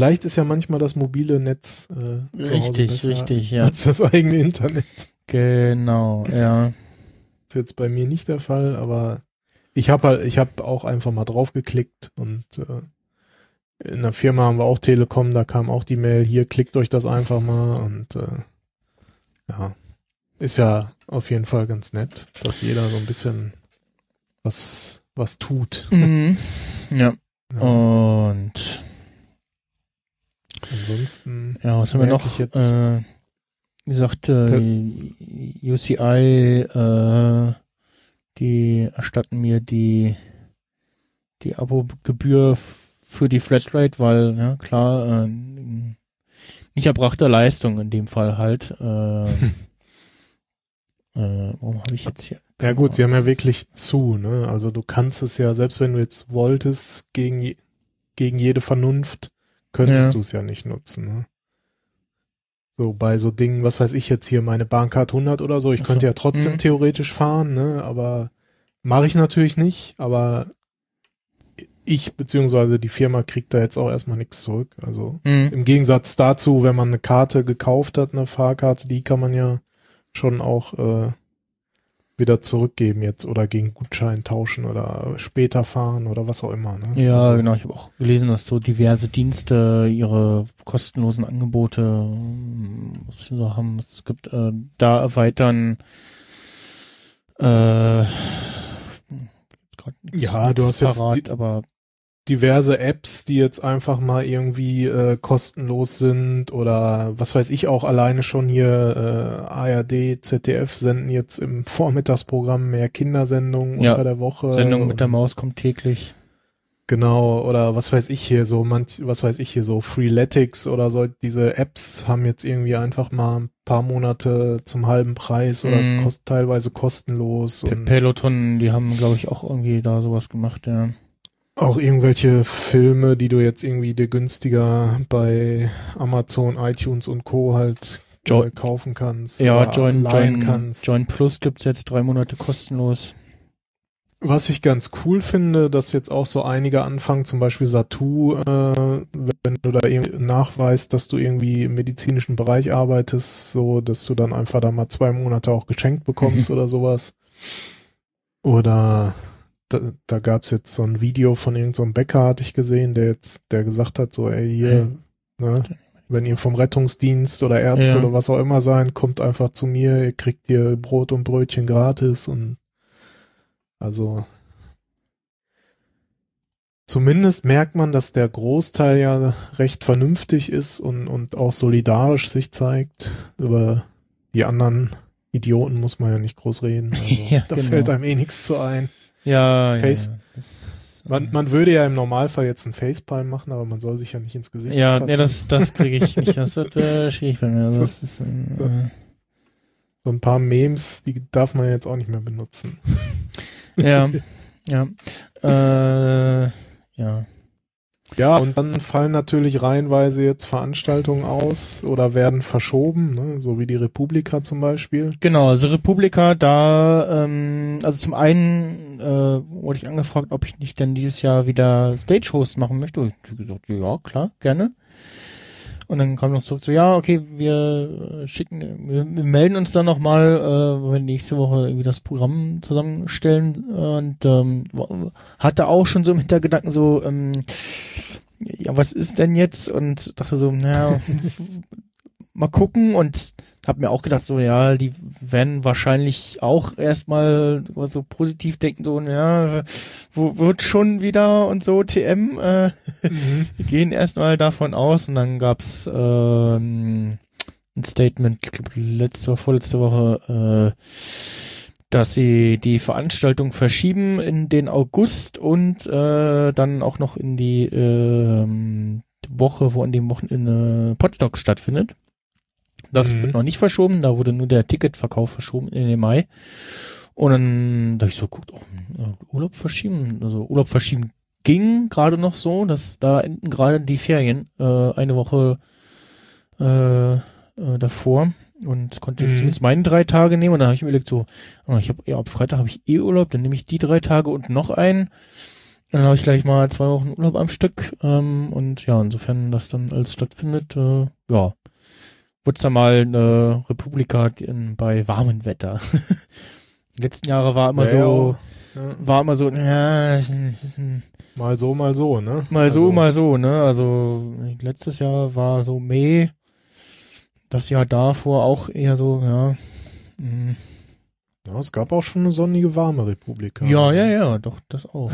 Vielleicht ist ja manchmal das mobile Netz äh, richtig, richtig, ja. als das eigene Internet. Genau, ja. Ist jetzt bei mir nicht der Fall, aber ich habe halt, ich habe auch einfach mal draufgeklickt und äh, in der Firma haben wir auch Telekom, da kam auch die Mail, hier klickt euch das einfach mal und äh, ja, ist ja auf jeden Fall ganz nett, dass jeder so ein bisschen was was tut. Mhm. Ja. Ja, Und ansonsten ja, was haben wir noch? jetzt- äh, wie gesagt, äh, UCI, äh, die erstatten mir die die Abo-Gebühr für die Flatrate, weil, ja, klar, äh, nicht erbrachter Leistung in dem Fall halt. Äh, *laughs* äh, warum habe ich jetzt hier? Ja gut, sie haben ja wirklich zu, ne? Also du kannst es ja, selbst wenn du jetzt wolltest, gegen, gegen jede Vernunft, könntest Ja. du es ja nicht nutzen, ne? So bei so Dingen, was weiß ich jetzt hier, meine Bahncard 100 oder so, ich Ach so. könnte ja trotzdem Mhm. theoretisch fahren, ne? Aber mache ich natürlich nicht, aber ich beziehungsweise die Firma kriegt da jetzt auch erstmal nichts zurück. Also Mhm. im Gegensatz dazu, wenn man eine Karte gekauft hat, eine Fahrkarte, die kann man ja schon auch äh, wieder zurückgeben jetzt oder gegen Gutschein tauschen oder später fahren oder was auch immer. Ne? Ja, also, genau. Ich habe auch gelesen, dass so diverse Dienste ihre kostenlosen Angebote, ähm, was sie so haben, es gibt äh, da erweitern. Äh, Ja, du hast jetzt parat, die- aber Diverse Apps, die jetzt einfach mal irgendwie äh, kostenlos sind oder was weiß ich auch alleine schon hier äh, ARD, ZDF senden jetzt im *laughs* Vormittagsprogramm mehr Kindersendungen Ja, unter der Woche. Sendung mit der Maus kommt täglich. Genau, oder was weiß ich hier, so manch, was weiß ich hier, so Freeletics oder so, diese Apps haben jetzt irgendwie einfach mal ein paar Monate zum halben Preis oder Mhm. kost, teilweise kostenlos Pe Peloton, die haben, glaube ich, auch irgendwie da sowas gemacht, ja. Auch irgendwelche Filme, die du jetzt irgendwie dir günstiger bei Amazon, iTunes und Co. halt Jo- äh, kaufen kannst. Ja, Join, Join, kannst. Join Plus gibt's jetzt drei Monate kostenlos. Was ich ganz cool finde, dass jetzt auch so einige anfangen, zum Beispiel Satu, äh, wenn du da irgendwie nachweist, dass du irgendwie im medizinischen Bereich arbeitest, so dass du dann einfach da mal zwei Monate auch geschenkt bekommst *laughs* oder sowas. Oder da, da gab es jetzt so ein Video von irgendeinem so Bäcker, hatte ich gesehen, der jetzt, der gesagt hat, so, ey, hier, ne, wenn ihr vom Rettungsdienst oder Ärzte Ja. oder was auch immer sein, kommt einfach zu mir, ihr kriegt hier Brot und Brötchen gratis und also zumindest merkt man, dass der Großteil ja recht vernünftig ist und, und auch solidarisch sich zeigt. Über die anderen Idioten muss man ja nicht groß reden. *laughs* Also, Ja, da genau. fällt einem eh nichts zu ein. Ja, Face- ja. Man, man würde ja im Normalfall jetzt einen Facepalm machen, aber man soll sich ja nicht ins Gesicht ja, fassen. nee, das, das kriege ich nicht. Das wird äh, schwierig bei mir. Also, das ist, äh, so ein paar Memes, die darf man jetzt auch nicht mehr benutzen. ja, ja, äh, ja. Ja, und dann fallen natürlich reihenweise jetzt Veranstaltungen aus oder werden verschoben, ne? so wie die Republika zum Beispiel. Genau, also Republika, da, ähm, also zum einen äh, wurde ich angefragt, ob ich nicht denn dieses Jahr wieder Stage-Host machen möchte. Und ich hab gesagt, ja, klar, gerne. Und dann kam noch zurück so, ja, okay, wir äh, schicken, wir, wir melden uns dann nochmal, äh, wenn wir nächste Woche irgendwie das Programm zusammenstellen und ähm, hatte auch schon so im Hintergedanken so, ähm, ja, was ist denn jetzt? Und dachte so, naja, *laughs* mal gucken und hab mir auch gedacht, so, ja, die werden wahrscheinlich auch erstmal so positiv denken, so, ja, wo wird schon wieder und so TM, äh, wir *laughs* gehen erstmal davon aus und dann gab's ähm, ein Statement, letzte vorletzte Woche, äh, dass sie die Veranstaltung verschieben in den August und äh, dann auch noch in die ähm, Woche, wo an dem Wochenende Podstock stattfindet. Das Mhm. wird noch nicht verschoben, da wurde nur der Ticketverkauf verschoben in den Mai. Und dann da ich so geguckt, oh, äh, Urlaub verschieben, also Urlaub verschieben ging gerade noch so, dass da enden gerade die Ferien äh, eine Woche äh, äh, davor und konnte Mhm. zumindest meine drei Tage nehmen und dann habe ich mir überlegt so, oh, ich habe ja ab Freitag habe ich eh Urlaub, dann nehme ich die drei Tage und noch einen. Dann habe ich gleich mal zwei Wochen Urlaub am Stück ähm, und ja, insofern das dann alles stattfindet, äh, ja, wird's dann mal eine Republika in, bei warmem Wetter. *laughs* Die letzten Jahre war immer Ja, so, Ja, war immer so, ja, mal so, mal so, ne? Mal so, Also, mal so, ne? Also letztes Jahr war so Mai, das Jahr davor auch eher so, ja. mm. Ja, es gab auch schon eine sonnige, warme Republika. Ja, ja, ja, doch, das auch.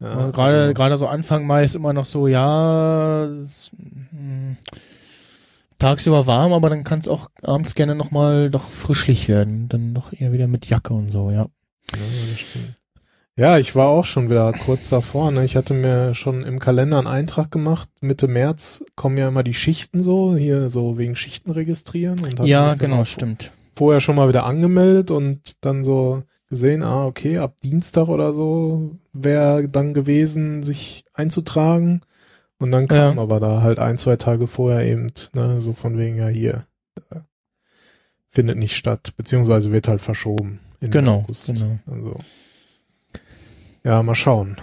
Ja, *laughs* Gerade also- gerade so Anfang Mai ist immer noch so, ja, es, mm, tagsüber warm, aber dann kann es auch abends gerne nochmal doch frischlich werden. Dann doch eher wieder mit Jacke und so, ja. Ja, das stimmt. Ja, ich war auch schon wieder kurz davor. Ne? Ich hatte mir schon im Kalender einen Eintrag gemacht. Mitte März kommen ja immer die Schichten so, hier so wegen Schichten registrieren. Und Ja, genau, stimmt. Vorher schon mal wieder angemeldet und dann so gesehen, ah, okay, ab Dienstag oder so wäre dann gewesen, sich einzutragen. Und dann kam Ja. aber da halt ein, zwei Tage vorher eben, ne, so von wegen, ja, hier, äh, findet nicht statt, beziehungsweise wird halt verschoben. Genau, August. genau. Also, ja, mal schauen,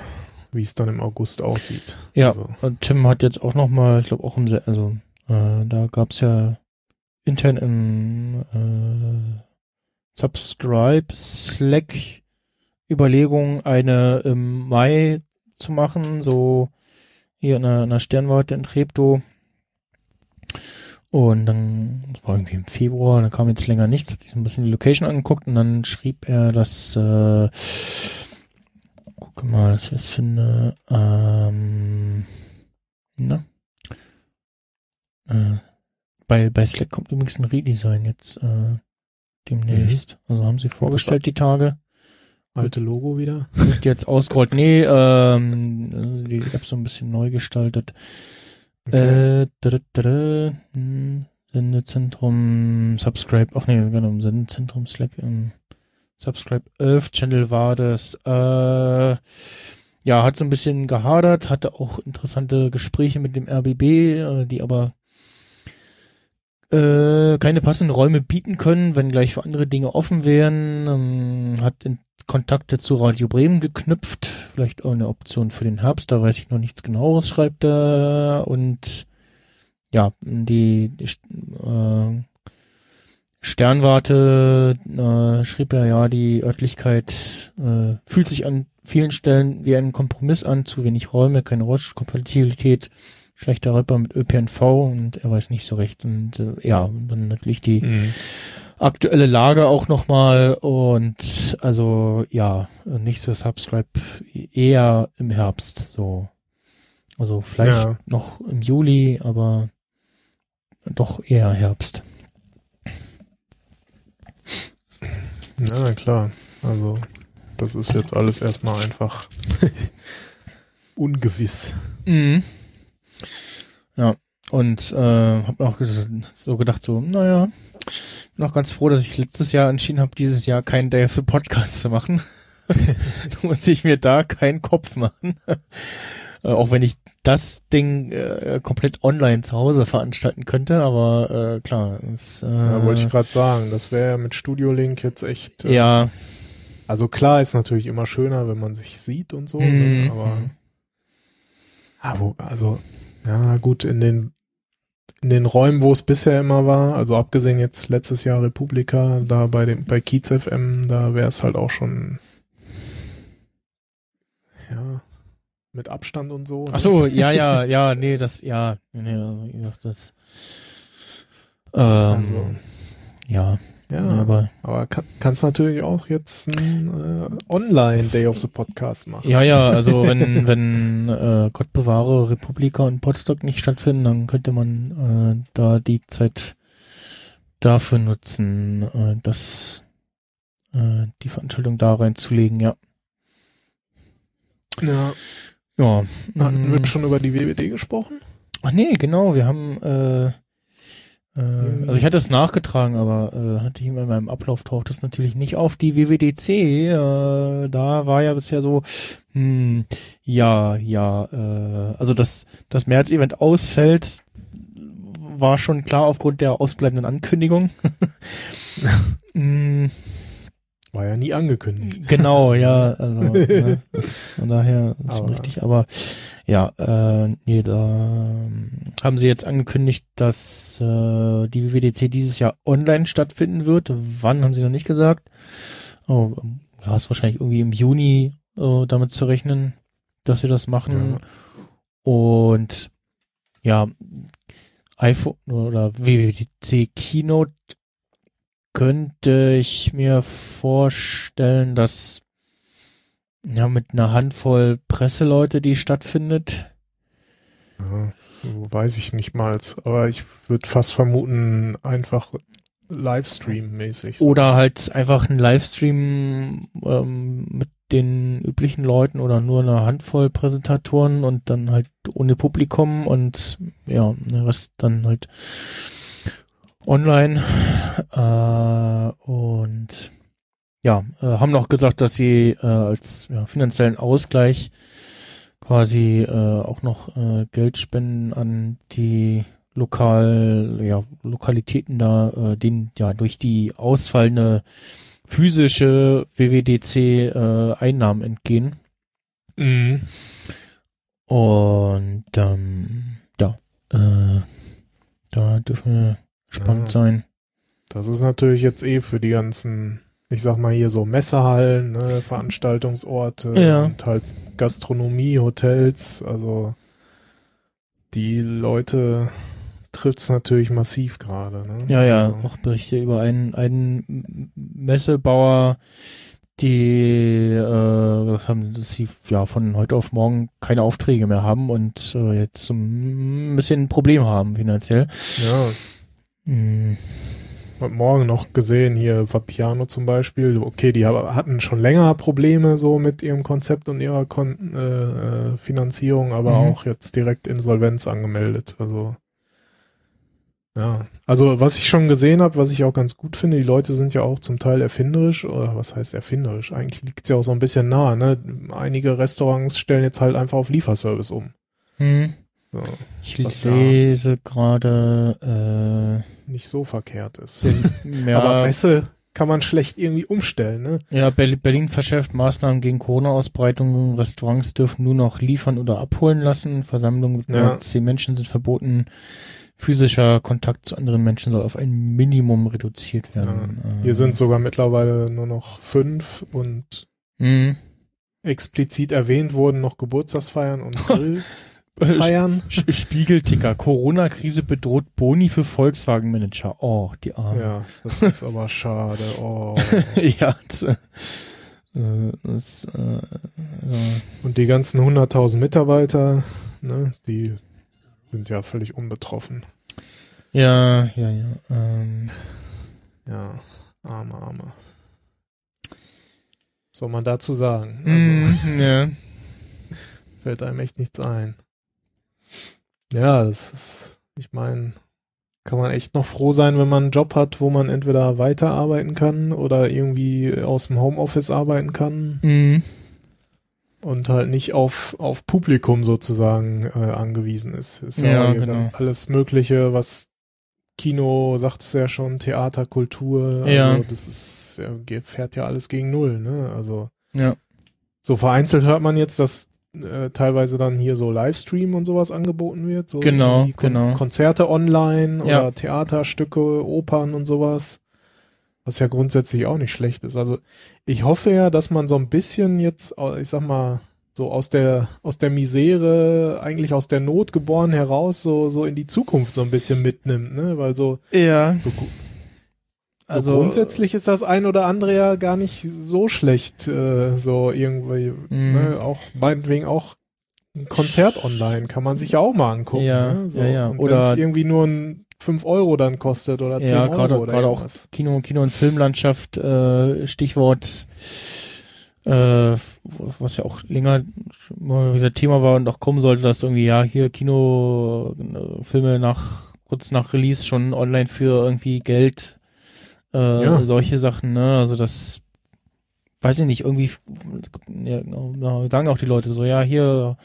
wie es dann im August aussieht. Ja, Also, und Tim hat jetzt auch noch mal, ich glaube auch im, also äh, da gab's ja intern im äh, Subscribe Slack Überlegung, eine im Mai zu machen, so hier in einer, in einer Sternwarte in Treptow. Und dann, das war irgendwie im Februar, da kam jetzt länger nichts, hat sich so ein bisschen die Location angeguckt und dann schrieb er, dass äh, guck mal, was ich jetzt finde, ähm, na, äh, bei, bei Slack kommt übrigens ein Redesign jetzt äh, demnächst. Also haben sie vorgestellt die Tage. Alte Logo wieder. Wird jetzt ausgerollt. Nee, ähm, die App so ein bisschen neu gestaltet. Okay. Äh, da, da, hm, Sendezentrum, Subscribe, ach nee, genau, Sendezentrum Slack, im Subscribe 11 Channel war das, äh, ja, hat so ein bisschen gehadert, hatte auch interessante Gespräche mit dem RBB, äh, die aber äh, keine passenden Räume bieten können, wenn gleich für andere Dinge offen wären, ähm, hat in Kontakte zu Radio Bremen geknüpft, vielleicht auch eine Option für den Herbst, da weiß ich noch nichts genaues, schreibt er, und ja, die, die äh, Sternwarte äh, schrieb er ja, die Örtlichkeit äh, fühlt sich an vielen Stellen wie ein Kompromiss an, zu wenig Räume, keine Rollstuhlkompatibilität, schlechter Räuber mit ÖPNV und er weiß nicht so recht. Und äh, ja, dann natürlich die Mhm. Aktuelle Lage auch nochmal und also ja, nicht so Subscribe eher im Herbst so. Also vielleicht Ja. noch im Juli, aber doch eher Herbst. Ja, na klar. Also, das ist jetzt alles erstmal einfach *laughs* ungewiss. Mhm. Ja, und äh, habe auch so gedacht, so, naja, bin auch ganz froh, dass ich letztes Jahr entschieden habe, dieses Jahr keinen Day of the Podcast zu machen. *laughs* da muss ich mir da keinen Kopf machen. äh, auch wenn ich das Ding äh, komplett online zu Hause veranstalten könnte, aber äh, klar, es, äh, Ja, wollte ich gerade sagen, das wäre mit Studio Link jetzt echt. äh, ja, Also klar ist natürlich immer schöner, wenn man sich sieht und so, Mhm. ne? aber ah, wo, also ja gut in den in den Räumen, wo es bisher immer war, also abgesehen jetzt letztes Jahr Republika, da bei dem bei Kiez FM, da wäre es halt auch schon ja mit Abstand und so. ne? Ach so, ja, ja, ja, nee, das, ja, nee, das, ähm, Also, ja, ja, aber, aber kann, kannst natürlich auch jetzt ein äh, Online Day of the Podcast machen. ja, ja, also wenn, *laughs* wenn, äh, Gott bewahre, Republika und Potsdok nicht stattfinden, dann könnte man, äh, da die Zeit dafür nutzen, äh, das, äh, die Veranstaltung da reinzulegen, ja. Ja. Ja. Hatten mm. wir schon über die WWD gesprochen? Ach nee, genau, wir haben, äh, äh, also ich hatte es nachgetragen, aber äh, hatte ich in meinem Ablauf taucht das natürlich nicht auf. Die WWDC, äh, da war ja bisher so, hm, ja, ja, äh, also das, das März-Event ausfällt, war schon klar aufgrund der ausbleibenden Ankündigung. *laughs* War ja nie angekündigt. Genau, *laughs* ja, also ne, das, von daher ist Aber- richtig, aber ja, äh, nee, da ähm, haben sie jetzt angekündigt, dass äh, die WWDC dieses Jahr online stattfinden wird. Wann haben sie noch nicht gesagt? Oh, ähm, ja, ist wahrscheinlich irgendwie im Juni äh, damit zu rechnen, dass sie das machen. Und ja, iPhone oder WWDC Keynote könnte ich mir vorstellen, dass ja mit einer Handvoll Presseleute, die stattfindet. Ja, weiß ich nicht mal, aber ich würde fast vermuten, einfach Livestream-mäßig. so. Oder halt einfach ein Livestream ähm, mit den üblichen Leuten oder nur eine Handvoll Präsentatoren und dann halt ohne Publikum und ja, der Rest dann halt online. Äh, und ja, äh, haben noch gesagt, dass sie äh, als ja, finanziellen Ausgleich quasi äh, auch noch äh, Geld spenden an die lokal, ja, Lokalitäten da, äh, denen ja durch die ausfallende physische WWDC äh, Einnahmen entgehen. Mhm. Und ähm, ja, äh, da dürfen wir gespannt Ja. sein. Das ist natürlich jetzt eh für die ganzen, ich sag mal hier so Messehallen, ne, Veranstaltungsorte Ja. und halt Gastronomie, Hotels, also die Leute trifft's natürlich massiv gerade. Ne? Ja, ja, Also, auch Berichte über einen, einen Messebauer, die äh, das haben, sie ja von heute auf morgen keine Aufträge mehr haben und äh, jetzt ein bisschen ein Problem haben finanziell. ja, Mm, Und morgen noch gesehen, hier Vapiano zum Beispiel, okay, die hatten schon länger Probleme so mit ihrem Konzept und ihrer Kon äh, äh, Finanzierung, aber Mhm. auch jetzt direkt Insolvenz angemeldet. Also ja, also was ich schon gesehen habe, was ich auch ganz gut finde, die Leute sind ja auch zum Teil erfinderisch, oder was heißt erfinderisch? Eigentlich liegt es ja auch so ein bisschen nah, ne? Einige Restaurants stellen jetzt halt einfach auf Lieferservice um. hm. So, Ich ja- lese gerade nicht so verkehrt ist. *laughs* ja, Aber Messe kann man schlecht irgendwie umstellen, ne? Ja, Berlin, verschärft Maßnahmen gegen Corona-Ausbreitung. Restaurants dürfen nur noch liefern oder abholen lassen. Versammlungen mit mehr Ja. als zehn Menschen sind verboten. Physischer Kontakt zu anderen Menschen soll auf ein Minimum reduziert werden. Äh, Hier sind sogar mittlerweile nur noch fünf und Mhm. explizit erwähnt wurden noch Geburtstagsfeiern und *laughs* Grillfeiern. Sch- Spiegelticker. Corona-Krise bedroht Boni für Volkswagen-Manager. Oh, die Arme. ja, das ist aber *laughs* schade. Oh. *laughs* ja, das, äh, das, äh, ja. Und die ganzen 100.000 Mitarbeiter, ne, die sind ja völlig unbetroffen. ja, ja, ja. Ähm, Ja, arme, arme. soll man dazu sagen? Mhm, Also, *laughs* ja. fällt einem echt nichts ein. Ja, das ist, ich meine, kann man echt noch froh sein, wenn man einen Job hat, wo man entweder weiterarbeiten kann oder irgendwie aus dem Homeoffice arbeiten kann Mhm. und halt nicht auf, auf Publikum sozusagen äh, angewiesen ist. Ist ja, Ja, genau. alles Mögliche, was Kino, sagt es ja schon, Theater, Kultur, Ja. also das ist, ja, fährt ja alles gegen Null, ne? Also Ja. so vereinzelt hört man jetzt, dass äh, teilweise dann hier so Livestream und sowas angeboten wird. So Genau, Kon genau. Konzerte online Ja. oder Theaterstücke, Opern und sowas. Was ja grundsätzlich auch nicht schlecht ist. Also ich hoffe ja, dass man so ein bisschen jetzt, ich sag mal, so aus der, aus der Misere, eigentlich aus der Not geboren heraus, so, so in die Zukunft so ein bisschen mitnimmt, ne? Weil so, Ja. so, gu- so Also grundsätzlich ist das ein oder andere ja gar nicht so schlecht, äh, so irgendwie, Mhm. ne, auch meinetwegen auch ein Konzert online kann man sich ja auch mal angucken. Ja, ne? so. ja, ja. Und Oder- irgendwie nur ein 5 Euro dann kostet oder 10 Ja, Euro gerade oder gerade auch. Kino, Kino und Filmlandschaft, äh, Stichwort, äh, was ja auch länger mal wieder Thema war und auch kommen sollte, dass irgendwie, ja, hier Kino, äh, Filme nach, kurz nach Release schon online für irgendwie Geld, äh, Ja. solche Sachen, ne, also das, weiß ich nicht, irgendwie, ja, ja, sagen auch die Leute so, ja, hier,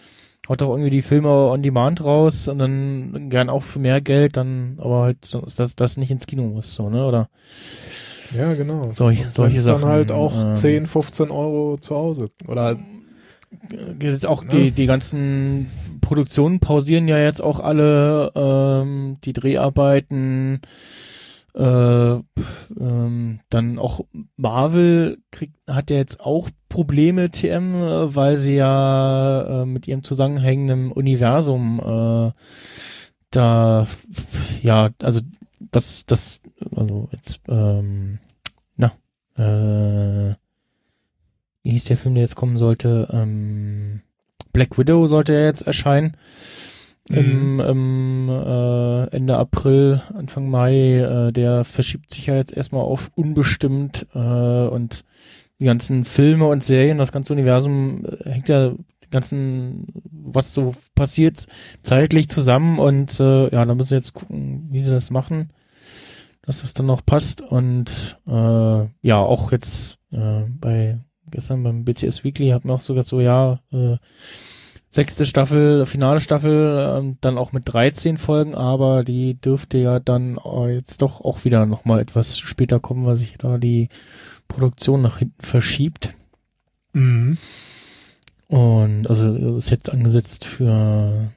haut doch irgendwie die Filme on demand raus und dann gern auch für mehr Geld, dann aber halt, dass das nicht ins Kino muss, so, ne? Oder Ja, genau. solche, Und solche Sachen. dann halt auch ähm, 10, 15 Euro zu Hause. Oder Jetzt auch Ne? die, die ganzen Produktionen pausieren ja jetzt auch alle, ähm, die Dreharbeiten, äh, ähm, dann auch Marvel kriegt, hat ja jetzt auch Probleme, TM, äh, weil sie ja äh, mit ihrem zusammenhängenden Universum äh, da, ja, also das, das, also jetzt, ähm, na, äh, wie hieß der Film, der jetzt kommen sollte? Ähm, Black Widow sollte ja jetzt erscheinen. Im, im äh, Ende April, Anfang Mai, äh, der verschiebt sich ja jetzt erstmal auf unbestimmt äh, und die ganzen Filme und Serien, das ganze Universum äh, hängt ja die ganzen, was so passiert, zeitlich zusammen und äh, ja, da müssen wir jetzt gucken, wie sie das machen, dass das dann noch passt und äh, ja, auch jetzt äh, bei gestern beim BCS Weekly hat man auch sogar so, ja, äh, sechste Staffel, finale Staffel, ähm, dann auch mit 13 Folgen, aber die dürfte ja dann äh, jetzt doch auch wieder nochmal etwas später kommen, weil sich da die Produktion nach hinten verschiebt. Mhm. Und also ist jetzt angesetzt für,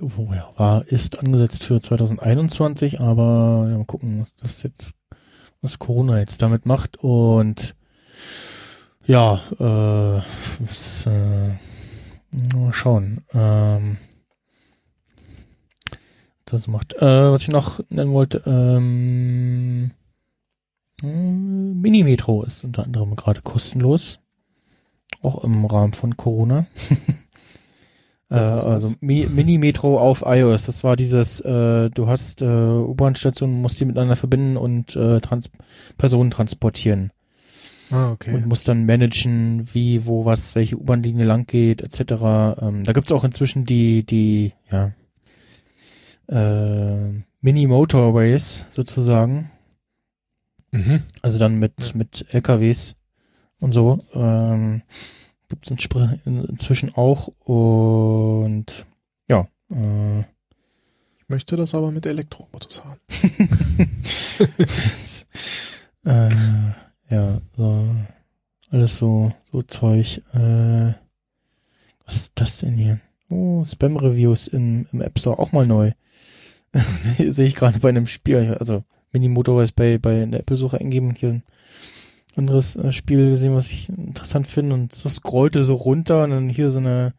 oh ja, war, ist angesetzt für 2021, aber ja, mal gucken, was das jetzt, was Corona jetzt damit macht. Und ja, äh, es, äh, mal schauen. Ähm, was das macht. Äh, was ich noch nennen wollte, ähm, äh, Mini-Metro ist unter anderem gerade kostenlos. Auch im Rahmen von Corona. *laughs* äh, also Mi Mini-Metro auf iOS. Das war dieses, äh, du hast äh, U-Bahn-Stationen, musst die miteinander verbinden und äh, trans Personen transportieren Ah, okay. und muss dann managen, wie, wo, was, welche U-Bahn-Linie lang geht, etc. Ähm, da gibt's auch inzwischen die, die, ja, äh, Mini-Motorways sozusagen. Mhm. Also dann mit, Ja. mit LKWs und so. Ähm, gibt's in, inzwischen auch und ja, äh, Ich möchte das aber mit Elektroautos haben. *laughs* äh, ja, so, alles so, so Zeug. Äh, was ist das denn hier? Oh, Spam-Reviews im, im App Store auch mal neu. *laughs* Sehe ich gerade bei einem Spiel, also Mini-Motorways bei, bei in der Apple-Suche eingeben und hier ein anderes äh, Spiel gesehen, was ich interessant finde und so scrollte so runter und dann hier so eine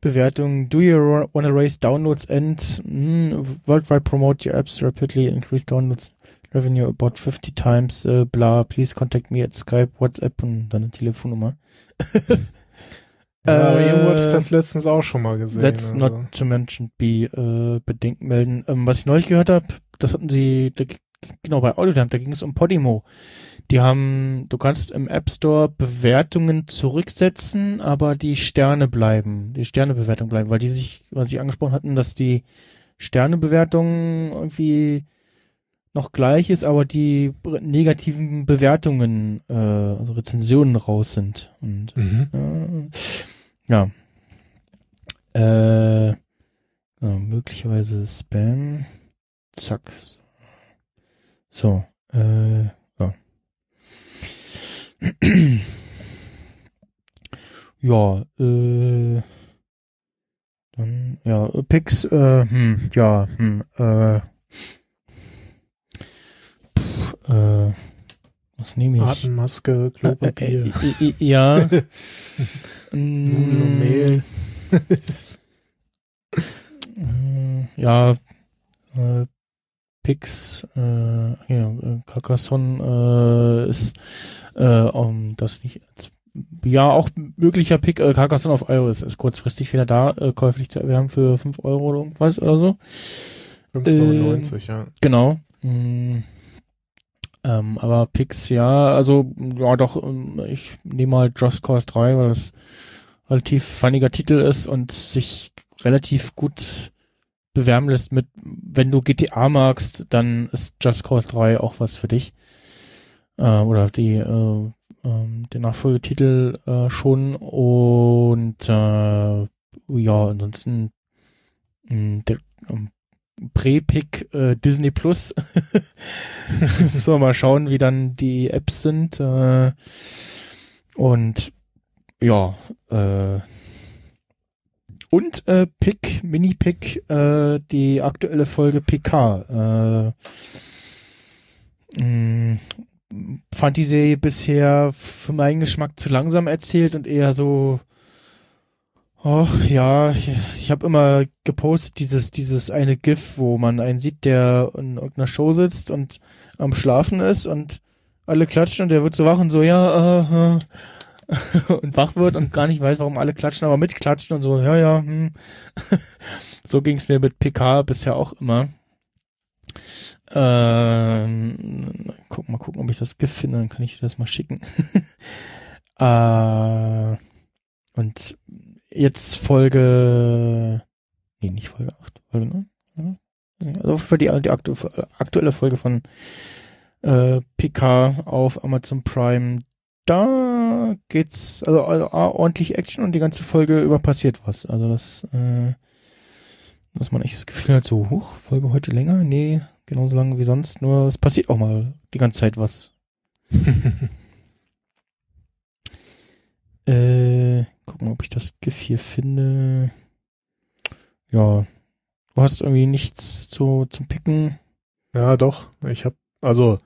Bewertung. Do you want to raise downloads and mm, worldwide promote your apps rapidly, increase downloads revenue about 50 times, äh, bla, please contact me at Skype, WhatsApp und dann eine Telefonnummer. *laughs* Ja, aber Äh, irgendwo hatte ich das letztens auch schon mal gesehen. That's also. not to mention be äh, bedingt melden. Ähm, was ich neulich gehört habe, das hatten sie, da, genau, bei Audiodump, da ging es um Podimo. Die haben, du kannst im App Store Bewertungen zurücksetzen, aber die Sterne bleiben, die Sternebewertung bleiben, weil die sich, weil sie angesprochen hatten, dass die Sternebewertung irgendwie noch gleich ist, aber die negativen Bewertungen, äh, also Rezensionen raus sind. Und Mhm. äh, ja. Äh, ja, möglicherweise Spam. Zack. So. Äh, ja. *clears throat* ja, äh, dann, ja, Pix, äh, hm, ja, hm, äh, äh, was nehme ich? Atemmaske, Klopapier, Äh, äh, äh, ja. *laughs* Nudeln und Mm, Mehl. Mm, Ja, äh, Pix, äh, ja, äh, Carcassonne äh, ist äh, um, das nicht als ja auch möglicher Pick äh, Carcassonne auf iOS ist kurzfristig wieder da, äh, käuflich zu erwerben für 5 Euro oder irgendwas oder so. 5,99, ja. Genau. Mm. Ähm, aber Pix, ja, also, ja doch, ähm, ich nehme mal Just Cause 3, weil das relativ funniger Titel ist und sich relativ gut bewerben lässt mit, wenn du GTA magst, dann ist Just Cause 3 auch was für dich. Äh, oder die, äh, ähm, der Nachfolgetitel äh, schon und äh, ja, ansonsten mh, der Prä-Pick äh, Disney Plus. *laughs* Müssen wir mal schauen, wie dann die Apps sind. Äh, und ja, äh, und äh, Pick, Mini-Pick, äh, die aktuelle Folge PK. Äh, mh, fand die Serie bisher für meinen Geschmack zu langsam erzählt und eher so Ach ja, ich, ich habe immer gepostet dieses dieses eine GIF, wo man einen sieht, der in irgendeiner Show sitzt und am Schlafen ist und alle klatschen und der wird so wach und so ja äh, äh, *laughs* und wach wird und gar nicht weiß, warum alle klatschen, aber mitklatschen und so ja ja. Hm. *laughs* so ging's mir mit PK bisher auch immer. Ähm, guck mal gucken, ob ich das GIF finde, dann kann ich dir das mal schicken. *laughs* äh, und jetzt Folge, nee, nicht Folge 8, Folge 9. Ja, also für die, die aktu aktuelle Folge von äh, PK auf Amazon Prime. Da geht's, also, also ordentlich Action und die ganze Folge über passiert was. Also das, äh, dass man echt das Gefühl hat, so, huch, Folge heute länger? Nee, genauso lange wie sonst, nur es passiert auch mal die ganze Zeit was. *laughs* Äh, gucken, ob ich das GIF hier finde. Ja, du hast irgendwie nichts zu, zum Picken. Ja, doch. Ich habe, also,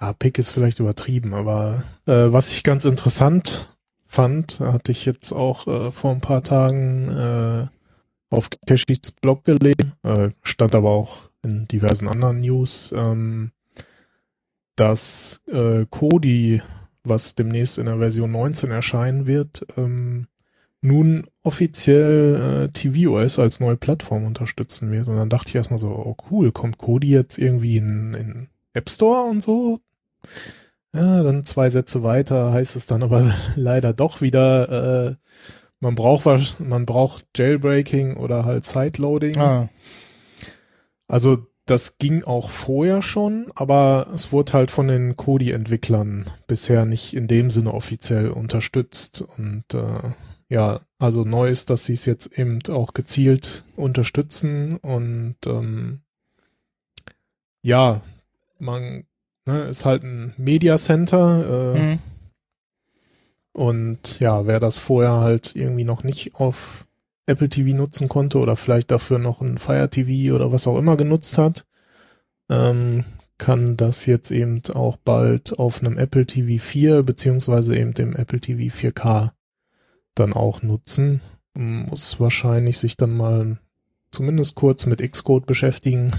ja, Pick ist vielleicht übertrieben, aber äh, was ich ganz interessant fand, hatte ich jetzt auch äh, vor ein paar Tagen äh, auf Keshis Blog gelesen, äh, stand aber auch in diversen anderen News, ähm, dass äh, Kodi, was demnächst in der Version 19 erscheinen wird, ähm, nun offiziell äh, tvOS als neue Plattform unterstützen wird. Und dann dachte ich erstmal so, oh cool, kommt Kodi jetzt irgendwie in, in App Store und so? Ja, dann zwei Sätze weiter heißt es dann aber *laughs* leider doch wieder, äh, man braucht was, man braucht Jailbreaking oder halt Sideloading. Ah, Also das ging auch vorher schon, aber es wurde halt von den Kodi-Entwicklern bisher nicht in dem Sinne offiziell unterstützt. Und äh, ja, also neu ist, dass sie es jetzt eben auch gezielt unterstützen und ähm, ja, man ne, ist halt ein Media Center äh, hm. und ja, wer das vorher halt irgendwie noch nicht auf Apple TV nutzen konnte oder vielleicht dafür noch ein Fire TV oder was auch immer genutzt hat, ähm, kann das jetzt eben auch bald auf einem Apple TV 4 beziehungsweise eben dem Apple TV 4K dann auch nutzen. Muss wahrscheinlich sich dann mal zumindest kurz mit Xcode beschäftigen,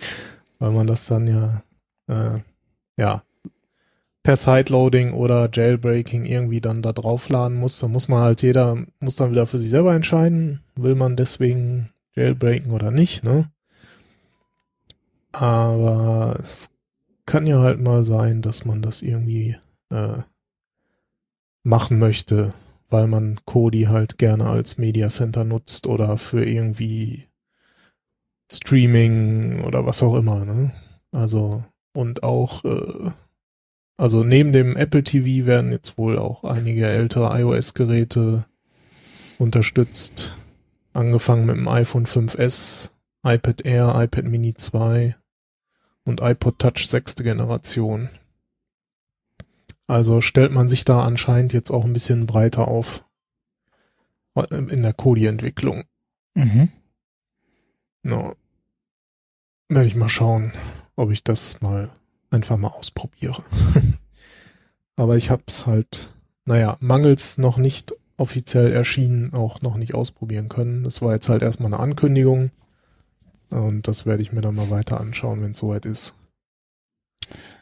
*laughs* weil man das dann ja, äh, ja, per Sideloading oder Jailbreaking irgendwie dann da draufladen muss. Da muss man halt jeder, muss dann wieder für sich selber entscheiden, will man deswegen Jailbreaken oder nicht, ne? Aber es kann ja halt mal sein, dass man das irgendwie äh, machen möchte, weil man Kodi halt gerne als Media Center nutzt oder für irgendwie Streaming oder was auch immer. Ne? Also und auch, äh, also neben dem Apple TV werden jetzt wohl auch einige ältere iOS-Geräte unterstützt. Angefangen mit dem iPhone 5S, iPad Air, iPad Mini 2 und iPod Touch sechste Generation. Also stellt man sich da anscheinend jetzt auch ein bisschen breiter auf in der Kodi-Entwicklung. Mhm. No. Werde ich mal schauen, ob ich das mal einfach mal ausprobiere. *laughs* Aber ich hab's halt, naja, mangels noch nicht offiziell erschienen, auch noch nicht ausprobieren können. Das war jetzt halt erstmal eine Ankündigung. Und das werde ich mir dann mal weiter anschauen, wenn es soweit ist.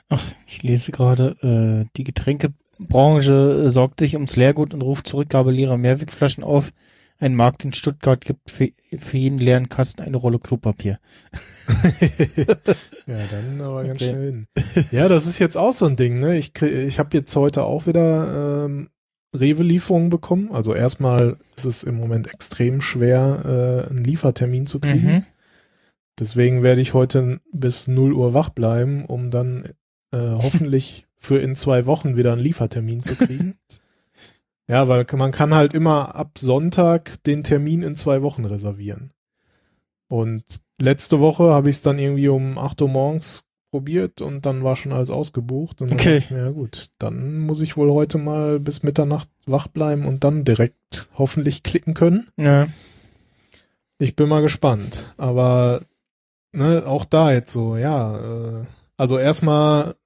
Ach, ich lese gerade, äh, die Getränkebranche äh, sorgt sich ums Leergut und ruft Zurückgabe leerer Mehrwegflaschen auf. Ein Markt in Stuttgart gibt für, für jeden leeren Kasten eine Rolle Klopapier. *laughs* ja, dann aber ganz okay. schnell hin. Ja, das ist jetzt auch so ein Ding, ne? Ich, ich habe jetzt heute auch wieder ähm, Rewe-Lieferungen bekommen. Also erstmal ist es im Moment extrem schwer, äh, einen Liefertermin zu kriegen. Mhm. Deswegen werde ich heute bis 0 Uhr wach bleiben, um dann äh, *laughs* hoffentlich für in zwei Wochen wieder einen Liefertermin zu kriegen. *laughs* ja, weil man kann halt immer ab Sonntag den Termin in zwei Wochen reservieren. Und letzte Woche habe ich es dann irgendwie um 8 Uhr morgens probiert und dann war schon alles ausgebucht. Und okay. ich ja gut, dann muss ich wohl heute mal bis Mitternacht wach bleiben und dann direkt hoffentlich klicken können. Ja. Ich bin mal gespannt. Aber ne, auch da jetzt so, ja, äh, also erstmal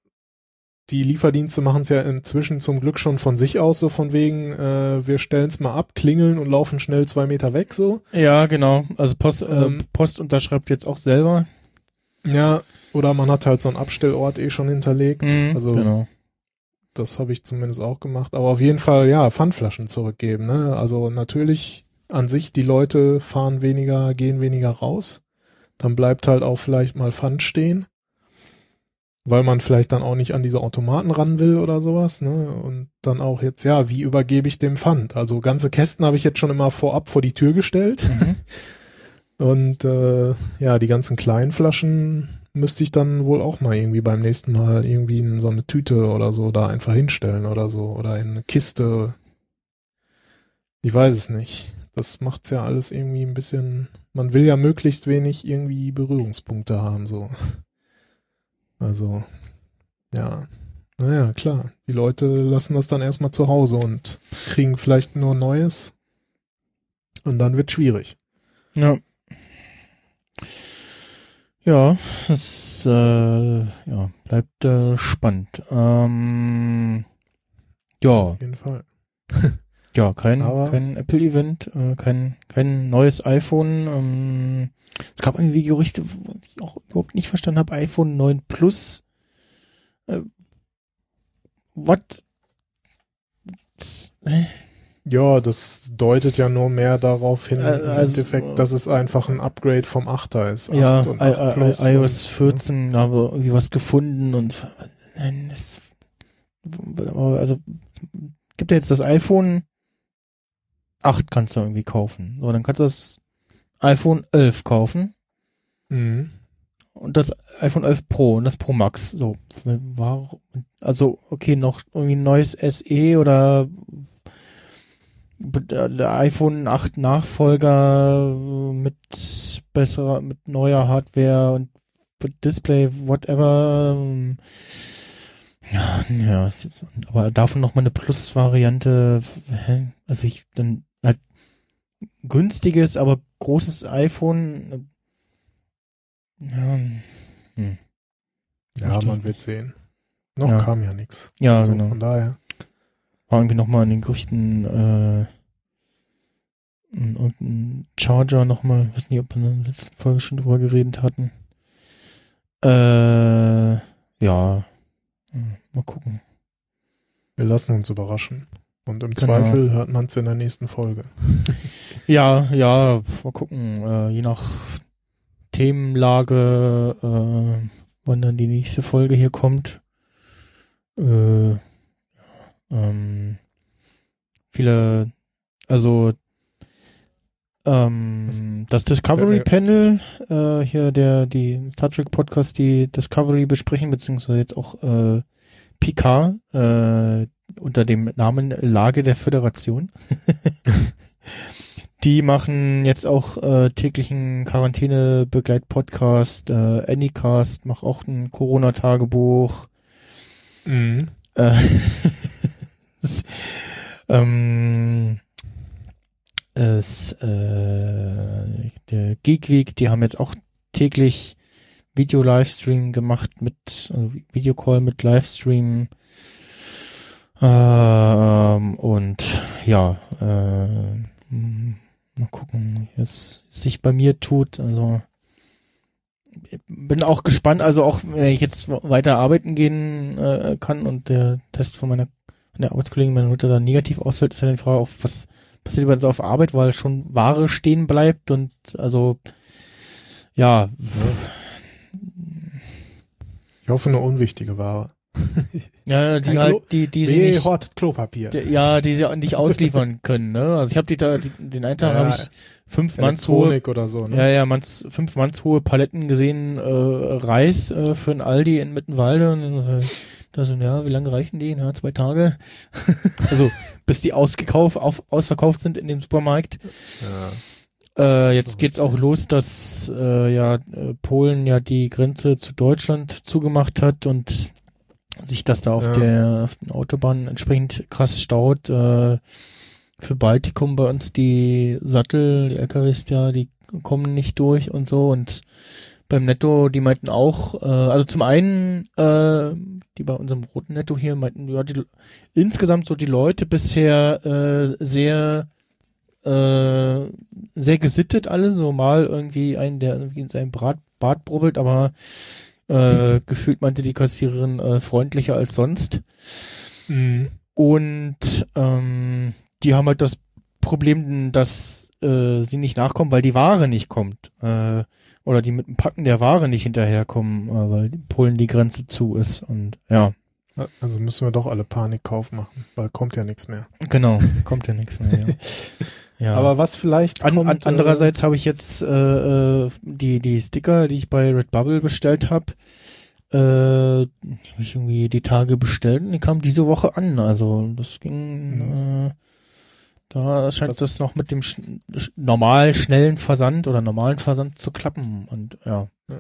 die Lieferdienste machen es ja inzwischen zum Glück schon von sich aus, so von wegen, äh, wir stellen es mal ab, klingeln und laufen schnell zwei Meter weg, so. Ja, genau. Also Post, äh, ähm, Post unterschreibt jetzt auch selber. Ja, oder man hat halt so einen Abstellort eh schon hinterlegt. Mhm, also genau. das habe ich zumindest auch gemacht. Aber auf jeden Fall, ja, Pfandflaschen zurückgeben. Ne? Also natürlich an sich, die Leute fahren weniger, gehen weniger raus. Dann bleibt halt auch vielleicht mal Pfand stehen. Weil man vielleicht dann auch nicht an diese Automaten ran will oder sowas, ne? Und dann auch jetzt, ja, wie übergebe ich dem Pfand? Also ganze Kästen habe ich jetzt schon immer vorab vor die Tür gestellt. Mhm. *laughs* Und äh, ja, die ganzen kleinen Flaschen müsste ich dann wohl auch mal irgendwie beim nächsten Mal irgendwie in so eine Tüte oder so da einfach hinstellen oder so. Oder in eine Kiste. Ich weiß es nicht. Das macht's ja alles irgendwie ein bisschen. Man will ja möglichst wenig irgendwie Berührungspunkte haben, so. Also, ja. Naja, klar. Die Leute lassen das dann erstmal zu Hause und kriegen vielleicht nur Neues. Und dann wird schwierig. Ja. Ja, es äh, ja, bleibt äh, spannend. Ähm, ja. Auf jeden Fall. *laughs* ja, kein, Aber- kein Apple-Event, äh, kein, kein neues iPhone. Ähm, es gab irgendwie Gerüchte, wo ich auch überhaupt nicht verstanden habe, iPhone 9 Plus. Äh, what? Äh, Ja, das deutet ja nur mehr darauf hin, Äh, im also, Endeffekt, dass es einfach ein Upgrade vom 8er ist. ja, 8 und I, 8 I, Plus I, iOS und, 14 da habe irgendwie was gefunden und nein, das also gibt ja jetzt das iPhone 8 kannst du irgendwie kaufen. So, dann kannst du das iPhone 11 kaufen Mhm. und das iPhone 11 Pro und das Pro Max. So, warum? Also okay, noch irgendwie ein neues SE oder der iPhone 8 Nachfolger mit besserer, mit neuer Hardware und Display, whatever. Ja, ja, aber davon noch mal eine Plus-Variante. Also ich dann günstiges, aber großes iPhone. Ja, hm. Ja, man wird sehen. Noch Ja. kam ja nichts. ja also genau. Von daher. war irgendwie nochmal in den Gerüchten äh, ein- irgendein Charger nochmal, weiß nicht, ob wir in der letzten Folge schon drüber geredet hatten. Äh, ja, Hm, mal gucken. Wir lassen uns überraschen. Und im Genau. Zweifel hört man es in der nächsten Folge. *laughs* Ja, ja, mal gucken, äh, je nach Themenlage, äh, wann dann die nächste Folge hier kommt. Äh, ähm, viele, also ähm, das Discovery Ja. Panel, äh, hier der, die Star Trek Podcast, die Discovery besprechen, beziehungsweise jetzt auch äh, Picard, äh, unter dem Namen Lage der Föderation. *laughs* *laughs* Die machen jetzt auch äh, täglichen Quarantäne-Begleit-Podcast, äh, Anycast, macht auch ein Corona-Tagebuch. Mhm. Äh, *laughs* es, ähm, es, äh, der Geek Week, die haben jetzt auch täglich Video-Livestream gemacht mit, also Videocall mit Livestream. Ähm, und ja, äh, mal gucken, wie es sich bei mir tut. Also bin auch gespannt, also auch wenn ich jetzt weiter arbeiten gehen äh, kann und der Test von meiner von der Arbeitskollegin meiner Mutter dann negativ ausfällt, ist ja die Frage, auf was passiert übrigens auf Arbeit, weil schon Ware stehen bleibt und also ja, Ich hoffe nur unwichtige Ware. Ja die Kein halt, Klo- die, die sie nicht, hortet Klopapier. die, ja, die sie nicht *laughs* ausliefern können, ne? Also ich habe die da, die, den einen Tag Ja, habe ich fünf Elektronik oder so, ne? Ja, ja, manns, fünf Manns hohe Paletten gesehen, äh, Reis äh, für ein Aldi in Mittenwalde. Und äh, da so, ja, wie lange reichen die? Ja, zwei Tage. *laughs* also, bis die ausgekauft, auf, ausverkauft sind in dem Supermarkt. Ja. Äh, jetzt geht's auch los, dass äh, ja äh, Polen ja die Grenze zu Deutschland zugemacht hat und sich das da auf Ja. der auf den Autobahnen entsprechend krass staut. Äh, für Baltikum bei uns die Sattel, die LKWs ja, die kommen nicht durch und so und beim Netto, die meinten auch, äh, also zum einen, äh, die bei unserem roten Netto hier meinten, ja, die, insgesamt so die Leute bisher äh, sehr äh, sehr gesittet alle, so mal irgendwie einen, der irgendwie in seinem Brat, Bart brubbelt, aber äh, gefühlt meinte die Kassiererin äh, freundlicher als sonst. Mhm. Und ähm, die haben halt das Problem, dass äh, sie nicht nachkommen, weil die Ware nicht kommt. Äh, oder die mit dem Packen der Ware nicht hinterherkommen, äh, weil Polen die Grenze zu ist. Und ja, Also müssen wir doch alle Panikkauf machen, weil kommt ja nichts mehr. genau, kommt ja nichts mehr. Ja. *laughs* ja. Aber was vielleicht An, kommt, an, andererseits habe ich jetzt äh, äh, die die Sticker, die ich bei Redbubble bestellt habe, äh, hab ich irgendwie die Tage bestellt und die kamen diese Woche an. Also das ging, äh, da scheint Was- das noch mit dem sch normal schnellen Versand oder normalen Versand zu klappen. Und ja, Ja.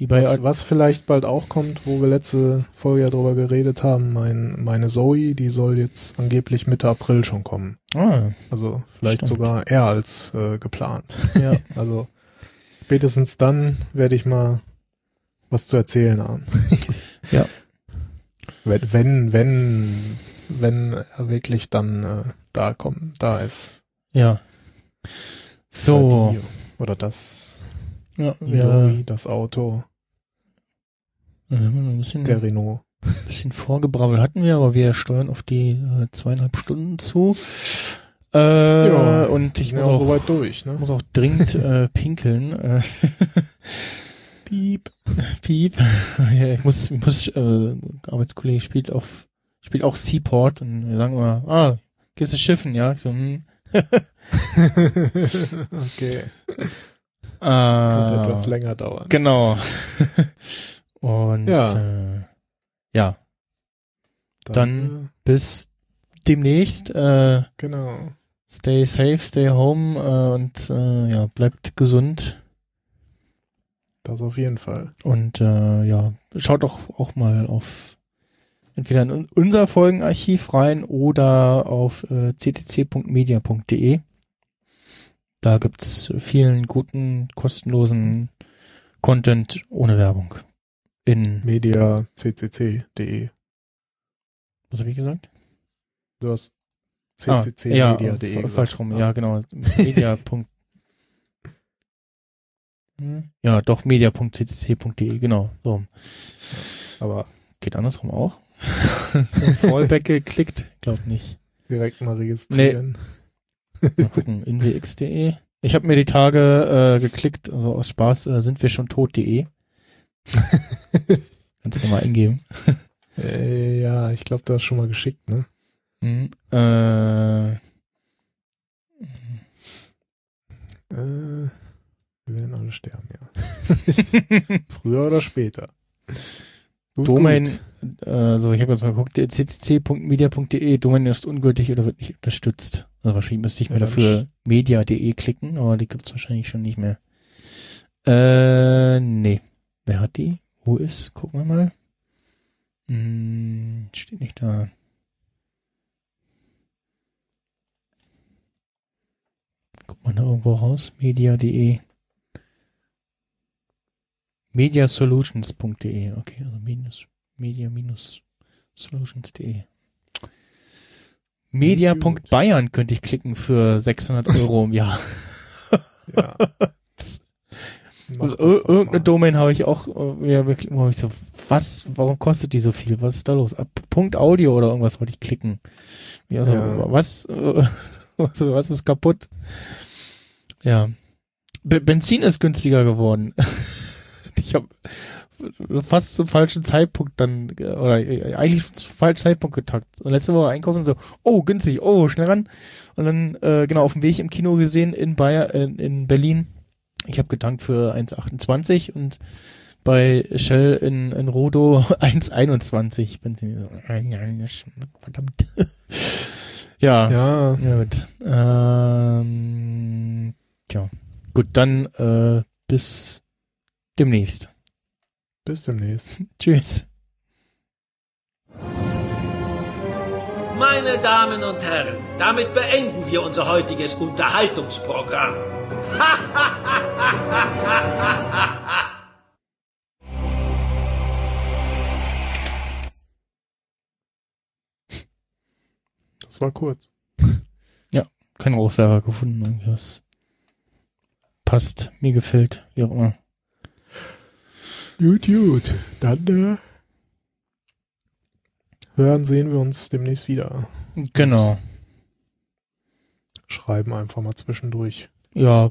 Was, was vielleicht bald auch kommt, wo wir letzte Folge ja drüber geredet haben, mein, meine Zoe, die soll jetzt angeblich Mitte April schon kommen. ah, Also vielleicht Stimmt. sogar eher als äh, geplant. *laughs* ja, *laughs* Also spätestens dann werde ich mal was zu erzählen haben. *laughs* Ja. Wenn, wenn, wenn, wenn er wirklich dann äh, da kommt, da ist. ja. So, Oder, die, oder das, ja, Zoe, das Auto, ein bisschen der Renault. bisschen Vorgebrabbel hatten wir, aber wir steuern auf die äh, zweieinhalb Stunden zu. Äh, Ja, und ich muss ja auch, soweit durch, ne? muss auch dringend äh, *laughs* pinkeln. Äh, Piep. Piep. *laughs* ja, ich muss, ich muss äh, Arbeitskollege spielt auf spielt auch Seaport und wir sagen immer, ah, gehst du schiffen, ja? Ich so, hm. *laughs* okay. Könnte Äh, etwas länger dauern. genau. *laughs* und Ja. Äh, ja, dann- bis demnächst. Äh, äh, genau. Stay safe, stay home äh, und äh, ja, bleibt gesund. Das auf jeden Fall. Und äh, ja, schaut doch auch mal auf entweder in un- unser Folgenarchiv rein oder auf äh, ccc.media.de. Da gibt's vielen guten, kostenlosen Content ohne Werbung. In, mediaccc.de. was habe ich gesagt? Du hast Ah, ja, ccc.media.de. gesagt. falsch rum, Ah. ja, genau. Media. *laughs* Hm? ja, doch, media.ccc.de, genau. So. Aber Geht andersrum auch? *laughs* Fallback geklickt? Glaub nicht. direkt mal registrieren. Mal gucken, inwx.de. Ich habe mir die Tage äh, geklickt, also aus Spaß äh, sind wir schon tot.de. *laughs* Kannst du mal eingeben. Äh, ja, ich glaube, du hast schon mal geschickt, ne? Hm, äh, Äh, wir werden alle sterben, ja. *laughs* Früher oder später. Gut, Domain, gut. äh, so, ich habe jetzt mal geguckt, ccc.media.de, Domain ist ungültig oder wird nicht unterstützt. Also wahrscheinlich müsste ich mir Ja, dafür media.de klicken, aber die gibt's wahrscheinlich schon nicht mehr. Äh, nee. Wer hat die? Wo ist? Gucken wir mal. Hm, steht nicht da. Guckt man da irgendwo raus? Media.de. Mediasolutions.de. Okay, also minus, media-solutions.de. Media.bayern könnte ich klicken für 600 Euro im Jahr. *laughs* Ja. Also, irgendeine. Domain habe ich auch, äh, ja, wo ich so, was, warum kostet die so viel? Was ist da los? Punkt Audio oder irgendwas wollte ich klicken. Ja, also, Ja. *laughs* was, was, ist kaputt? Ja. Be Benzin ist günstiger geworden. *laughs* ich habe fast zum falschen Zeitpunkt dann, äh, oder äh, eigentlich zum falschen Zeitpunkt getakt. Und letzte Woche einkaufen und so, oh, günstig, oh, schnell ran. Und dann, äh, genau, auf dem Weg im Kino gesehen in Bayer, in, in Berlin. Ich habe getankt für 1,28 und bei Shell in, in Rodo *laughs* 1,21 Benzin. So, Verdammt. *laughs* ja. Ja, Ja, gut. Ähm, tja. Gut, dann äh, bis demnächst. bis demnächst. *laughs* Tschüss. Meine Damen und Herren, damit beenden wir unser heutiges Unterhaltungsprogramm. Das war kurz. Kein Rauchserver gefunden, was passt, mir gefällt, wie auch immer. Gut, gut. Dann äh, hören, sehen wir uns demnächst wieder. Genau. Schreiben einfach mal zwischendurch, Ja,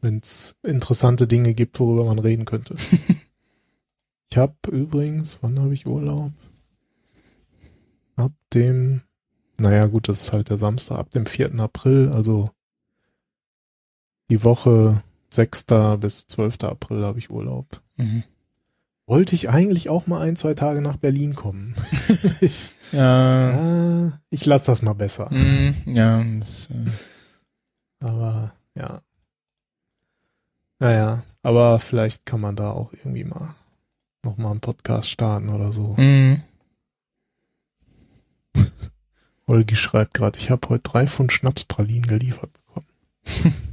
wenn es interessante Dinge gibt, worüber man reden könnte. *laughs* ich habe übrigens, wann habe ich Urlaub? Ab dem, naja gut, das ist halt der Samstag, ab dem 4. April, also die Woche 6. bis 12. April habe ich Urlaub. mhm. Wollte ich eigentlich auch mal ein, zwei Tage nach Berlin kommen. *laughs* ich, ja, ja, ich lasse das mal besser. mhm, ja, das, äh, Aber ja. Naja, aber vielleicht kann man da auch irgendwie mal nochmal einen Podcast starten oder so. mhm. Olgi schreibt gerade, ich habe heute drei Pfund Schnapspralinen geliefert bekommen. *laughs*